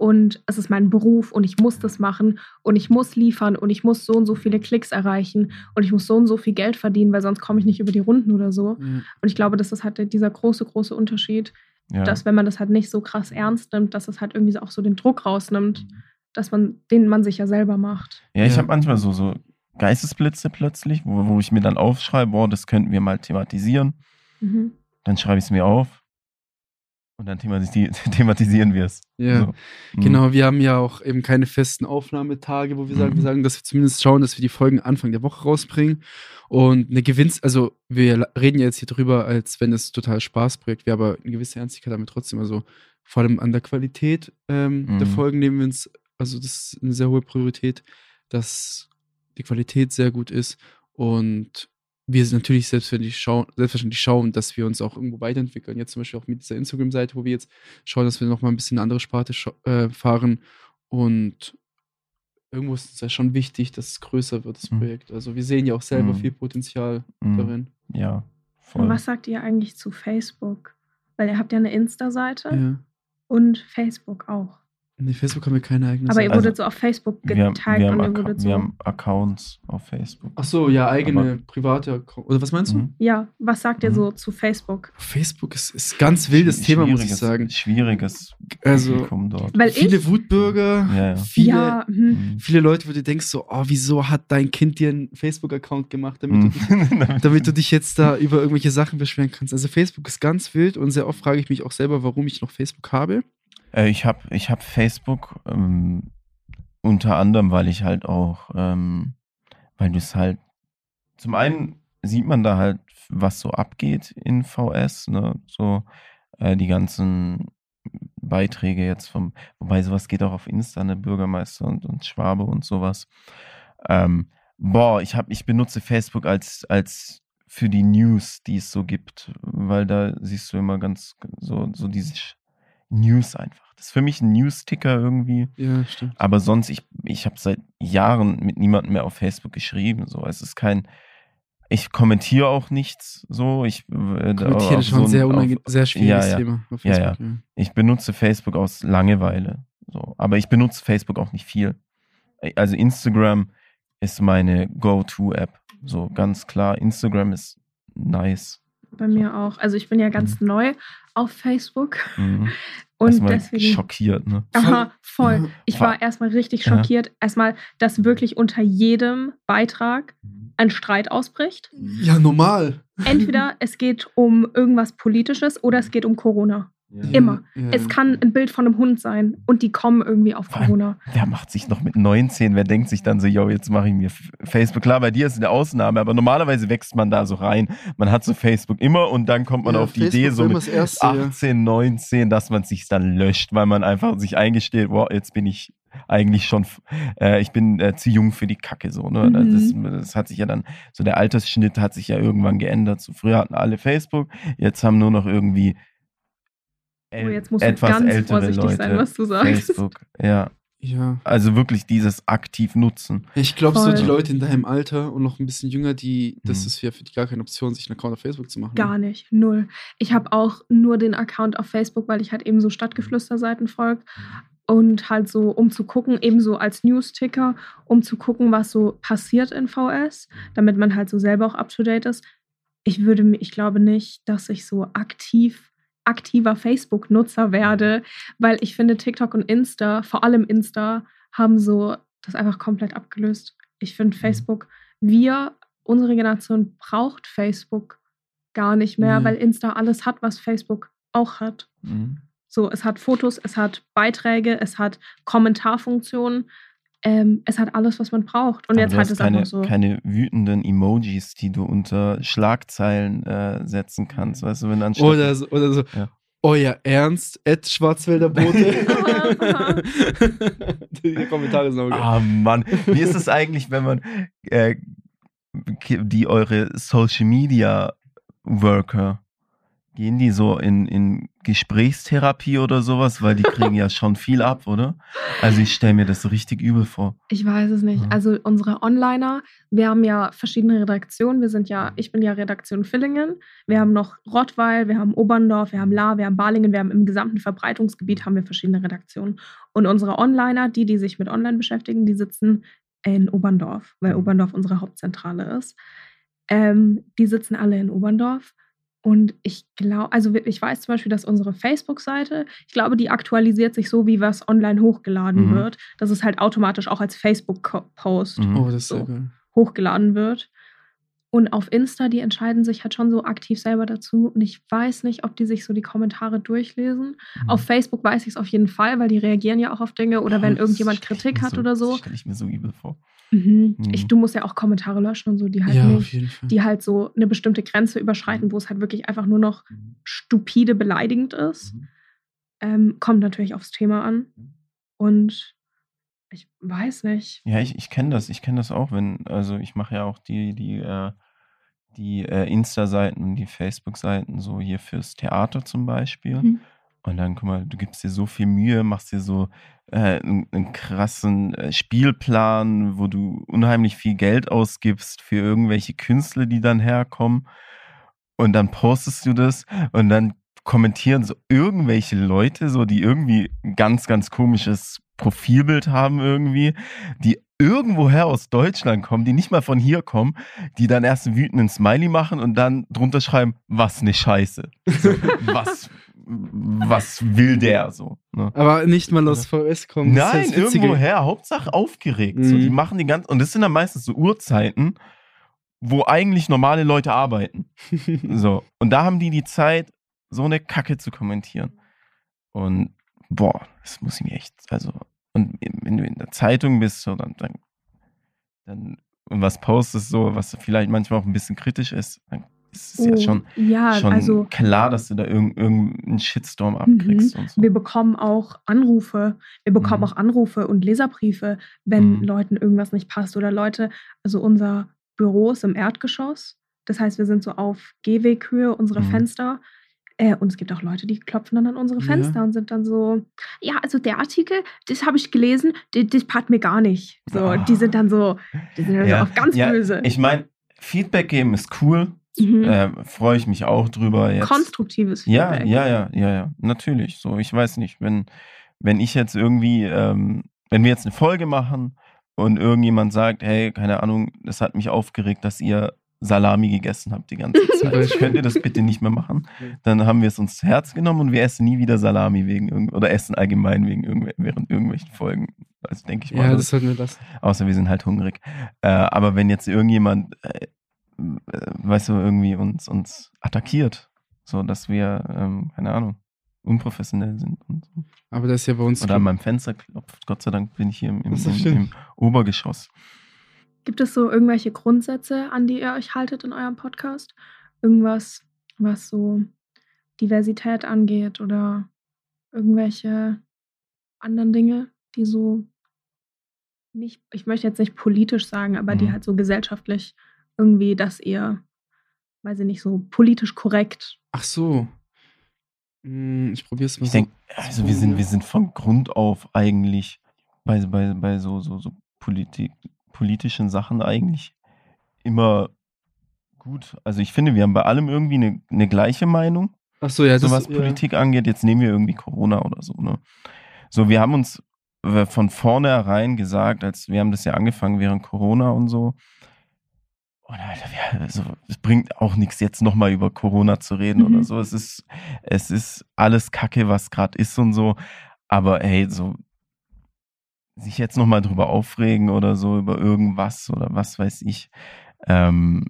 Speaker 3: und es ist mein Beruf und ich muss das machen und ich muss liefern und ich muss so und so viele Klicks erreichen und ich muss so und so viel Geld verdienen, weil sonst komme ich nicht über die Runden oder so.
Speaker 1: Ja.
Speaker 3: Und ich glaube, das ist halt dieser große, große Unterschied,
Speaker 2: Ja.
Speaker 3: dass wenn man das halt nicht so krass ernst nimmt, dass es halt irgendwie auch so den Druck rausnimmt, dass man, den man sich ja selber macht.
Speaker 2: Ja, ich
Speaker 1: Ja.
Speaker 2: habe manchmal so, so Geistesblitze plötzlich, wo, wo ich mir dann aufschreibe, boah, das könnten wir mal thematisieren.
Speaker 3: Mhm.
Speaker 2: Dann schreibe ich es mir auf und dann thematisi thematisieren wir es.
Speaker 1: Ja.
Speaker 2: So. Mhm.
Speaker 1: Genau, wir haben ja auch eben keine festen Aufnahmetage, wo wir sagen,
Speaker 2: Mhm.
Speaker 1: wir sagen, dass wir zumindest schauen, dass wir die Folgen Anfang der Woche rausbringen. Und eine Gewinns-, also wir reden ja jetzt hier drüber, als wenn es total Spaßprojekt wäre, aber eine gewisse Ernstigkeit damit trotzdem. Also vor allem an der Qualität ähm, der
Speaker 2: Mhm.
Speaker 1: Folgen nehmen wir uns, also das ist eine sehr hohe Priorität, dass die Qualität sehr gut ist und wir sind natürlich selbstverständlich schauen, selbstverständlich schauen, dass wir uns auch irgendwo weiterentwickeln. Jetzt zum Beispiel auch mit dieser Instagram-Seite, wo wir jetzt schauen, dass wir nochmal ein bisschen eine andere Sparte äh, fahren. Und irgendwo ist es ja schon wichtig, dass es größer wird, das
Speaker 2: Mhm.
Speaker 1: Projekt. Also wir sehen ja auch selber
Speaker 2: Mhm.
Speaker 1: viel Potenzial
Speaker 2: Mhm.
Speaker 1: darin.
Speaker 2: Ja, voll.
Speaker 3: Und was sagt ihr eigentlich zu Facebook? Weil ihr habt ja eine Insta-Seite
Speaker 1: Ja.
Speaker 3: und Facebook auch.
Speaker 1: Nee, Facebook haben wir keine eigene
Speaker 3: Aber ihr
Speaker 1: Seite.
Speaker 2: Also,
Speaker 3: wurdet so auf Facebook
Speaker 2: wir, haben,
Speaker 3: getaggt
Speaker 2: wir, haben
Speaker 3: und ihr wurdet
Speaker 2: wir
Speaker 3: so.
Speaker 2: haben Accounts auf Facebook.
Speaker 1: Ach so, ja, eigene
Speaker 2: Aber-
Speaker 1: private Account. Oder was meinst du?
Speaker 2: Mhm.
Speaker 3: Ja, was sagt ihr
Speaker 2: Mhm.
Speaker 3: so zu Facebook?
Speaker 1: Facebook ist, ist ganz wildes Thema, muss ich
Speaker 2: Schwieriges-
Speaker 1: sagen.
Speaker 2: Schwieriges
Speaker 1: Also.
Speaker 3: Weil
Speaker 1: viele
Speaker 3: ich.
Speaker 1: Wutbürger,
Speaker 2: Ja, ja.
Speaker 1: viele,
Speaker 3: ja, hm,
Speaker 2: Mhm.
Speaker 1: viele Leute, wo du denkst so, oh, wieso hat dein Kind dir einen Facebook-Account gemacht, damit, du dich,
Speaker 2: Mhm.
Speaker 1: damit du dich jetzt da über irgendwelche Sachen beschweren kannst. Also Facebook ist ganz wild und sehr oft frage ich mich auch selber, warum ich noch Facebook habe.
Speaker 2: Äh, ich habe ich hab Facebook ähm, unter anderem, weil ich halt auch, ähm, weil du es halt, zum einen sieht man da halt, was so abgeht in VS, ne? So äh, die ganzen Beiträge jetzt vom, wobei sowas geht auch auf Insta, ne, Bürgermeister und, und Schwabe und sowas. Ähm, boah, ich hab, ich benutze Facebook als, als für die News, die es so gibt, weil da siehst du immer ganz so, so diese News einfach. Das ist für mich ein News-Ticker irgendwie.
Speaker 1: Ja, stimmt.
Speaker 2: Aber sonst, ich, ich habe seit Jahren mit niemandem mehr auf Facebook geschrieben. So. Es ist kein, ich kommentiere auch nichts so. Ich äh,
Speaker 1: schon
Speaker 2: so
Speaker 1: sehr, unange-
Speaker 2: auf-
Speaker 1: sehr schwieriges
Speaker 2: ja, ja.
Speaker 1: Thema auf
Speaker 2: Ja,
Speaker 1: Facebook.
Speaker 2: ja.
Speaker 1: ja.
Speaker 2: Ich benutze Facebook aus Langeweile. So. Aber ich benutze Facebook auch nicht viel. Also Instagram ist meine Go-To-App. So ganz klar. Instagram ist nice.
Speaker 3: Bei mir auch. Also ich bin ja ganz neu auf Facebook
Speaker 2: Mhm.
Speaker 3: und
Speaker 2: Erstmal
Speaker 3: deswegen.
Speaker 2: schockiert, ne?
Speaker 3: Aha, voll.
Speaker 1: Ja.
Speaker 3: Ich war erstmal richtig
Speaker 2: Ja.
Speaker 3: schockiert. Erstmal, dass wirklich unter jedem Beitrag ein Streit ausbricht.
Speaker 1: Ja, normal.
Speaker 3: Entweder es geht um irgendwas Politisches oder es geht um Corona. Immer.
Speaker 1: Ja,
Speaker 3: Es kann ein Bild von einem Hund sein und die kommen irgendwie auf
Speaker 2: Vor allem-
Speaker 3: Corona.
Speaker 2: Wer macht sich noch mit 19? Wer denkt sich dann so, yo, jetzt mache ich mir Facebook? Klar, bei dir ist es eine Ausnahme, aber normalerweise wächst man da so rein. Man hat so Facebook immer und dann kommt man
Speaker 1: Ja,
Speaker 2: auf die
Speaker 1: Facebook
Speaker 2: Idee, so mit
Speaker 1: das Erste, ja.
Speaker 2: 18, 19, dass man sich dann löscht, weil man einfach sich eingesteht, boah, jetzt bin ich eigentlich schon, äh, ich bin äh, zu jung für die Kacke so. Ne? Das,
Speaker 3: Mhm.
Speaker 2: das hat sich ja dann, so der Altersschnitt hat sich ja irgendwann geändert. So früher hatten alle Facebook, jetzt haben nur noch irgendwie
Speaker 3: Oh, jetzt musst du
Speaker 2: etwas
Speaker 3: ganz
Speaker 2: ältere
Speaker 3: vorsichtig
Speaker 2: Leute
Speaker 3: sein, was du sagst.
Speaker 2: Facebook, ja.
Speaker 1: Ja.
Speaker 2: Also wirklich dieses aktiv nutzen.
Speaker 1: Ich glaube, so die Leute in deinem Alter und noch ein bisschen jünger, die, das
Speaker 2: Mhm.
Speaker 1: ist ja für die gar keine Option, sich einen Account auf Facebook zu machen.
Speaker 3: Gar nicht, null. Ich habe auch nur den Account auf Facebook, weil ich halt eben so Stadtgeflüster-Seiten folge und halt so, um zu gucken, eben so als News-Ticker, um zu gucken, was so passiert in VS, damit man halt so selber auch up-to-date ist. Ich würde mir, ich glaube nicht, dass ich so aktiv aktiver Facebook-Nutzer werde, weil ich finde, TikTok und Insta, vor allem Insta, haben so das einfach komplett abgelöst. Ich finde Facebook, wir, unsere Generation braucht Facebook gar nicht mehr,
Speaker 1: Nee.
Speaker 3: weil Insta alles hat, was Facebook auch hat.
Speaker 2: Mhm.
Speaker 3: So, es hat Fotos, es hat Beiträge, es hat Kommentarfunktionen, ähm, es hat alles, was man braucht. Und
Speaker 2: Aber
Speaker 3: jetzt
Speaker 2: du
Speaker 3: hat
Speaker 2: hast
Speaker 3: es
Speaker 2: keine,
Speaker 3: einfach so.
Speaker 2: keine wütenden Emojis, die du unter Schlagzeilen äh, setzen kannst. Weißt du, wenn anstatt
Speaker 1: Oder so, oder so.
Speaker 2: Ja.
Speaker 1: Euer Ernst, Ed Schwarzwälder Bote. Die Kommentare sind auch geil.
Speaker 2: Ah Mann, wie ist es eigentlich, wenn man äh, die eure Social Media Worker gehen die so in, in Gesprächstherapie oder sowas, weil die kriegen ja schon viel ab, oder? Also ich stelle mir das so richtig übel vor.
Speaker 3: Ich weiß es nicht.
Speaker 2: Ja.
Speaker 3: Also unsere Onliner, wir haben ja verschiedene Redaktionen. Wir sind ja, ich bin ja Redaktion Villingen. Wir haben noch Rottweil, wir haben Oberndorf, wir haben La, wir haben Balingen, wir haben im gesamten Verbreitungsgebiet haben wir verschiedene Redaktionen. Und unsere Onliner, die, die sich mit Online beschäftigen, die sitzen in Oberndorf, weil Oberndorf unsere Hauptzentrale ist. Ähm, die sitzen alle in Oberndorf. Und ich glaube, also ich weiß zum Beispiel, dass unsere Facebook-Seite, ich glaube, die aktualisiert sich so, wie was online hochgeladen
Speaker 2: Mhm.
Speaker 3: wird, dass es halt automatisch auch als Facebook-Post
Speaker 2: Mhm.
Speaker 1: Oh,
Speaker 3: So. hochgeladen wird. Und auf Insta, die entscheiden sich halt schon so aktiv selber dazu. Und ich weiß nicht, ob die sich so die Kommentare durchlesen.
Speaker 2: Mhm.
Speaker 3: Auf Facebook weiß ich es auf jeden Fall, weil die reagieren ja auch auf Dinge oder wenn
Speaker 2: Das
Speaker 3: irgendjemand Kritik hat oder so.
Speaker 2: Das stelle ich mir so übel vor.
Speaker 3: Mhm.
Speaker 2: Mhm.
Speaker 3: Ich, du musst ja auch Kommentare löschen und so, die halt
Speaker 1: Ja,
Speaker 3: nicht, die halt so eine bestimmte Grenze überschreiten, wo es halt wirklich einfach nur noch stupide beleidigend ist. Ähm, kommt natürlich aufs Thema an. Und ich weiß nicht.
Speaker 2: Ja, ich, ich kenne das. Ich kenne das auch, wenn, also ich mache ja auch die, die, äh, die äh, Insta-Seiten und die Facebook-Seiten so hier fürs Theater zum Beispiel.
Speaker 3: Mhm.
Speaker 2: Und dann, guck mal, du gibst dir so viel Mühe, machst dir so äh, einen, einen krassen äh, Spielplan, wo du unheimlich viel Geld ausgibst für irgendwelche Künstler, die dann herkommen. Und dann postest du das und dann kommentieren so irgendwelche Leute, so die irgendwie ein ganz, ganz komisches Profilbild haben irgendwie, die irgendwoher aus Deutschland kommen, die nicht mal von hier kommen, die dann erst einen wütenden Smiley machen und dann drunter schreiben, was ne Scheiße. So, was, was will der so? Ne?
Speaker 1: Aber nicht mal aus VS kommen. das ist
Speaker 2: Nein, irgendwoher, Hauptsache aufgeregt. So,
Speaker 1: Mhm.
Speaker 2: die machen die ganz, und das sind dann meistens so Uhrzeiten, wo eigentlich normale Leute arbeiten. So, und da haben die die Zeit, so eine Kacke zu kommentieren. Und boah, das muss ich mir echt, also, und wenn du in der Zeitung bist, so, dann, dann, dann und was postest, so, was vielleicht manchmal auch ein bisschen kritisch ist, dann ist es ja
Speaker 3: Oh,
Speaker 2: schon,
Speaker 3: ja,
Speaker 2: schon
Speaker 3: also
Speaker 2: klar, dass du da irgend- irgendeinen Shitstorm abkriegst und so.
Speaker 3: Wir bekommen auch Anrufe. Wir bekommen
Speaker 2: Mhm.
Speaker 3: auch Anrufe und Leserbriefe, wenn
Speaker 2: Mhm.
Speaker 3: Leuten irgendwas nicht passt oder Leute, also unser Büro ist im Erdgeschoss. Das heißt, wir sind so auf Gehweghöhe unserer
Speaker 2: Mhm.
Speaker 3: Fenster. Äh, und es gibt auch Leute, die klopfen dann an unsere
Speaker 1: Ja.
Speaker 3: Fenster und sind dann so, ja, also der Artikel, das habe ich gelesen, das, das passt mir gar nicht. So,
Speaker 2: Ah.
Speaker 3: die sind dann so, die sind dann so auf ganz
Speaker 2: ja,
Speaker 3: böse.
Speaker 2: Ich meine, Feedback geben ist cool.
Speaker 3: Mhm.
Speaker 2: Äh, Freue ich mich auch drüber. Jetzt.
Speaker 3: Konstruktives
Speaker 2: Ja,
Speaker 3: Feedback.
Speaker 2: ja, ja, ja, ja, natürlich. So, ich weiß nicht, wenn, wenn ich jetzt irgendwie, ähm, wenn wir jetzt eine Folge machen und irgendjemand sagt, hey, keine Ahnung, das hat mich aufgeregt, dass ihr Salami gegessen habt die ganze Zeit. Könnt ihr das bitte nicht mehr machen? Dann haben wir es uns zu Herz genommen und wir essen nie wieder Salami wegen irgend oder essen allgemein wegen irgendw während irgendwelchen Folgen. Also denke ich mal.
Speaker 1: Ja,
Speaker 2: das-
Speaker 1: das sollten wir lassen.
Speaker 2: Außer wir sind halt hungrig. Äh, aber wenn jetzt irgendjemand, äh, äh, weißt du, irgendwie uns, uns attackiert, so dass wir, ähm, keine Ahnung, unprofessionell sind und so.
Speaker 1: Aber das ist ja bei uns.
Speaker 2: Oder an meinem Fenster klopft. Gott sei Dank bin ich hier im, im,
Speaker 1: Das
Speaker 2: im, im Obergeschoss.
Speaker 3: Gibt es so irgendwelche Grundsätze, an die ihr euch haltet in eurem Podcast? Irgendwas, was so Diversität angeht oder irgendwelche anderen Dinge, die so nicht, ich möchte jetzt nicht politisch sagen, aber die
Speaker 2: Mhm.
Speaker 3: halt so gesellschaftlich irgendwie, dass ihr, weiß ich nicht, so politisch korrekt.
Speaker 1: Ach so. Hm, Ich probiere es mal
Speaker 2: Ich
Speaker 1: so.
Speaker 2: denke, also wir sind, wir sind von Grund auf eigentlich bei, bei, bei so, so, so Politik, politischen Sachen eigentlich immer gut. Also ich finde, wir haben bei allem irgendwie eine, eine gleiche Meinung.
Speaker 1: Ach so, ja, das
Speaker 2: so was
Speaker 1: ja.
Speaker 2: Politik angeht, jetzt nehmen wir irgendwie Corona oder so, ne? So, wir haben uns äh, von vornherein gesagt, als wir haben das ja angefangen während Corona und so. Und Alter, also, es bringt auch nichts, jetzt nochmal über Corona zu reden
Speaker 3: Mhm.
Speaker 2: oder so. Es ist, es ist alles Kacke, was gerade ist und so. Aber ey, so sich jetzt nochmal drüber aufregen oder so, über irgendwas oder was weiß ich, ähm,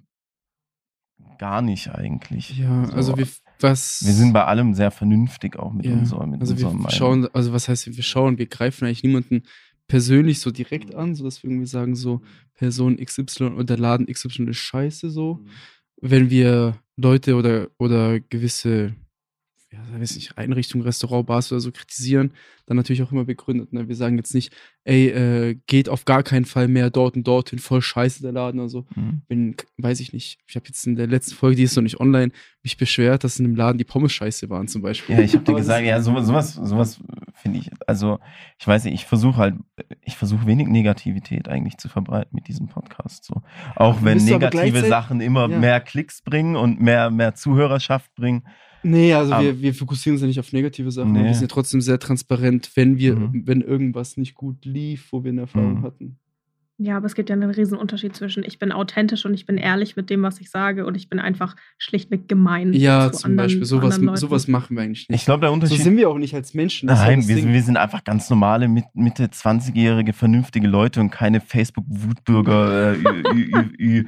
Speaker 2: gar nicht eigentlich.
Speaker 1: Ja,
Speaker 2: So,
Speaker 1: also wir, was.
Speaker 2: wir sind bei allem sehr vernünftig auch mit
Speaker 1: ja,
Speaker 2: unserer, mit
Speaker 1: also wir
Speaker 2: Meinung.
Speaker 1: schauen, also was heißt, wir schauen, wir greifen eigentlich niemanden persönlich so direkt an, sodass wir irgendwie sagen, so Person XY oder Laden XY ist scheiße so. Wenn wir Leute oder, oder gewisse, ja, weiß nicht, Einrichtungen, Restaurant, Bars oder so kritisieren, dann natürlich auch immer begründet. Ne? Wir sagen jetzt nicht, ey, äh, geht auf gar keinen Fall mehr dort und dorthin, voll scheiße der Laden oder so.
Speaker 2: Mhm.
Speaker 1: Wenn, weiß ich nicht, ich habe jetzt in der letzten Folge, die ist noch nicht online, mich beschwert, dass in dem Laden die Pommes scheiße waren zum Beispiel.
Speaker 2: Ja, ich habe dir gesagt, ja, sowas, sowas, sowas finde ich, also ich weiß nicht, ich versuche halt, ich versuche wenig Negativität eigentlich zu verbreiten mit diesem Podcast. So. Auch wenn negative Sachen immer
Speaker 1: Ja.
Speaker 2: mehr Klicks bringen und mehr, mehr Zuhörerschaft bringen.
Speaker 1: Nee, also
Speaker 2: Aber-
Speaker 1: wir, wir fokussieren uns ja nicht auf negative Sachen.
Speaker 2: Nee.
Speaker 1: Wir sind ja trotzdem sehr transparent, wenn wir,
Speaker 2: Mhm.
Speaker 1: wenn irgendwas nicht gut lief, wo wir eine Erfahrung
Speaker 2: Mhm.
Speaker 1: hatten.
Speaker 3: Ja, aber es gibt ja einen riesen Unterschied zwischen ich bin authentisch und ich bin ehrlich mit dem, was ich sage und ich bin einfach schlichtweg gemein.
Speaker 1: Ja,
Speaker 3: zu
Speaker 1: zum
Speaker 3: anderen-
Speaker 1: Beispiel. Sowas, sowas machen wir eigentlich nicht.
Speaker 2: Ich glaube, der
Speaker 1: so
Speaker 2: Unterschied.
Speaker 1: sind wir auch nicht als Menschen. ja
Speaker 2: Nein, wir, sind- wir sind einfach ganz normale Mit- Mitte 20-jährige vernünftige Leute und keine Facebook-Wutbürger, äh,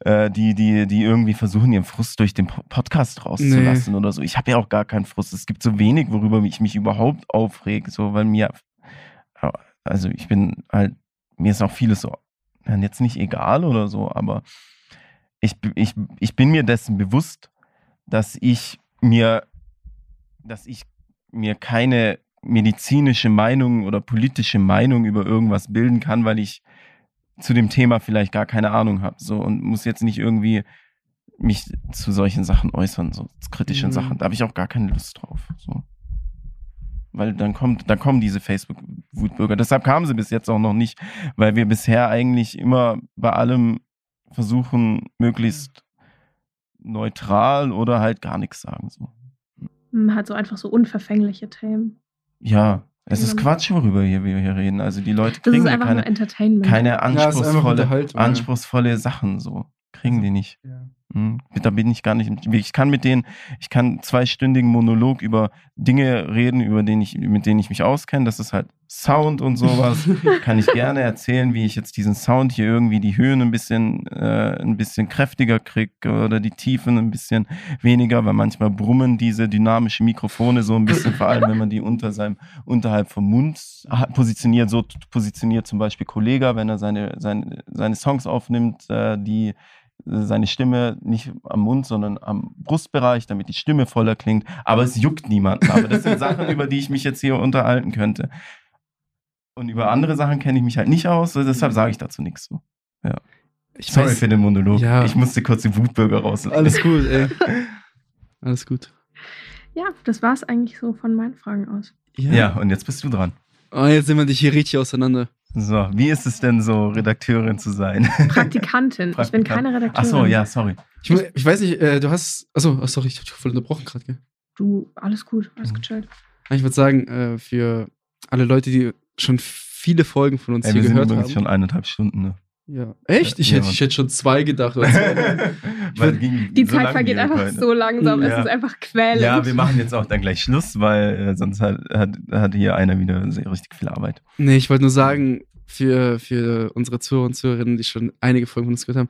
Speaker 2: äh, die, die, die irgendwie versuchen, ihren Frust durch den Po- Podcast rauszulassen oder so. Ich habe ja auch gar keinen Frust. Es gibt so wenig, worüber ich mich überhaupt aufrege, so weil mir, also ich bin halt, mir ist auch vieles so, jetzt nicht egal oder so, aber ich, ich, ich bin mir dessen bewusst, dass ich mir, dass ich mir keine medizinische Meinung oder politische Meinung über irgendwas bilden kann, weil ich zu dem Thema vielleicht gar keine Ahnung habe. So und muss jetzt nicht irgendwie mich zu solchen Sachen äußern, so zu kritischen
Speaker 1: Mhm.
Speaker 2: Sachen. Da habe ich auch gar keine Lust drauf. So. Weil dann kommt, dann kommen diese Facebook-Wutbürger. Deshalb kamen sie bis jetzt auch noch nicht, weil wir bisher eigentlich immer bei allem versuchen, möglichst neutral oder halt gar nichts sagen. So.
Speaker 3: Hat so einfach so unverfängliche Themen.
Speaker 2: Ja, es ist. Quatsch, worüber hier, wir hier reden. Also die Leute
Speaker 3: Das
Speaker 2: kriegen
Speaker 3: ist
Speaker 2: ja keine,
Speaker 3: Entertainment.
Speaker 2: keine anspruchsvolle, anspruchsvolle Sachen so. Kriegen
Speaker 1: Also-
Speaker 2: die nicht.
Speaker 1: Ja.
Speaker 2: Hm, Da bin ich gar nicht. Ich kann mit denen, ich kann zweistündigen Monolog über Dinge reden, über den ich, mit denen ich mich auskenne. Das ist halt Sound und sowas. kann ich gerne erzählen, wie ich jetzt diesen Sound hier irgendwie die Höhen ein bisschen, äh, ein bisschen kräftiger kriege oder die Tiefen ein bisschen weniger, weil manchmal brummen diese dynamischen Mikrofone so ein bisschen, vor allem wenn man die unter seinem, unterhalb vom Mund positioniert. So positioniert zum Beispiel Kollega, wenn er seine, seine, seine Songs aufnimmt, äh, die seine Stimme nicht am Mund, sondern am Brustbereich, damit die Stimme voller klingt. Aber es juckt niemanden. Aber das sind Sachen, über die ich mich jetzt hier unterhalten könnte. Und über andere Sachen kenne ich mich halt nicht aus, deshalb sage ich dazu nichts. So.
Speaker 1: Ich
Speaker 2: Sorry
Speaker 1: weiß-
Speaker 2: für den Monolog.
Speaker 1: Ja.
Speaker 2: Ich musste kurz die Wutbürger rauslassen.
Speaker 1: Alles gut, ey. Alles gut.
Speaker 3: ja, das war es eigentlich so von meinen Fragen aus.
Speaker 2: Ja, und jetzt bist du dran.
Speaker 1: Oh, jetzt nehmen wir dich hier richtig auseinander.
Speaker 2: So, wie ist es denn so, Redakteurin zu sein?
Speaker 3: Praktikantin. Ich bin keine Redakteurin.
Speaker 2: Ach so, ja, sorry.
Speaker 1: Ich, ich weiß nicht, äh, du hast. Achso, ach, sorry, ich hab dich voll unterbrochen gerade, gell?
Speaker 3: Du, alles gut, alles
Speaker 2: Mhm.
Speaker 3: gechillt.
Speaker 1: Ich würde sagen, äh, für alle Leute, die schon viele Folgen von uns
Speaker 2: Ey,
Speaker 1: hier
Speaker 2: wir sind
Speaker 1: gehört
Speaker 2: übrigens
Speaker 1: haben.
Speaker 2: schon eineinhalb Stunden. Ne?
Speaker 1: Ja. Echt? Ich,
Speaker 2: Ja,
Speaker 1: hätte, ich hätte schon zwei gedacht. oder zwei.
Speaker 2: Weil ging
Speaker 3: Die
Speaker 2: so
Speaker 3: Zeit vergeht einfach
Speaker 2: heute.
Speaker 3: so langsam.
Speaker 2: Ja.
Speaker 3: Es ist einfach quälend.
Speaker 2: Ja, wir machen jetzt auch dann gleich Schluss, weil äh, sonst hat, hat, hat hier einer wieder sehr richtig viel Arbeit.
Speaker 1: nee, ich wollte nur sagen, für, für unsere Zuhörer und Zuhörerinnen, die schon einige Folgen von uns gehört haben,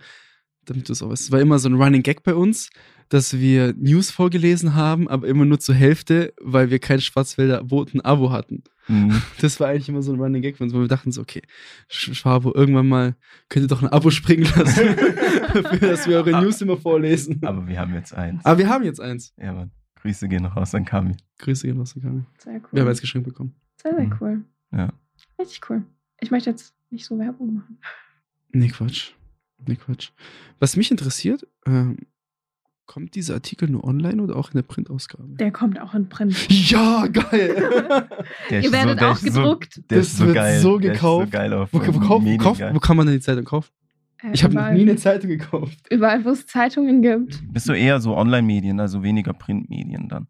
Speaker 1: damit du es auch weißt. Es war immer so ein Running Gag bei uns, dass wir News vorgelesen haben, aber immer nur zur Hälfte, weil wir kein Schwarzwälder Boten-Abo hatten.
Speaker 2: Mhm.
Speaker 1: Das war eigentlich immer so ein Running Gag für uns, weil wir dachten so, okay, Sch- Schwabo, irgendwann mal könnt ihr doch ein Abo springen lassen, dafür, dass wir eure News immer vorlesen.
Speaker 2: Aber wir haben jetzt eins.
Speaker 1: Aber wir haben jetzt eins.
Speaker 2: Ja, Mann. Grüße gehen noch raus an Kami.
Speaker 1: Grüße gehen raus, Kami.
Speaker 3: Sehr cool.
Speaker 1: Wir haben jetzt geschenkt bekommen.
Speaker 3: Sehr, sehr
Speaker 2: Mhm.
Speaker 3: cool.
Speaker 2: Ja.
Speaker 3: Richtig cool. Ich möchte jetzt nicht so Werbung machen.
Speaker 1: Nee, Quatsch. Nee, Quatsch. Was mich interessiert, ähm, kommt dieser Artikel nur online oder auch in der Printausgabe?
Speaker 3: Der kommt auch in Print.
Speaker 1: Ja, geil!
Speaker 2: Der
Speaker 3: Ihr werdet
Speaker 2: der
Speaker 3: auch
Speaker 2: so,
Speaker 3: gedruckt.
Speaker 2: der
Speaker 1: Das
Speaker 2: ist so
Speaker 1: wird
Speaker 2: geil.
Speaker 1: so
Speaker 2: Der
Speaker 1: gekauft.
Speaker 2: ist so geil auf
Speaker 1: wo, wo, kauf,
Speaker 2: Medien
Speaker 1: kauf,
Speaker 2: geil.
Speaker 1: wo kann man denn die Zeitung kaufen?
Speaker 3: Äh,
Speaker 1: Ich habe noch nie eine Zeitung gekauft.
Speaker 3: überall, wo es Zeitungen gibt.
Speaker 2: Bist du eher so Online-Medien, also weniger Printmedien dann?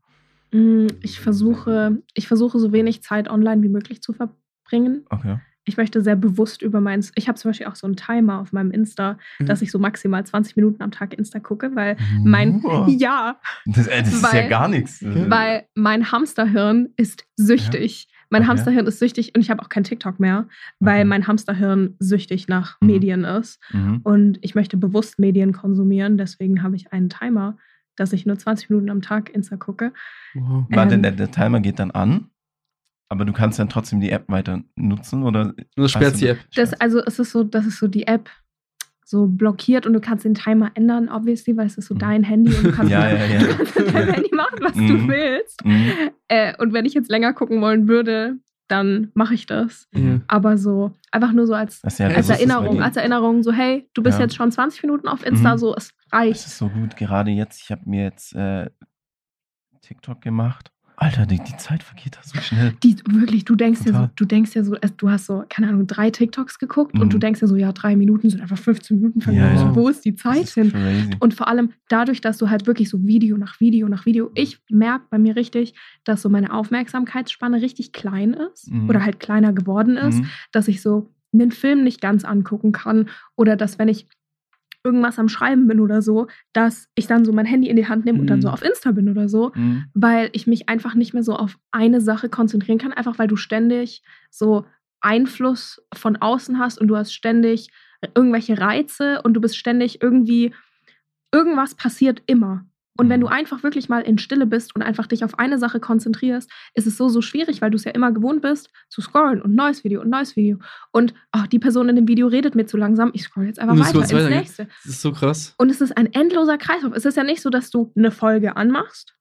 Speaker 3: Mm, Ich versuche, ich versuche so wenig Zeit online wie möglich zu verbringen.
Speaker 2: Okay.
Speaker 3: Ich möchte sehr bewusst über meins. Ich habe zum Beispiel auch so einen Timer auf meinem Insta,
Speaker 1: Mhm.
Speaker 3: dass ich so maximal 20 Minuten am Tag Insta gucke, weil mein
Speaker 2: Wow.
Speaker 3: ja,
Speaker 2: Das, äh, das ist ja gar nichts.
Speaker 3: weil mein Hamsterhirn ist süchtig. Mein
Speaker 2: Okay.
Speaker 3: Hamsterhirn ist süchtig und ich habe auch kein TikTok mehr, weil
Speaker 2: Okay.
Speaker 3: mein Hamsterhirn süchtig nach
Speaker 2: Mhm.
Speaker 3: Medien ist.
Speaker 2: Mhm.
Speaker 3: Und ich möchte bewusst Medien konsumieren, deswegen habe ich einen Timer, dass ich nur 20 Minuten am Tag Insta gucke.
Speaker 1: Wow.
Speaker 2: Warte,
Speaker 3: Ähm,
Speaker 2: der, der Timer geht dann an, aber du kannst dann trotzdem die App weiter nutzen oder?
Speaker 1: Sperrt
Speaker 2: Weißt
Speaker 1: die
Speaker 2: du-
Speaker 1: App.
Speaker 3: Das, also es ist so, das ist so die App so blockiert und du kannst den Timer ändern, obviously, weil es ist so
Speaker 2: Mhm.
Speaker 3: dein Handy und du kannst,
Speaker 2: Ja, ja, ja.
Speaker 3: du kannst mit deinem Handy machen, was du
Speaker 2: Mhm.
Speaker 3: willst.
Speaker 2: Mhm.
Speaker 3: Äh, und wenn ich jetzt länger gucken wollen würde, dann mache ich das. Aber so, einfach nur so als,
Speaker 1: Als
Speaker 3: Erinnerung, als Erinnerung, so, hey, du bist
Speaker 2: Ja.
Speaker 3: jetzt schon 20 Minuten auf Insta,
Speaker 2: Mhm.
Speaker 3: so, es
Speaker 2: Das
Speaker 3: reicht.
Speaker 2: ist so gut, gerade jetzt. Ich habe mir jetzt äh, TikTok gemacht. Alter, die, die Zeit vergeht da so schnell.
Speaker 3: Die, wirklich, du denkst dir so,
Speaker 2: Total.
Speaker 3: du denkst dir so, du hast so, keine Ahnung, drei TikToks geguckt und
Speaker 2: Mhm.
Speaker 3: du denkst dir so, ja, drei Minuten sind einfach 15 Minuten vergangen.
Speaker 2: Ja,
Speaker 1: ja.
Speaker 3: Wo ist die Zeit
Speaker 2: ist
Speaker 3: hin?
Speaker 2: crazy.
Speaker 3: Und vor allem dadurch, dass du halt wirklich so Video nach Video nach Video, ich merke bei mir richtig, dass so meine Aufmerksamkeitsspanne richtig klein ist
Speaker 2: Mhm.
Speaker 3: oder halt kleiner geworden ist,
Speaker 2: Mhm.
Speaker 3: dass ich so einen Film nicht ganz angucken kann oder dass wenn ich irgendwas am Schreiben bin oder so, dass ich dann so mein Handy in die Hand nehme und dann
Speaker 1: Mhm.
Speaker 3: so auf Insta bin oder so,
Speaker 2: Mhm.
Speaker 3: weil ich mich einfach nicht mehr so auf eine Sache konzentrieren kann, einfach weil du ständig so Einfluss von außen hast und du hast ständig irgendwelche Reize und du bist ständig irgendwie, irgendwas passiert immer. Und wenn
Speaker 2: Mhm.
Speaker 3: du einfach wirklich mal in Stille bist und einfach dich auf eine Sache konzentrierst, ist es so, so schwierig, weil du es ja immer gewohnt bist, zu scrollen und neues Video und neues Video. Und oh, die Person in dem Video redet mir zu langsam, ich scroll jetzt einfach weiter ins
Speaker 1: weiter,
Speaker 3: nächste.
Speaker 1: Das ist so krass.
Speaker 3: Und es ist ein endloser Kreislauf. Es ist ja nicht so, dass du eine Folge anmachst,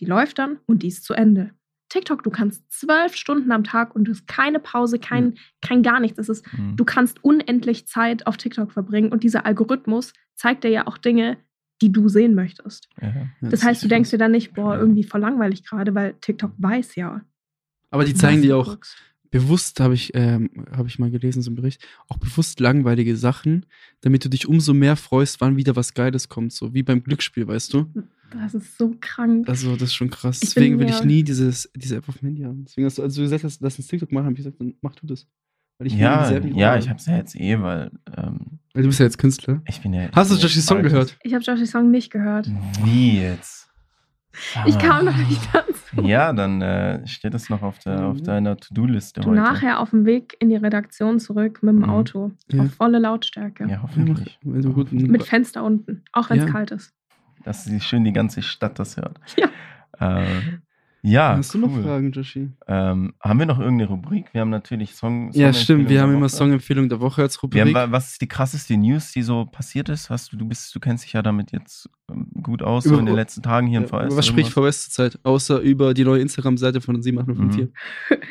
Speaker 3: die läuft dann und die ist zu Ende. TikTok, du kannst zwölf Stunden am Tag und du hast keine Pause, kein, kein gar nichts. Es ist,
Speaker 2: Mhm.
Speaker 3: du kannst unendlich Zeit auf TikTok verbringen und dieser Algorithmus zeigt dir ja auch Dinge, die du sehen möchtest.
Speaker 2: Ja. Ja,
Speaker 3: Das heißt, du denkst dir dann nicht, boah, irgendwie voll langweilig gerade, weil TikTok weiß ja.
Speaker 1: Aber die zeigen dir auch
Speaker 3: guckst.
Speaker 1: bewusst, habe ich, ähm, hab ich mal gelesen, so einen Bericht, auch bewusst langweilige Sachen, damit du dich umso mehr freust, wann wieder was Geiles kommt. So wie beim Glücksspiel, weißt du?
Speaker 3: Das ist so krank.
Speaker 1: Also, das ist schon krass.
Speaker 3: Ich
Speaker 1: Deswegen will ich nie dieses, diese App auf dem Handy haben. Deswegen hast du, als du gesagt hast, lass uns TikTok machen, habe ich gesagt, dann mach du das. Weil ich
Speaker 2: ja, ja, ich hab's ja jetzt eh, weil ähm,
Speaker 1: Weil du bist ja jetzt Künstler.
Speaker 2: ich bin ja.
Speaker 1: Hast du
Speaker 2: ich
Speaker 1: Joshis
Speaker 2: ja
Speaker 1: Song gehört?
Speaker 3: Ich habe Josh's Song nicht gehört.
Speaker 2: Wie jetzt?
Speaker 3: Ich
Speaker 2: Ah.
Speaker 3: kam noch nicht dazu.
Speaker 2: Ja, dann äh, steht es noch auf, der, auf
Speaker 1: Mhm.
Speaker 2: deiner To-Do-Liste heute.
Speaker 3: nachher auf dem Weg in die Redaktion zurück mit dem
Speaker 2: Mhm.
Speaker 3: Auto.
Speaker 1: Ja.
Speaker 3: Auf volle Lautstärke.
Speaker 2: Ja,
Speaker 1: Ja,
Speaker 2: hoffentlich.
Speaker 1: du gut,
Speaker 3: Mit Fenster unten. Auch wenn es
Speaker 1: Ja.
Speaker 3: kalt ist.
Speaker 2: Dass sie schön die ganze Stadt das hört.
Speaker 3: Ja.
Speaker 2: Äh, ja,
Speaker 1: Hast du noch
Speaker 2: cool.
Speaker 1: Fragen, Joshi?
Speaker 2: Ähm, haben wir noch irgendeine Rubrik? Wir haben natürlich Song.
Speaker 1: Ja, stimmt. Wir haben
Speaker 2: der
Speaker 1: immer
Speaker 2: Woche.
Speaker 1: Songempfehlung der Woche als
Speaker 2: Wir
Speaker 1: Rubrik.
Speaker 2: haben, wa- was ist die krasseste News, die so passiert ist? Hast du, du bist, du kennst dich ja damit jetzt ähm, gut aus, so
Speaker 1: Über-
Speaker 2: in den letzten Tagen hier
Speaker 1: Ja,
Speaker 2: in VS.
Speaker 1: was spricht VS zurzeit? Außer über die neue Instagram-Seite von 7854.
Speaker 2: Mhm.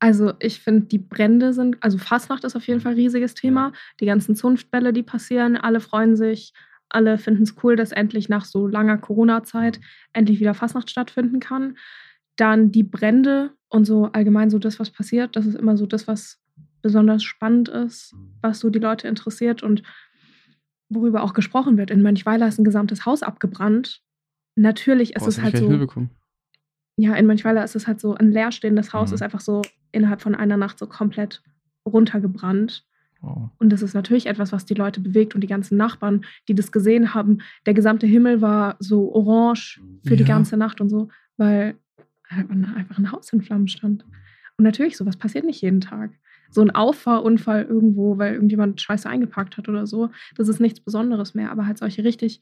Speaker 3: Also ich finde, die Brände sind, also Fastnacht ist auf jeden Fall ein riesiges Thema. Die ganzen Zunftbälle, die passieren, alle freuen sich, alle finden es cool, dass endlich nach so langer Corona-Zeit endlich wieder Fastnacht stattfinden kann. Dann die Brände und so allgemein so das, was passiert, das ist immer so das, was besonders spannend ist, was so die Leute interessiert und worüber auch gesprochen wird. In Mönchweiler ist ein gesamtes Haus abgebrannt. Natürlich ist
Speaker 1: Boah,
Speaker 3: es halt so.
Speaker 1: mitbekommen.
Speaker 3: Ja, in Mönchweiler ist es halt so, ein leerstehendes Haus
Speaker 2: Mhm.
Speaker 3: ist einfach so innerhalb von einer Nacht so komplett runtergebrannt.
Speaker 2: Wow.
Speaker 3: Und das ist natürlich etwas, was die Leute bewegt und die ganzen Nachbarn, die das gesehen haben. Der gesamte Himmel war so orange für die
Speaker 1: Ja.
Speaker 3: ganze Nacht und so, weil einfach ein Haus in Flammen stand. Und natürlich, sowas passiert nicht jeden Tag. So ein Auffahrunfall irgendwo, weil irgendjemand Scheiße eingepackt hat oder so, das ist nichts Besonderes mehr. Aber halt solche richtig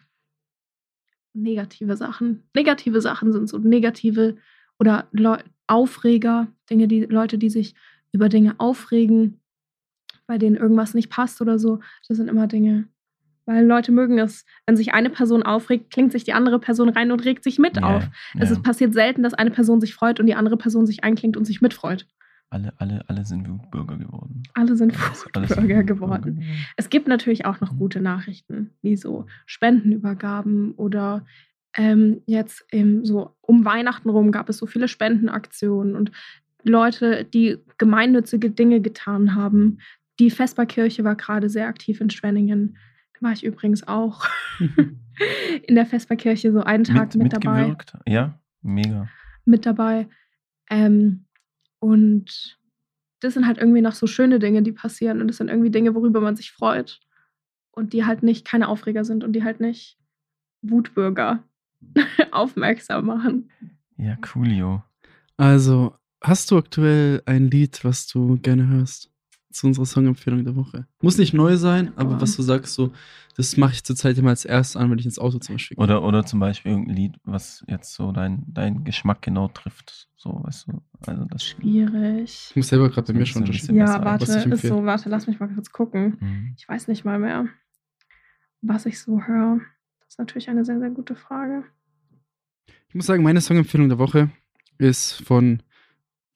Speaker 3: negative Sachen. Negative Sachen sind so negative oder Leu Aufreger, Dinge, die Leute, die sich über Dinge aufregen, bei denen irgendwas nicht passt oder so. Das sind immer Dinge. Weil Leute mögen es, wenn sich eine Person aufregt, klingt sich die andere Person rein und regt sich mit
Speaker 2: Ja,
Speaker 3: auf. Es
Speaker 2: ja.
Speaker 3: ist passiert selten, dass eine Person sich freut und die andere Person sich einklingt und sich mitfreut.
Speaker 2: alle, alle, alle sind Wutbürger geworden.
Speaker 3: Alle sind
Speaker 2: Wutbürger
Speaker 3: geworden. Es gibt natürlich auch noch gute Nachrichten, wie so Spendenübergaben oder ähm, jetzt im, so um Weihnachten rum gab es so viele Spendenaktionen und Leute, die gemeinnützige Dinge getan haben. Die Vesperkirche war gerade sehr aktiv in Schwenningen. War ich übrigens auch in der Vesperkirche so einen Tag
Speaker 2: Mit,
Speaker 3: mit, dabei
Speaker 2: mitgewirkt? Ja, mega.
Speaker 3: mit dabei. Ähm, und das sind halt irgendwie noch so schöne Dinge, die passieren. Und das sind irgendwie Dinge, worüber man sich freut. Und die halt nicht keine Aufreger sind und die halt nicht Wutbürger aufmerksam machen.
Speaker 2: Ja, coolio.
Speaker 1: Also, hast du aktuell ein Lied, was du gerne hörst? Zu unserer Songempfehlung der Woche. Muss nicht neu sein, aber was du sagst, so, das mache ich zurzeit immer als erstes an, wenn ich ins Auto zum Beispiel gehe.
Speaker 2: Oder, oder zum Beispiel irgendein Lied, was jetzt so dein, dein Geschmack genau trifft. So, weißt du. Also das
Speaker 3: Schwierig.
Speaker 1: Ich muss selber gerade bei mir
Speaker 2: ein
Speaker 1: schon
Speaker 2: bisschen-
Speaker 1: unterscheiden.
Speaker 3: Ja,
Speaker 2: besser,
Speaker 3: warte,
Speaker 1: was ich
Speaker 3: ist so, warte, lass mich mal kurz gucken.
Speaker 2: Mhm.
Speaker 3: Ich weiß nicht mal mehr, was ich so höre. Das ist natürlich eine sehr, sehr gute Frage.
Speaker 1: Ich muss sagen, meine Songempfehlung der Woche ist von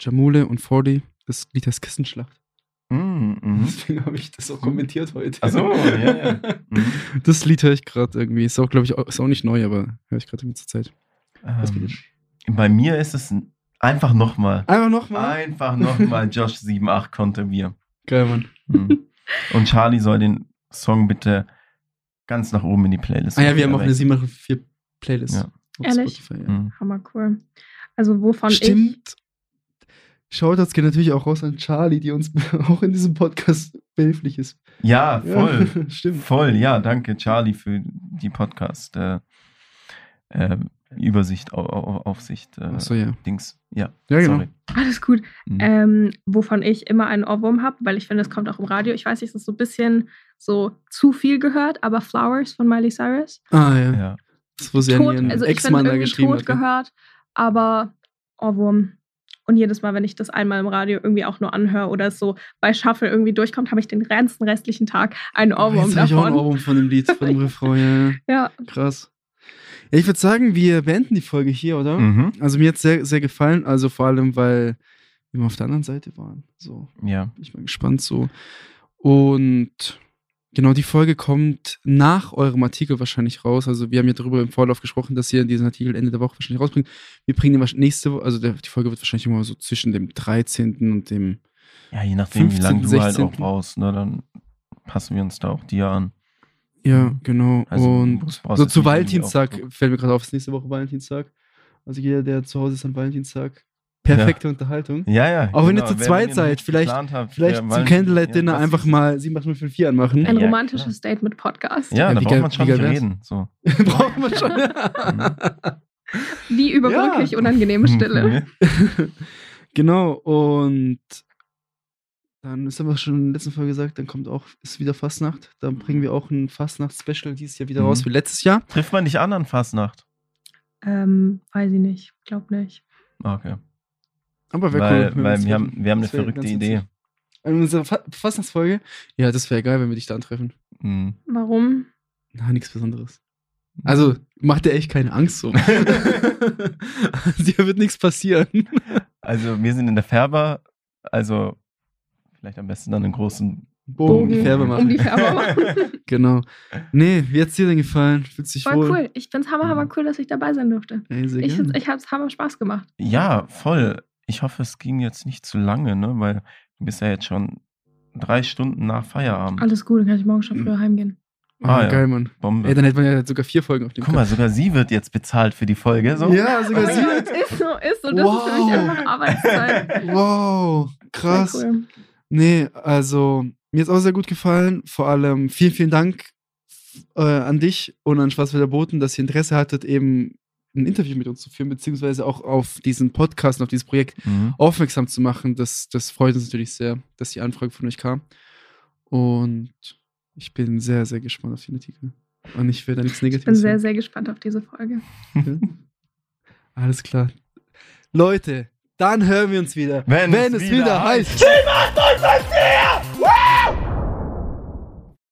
Speaker 1: Jamule und Fordy. Das Lied heißt Kissenschlacht.
Speaker 2: Mhm, mhm.
Speaker 1: Deswegen habe ich das auch kommentiert heute.
Speaker 2: Ach so, ja, ja. Mhm.
Speaker 1: Das Lied höre ich gerade irgendwie. Ist auch, glaube ich, auch, ist auch nicht neu, aber höre ich gerade irgendwie zur Zeit.
Speaker 2: Ähm, bei mir ist es ein- einfach nochmal.
Speaker 1: Einfach nochmal.
Speaker 2: Einfach nochmal Josh 78 konnte wir.
Speaker 1: Geil, Mann.
Speaker 2: Mhm. Und Charlie soll den Song bitte ganz nach oben in die Playlist.
Speaker 1: Ah ja, wir haben auch eine
Speaker 2: erreichen.
Speaker 1: 784 Playlist.
Speaker 2: Ja.
Speaker 3: Ehrlich?
Speaker 1: Spotify, ja.
Speaker 2: Mhm.
Speaker 3: Hammer cool. Also wovon ich
Speaker 1: Stimmt. Shoutouts gehen natürlich auch raus an Charlie, die uns auch in diesem Podcast behilflich ist.
Speaker 2: Ja, voll.
Speaker 1: Ja, stimmt.
Speaker 2: Voll, ja, danke Charlie für die Podcast äh, äh, Übersicht, Au- Au- Aufsicht, äh,
Speaker 1: Achso, ja.
Speaker 2: Dings. Ja,
Speaker 1: Ja, genau.
Speaker 2: sorry.
Speaker 3: Alles gut.
Speaker 2: Mhm.
Speaker 3: Ähm, wovon ich immer einen Ohrwurm habe, weil ich finde, es kommt auch im Radio. Ich weiß nicht, es ist so ein bisschen so zu viel gehört, aber Flowers von Miley Cyrus.
Speaker 1: Ah, ja.
Speaker 2: ja.
Speaker 1: Das, wo sie an
Speaker 3: tot,
Speaker 1: ihren
Speaker 3: also ich finde
Speaker 1: Ex-Mann da
Speaker 3: irgendwie
Speaker 1: geschrieben
Speaker 3: tot
Speaker 1: hat. ne?
Speaker 3: gehört, aber Ohrwurm. Und jedes Mal, wenn ich das einmal im Radio irgendwie auch nur anhöre oder es so bei Shuffle irgendwie durchkommt, habe ich den ganzen restlichen Tag einen
Speaker 1: Oh,
Speaker 3: Ohrwurm
Speaker 1: jetzt habe ich auch einen
Speaker 3: davon.
Speaker 1: Ohrwurm von dem Lied, von dem Refrain. Ja,
Speaker 3: Ja,
Speaker 1: krass. Ja, ich würde sagen, wir beenden die Folge hier, oder?
Speaker 2: Mhm.
Speaker 1: Also mir hat es sehr, sehr gefallen. Also vor allem, weil wir mal auf der anderen Seite waren. So,
Speaker 2: Ja.
Speaker 1: bin ich mal gespannt so. Und genau, die Folge kommt nach eurem Artikel wahrscheinlich raus. Also wir haben ja darüber im Vorlauf gesprochen, dass ihr diesen Artikel Ende der Woche wahrscheinlich rausbringt. Wir bringen den wahrscheinlich nächste Woche, also der, die Folge wird wahrscheinlich immer so zwischen dem 13. und dem
Speaker 2: Ja, je nachdem, wie
Speaker 1: 15.,
Speaker 2: lange du halt
Speaker 1: 16..
Speaker 2: auch brauchst, ne, dann passen wir uns da auch dir an.
Speaker 1: Ja, genau.
Speaker 2: Also,
Speaker 1: und so zu Valentinstag fällt mir gerade auf, ist nächste Woche Valentinstag. Also jeder, der zu Hause ist an Valentinstag. Perfekte Unterhaltung.
Speaker 2: Ja, ja.
Speaker 1: Auch wenn ihr
Speaker 2: genau.
Speaker 1: zu zweit seid, vielleicht-
Speaker 2: habt,
Speaker 1: Vielleicht
Speaker 2: ja,
Speaker 1: zum Candlelight-Dinner
Speaker 2: ja,
Speaker 1: einfach mal 7804 anmachen.
Speaker 3: ein
Speaker 2: Ja,
Speaker 3: romantisches
Speaker 2: klar.
Speaker 3: Date mit Podcast.
Speaker 2: Ja,
Speaker 1: Ja,
Speaker 2: da braucht man schon nicht reden. So.
Speaker 1: Braucht man schon.
Speaker 3: Wie überbrücke
Speaker 1: Ja.
Speaker 3: ich unangenehme Stille?
Speaker 1: genau, und dann ist aber schon in der letzten Folge gesagt, dann kommt auch, ist wieder Fastnacht. Dann bringen wir auch ein Fastnacht-Special dieses Jahr wieder
Speaker 2: Mhm.
Speaker 1: raus wie letztes Jahr.
Speaker 2: Trifft man dich an an Fastnacht?
Speaker 3: Ähm, weiß ich nicht. Glaub nicht.
Speaker 2: Okay.
Speaker 1: Aber wäre
Speaker 2: Weil,
Speaker 1: cool. wenn
Speaker 2: weil wir, haben, wir haben eine verrückte Idee.
Speaker 1: In unserer Fa Fastnachtsfolge? Ja, das wäre geil, wenn wir dich da antreffen.
Speaker 2: Mhm.
Speaker 3: Warum?
Speaker 1: Na, nichts Besonderes. Also, macht dir echt keine Angst so. Dir wird nichts passieren.
Speaker 2: Also, wir sind in der Färber, also vielleicht am besten dann einen großen.
Speaker 1: Bogen,
Speaker 3: Bogen
Speaker 1: Färbe
Speaker 3: um
Speaker 1: machen.
Speaker 3: die Färbe machen.
Speaker 1: Genau. Nee, wie hat's dir denn gefallen? Fühlst du dich
Speaker 3: Voll
Speaker 1: wohl?
Speaker 3: cool. Ich find's hammer, hammer cool, dass ich dabei sein durfte.
Speaker 1: Ey, sehr
Speaker 3: Ich, ich hab's hammer Spaß gemacht.
Speaker 2: Ja, voll. Ich hoffe, es ging jetzt nicht zu lange, ne? Weil du bist ja jetzt schon drei Stunden nach Feierabend.
Speaker 3: Alles gut, dann kann ich morgen schon früher heimgehen.
Speaker 2: Ah,
Speaker 1: Ah,
Speaker 2: ja.
Speaker 1: geil, Mann.
Speaker 2: Bombe.
Speaker 1: Ey, dann hätte man ja sogar vier Folgen auf dem
Speaker 2: Guck mal, sogar sie wird jetzt bezahlt für die Folge. So.
Speaker 1: Ja, sogar sie.
Speaker 3: Ja, ist so, ist so. Das ist für mich
Speaker 1: Wow.
Speaker 3: einfach Arbeitszeit.
Speaker 1: Wow, krass.
Speaker 3: Cool.
Speaker 1: Nee, also mir ist auch sehr gut gefallen. Vor allem vielen, vielen Dank äh, an dich und an Schwarzwälder Boten, dass ihr Interesse hattet, eben ein Interview mit uns zu führen, beziehungsweise auch auf diesen Podcast und auf dieses Projekt
Speaker 2: Mhm.
Speaker 1: aufmerksam zu machen. Das, das freut uns natürlich sehr, dass die Anfrage von euch kam. Und ich bin sehr, sehr gespannt auf den Artikel. Und ich werde da nichts
Speaker 3: Ich bin
Speaker 1: Negatives
Speaker 3: sehr,
Speaker 1: sagen.
Speaker 3: sehr gespannt auf diese Folge.
Speaker 1: Alles klar. Leute, dann hören wir uns wieder,
Speaker 2: Wenn es
Speaker 1: es
Speaker 2: wieder
Speaker 1: wieder
Speaker 2: heißt-
Speaker 1: heißt.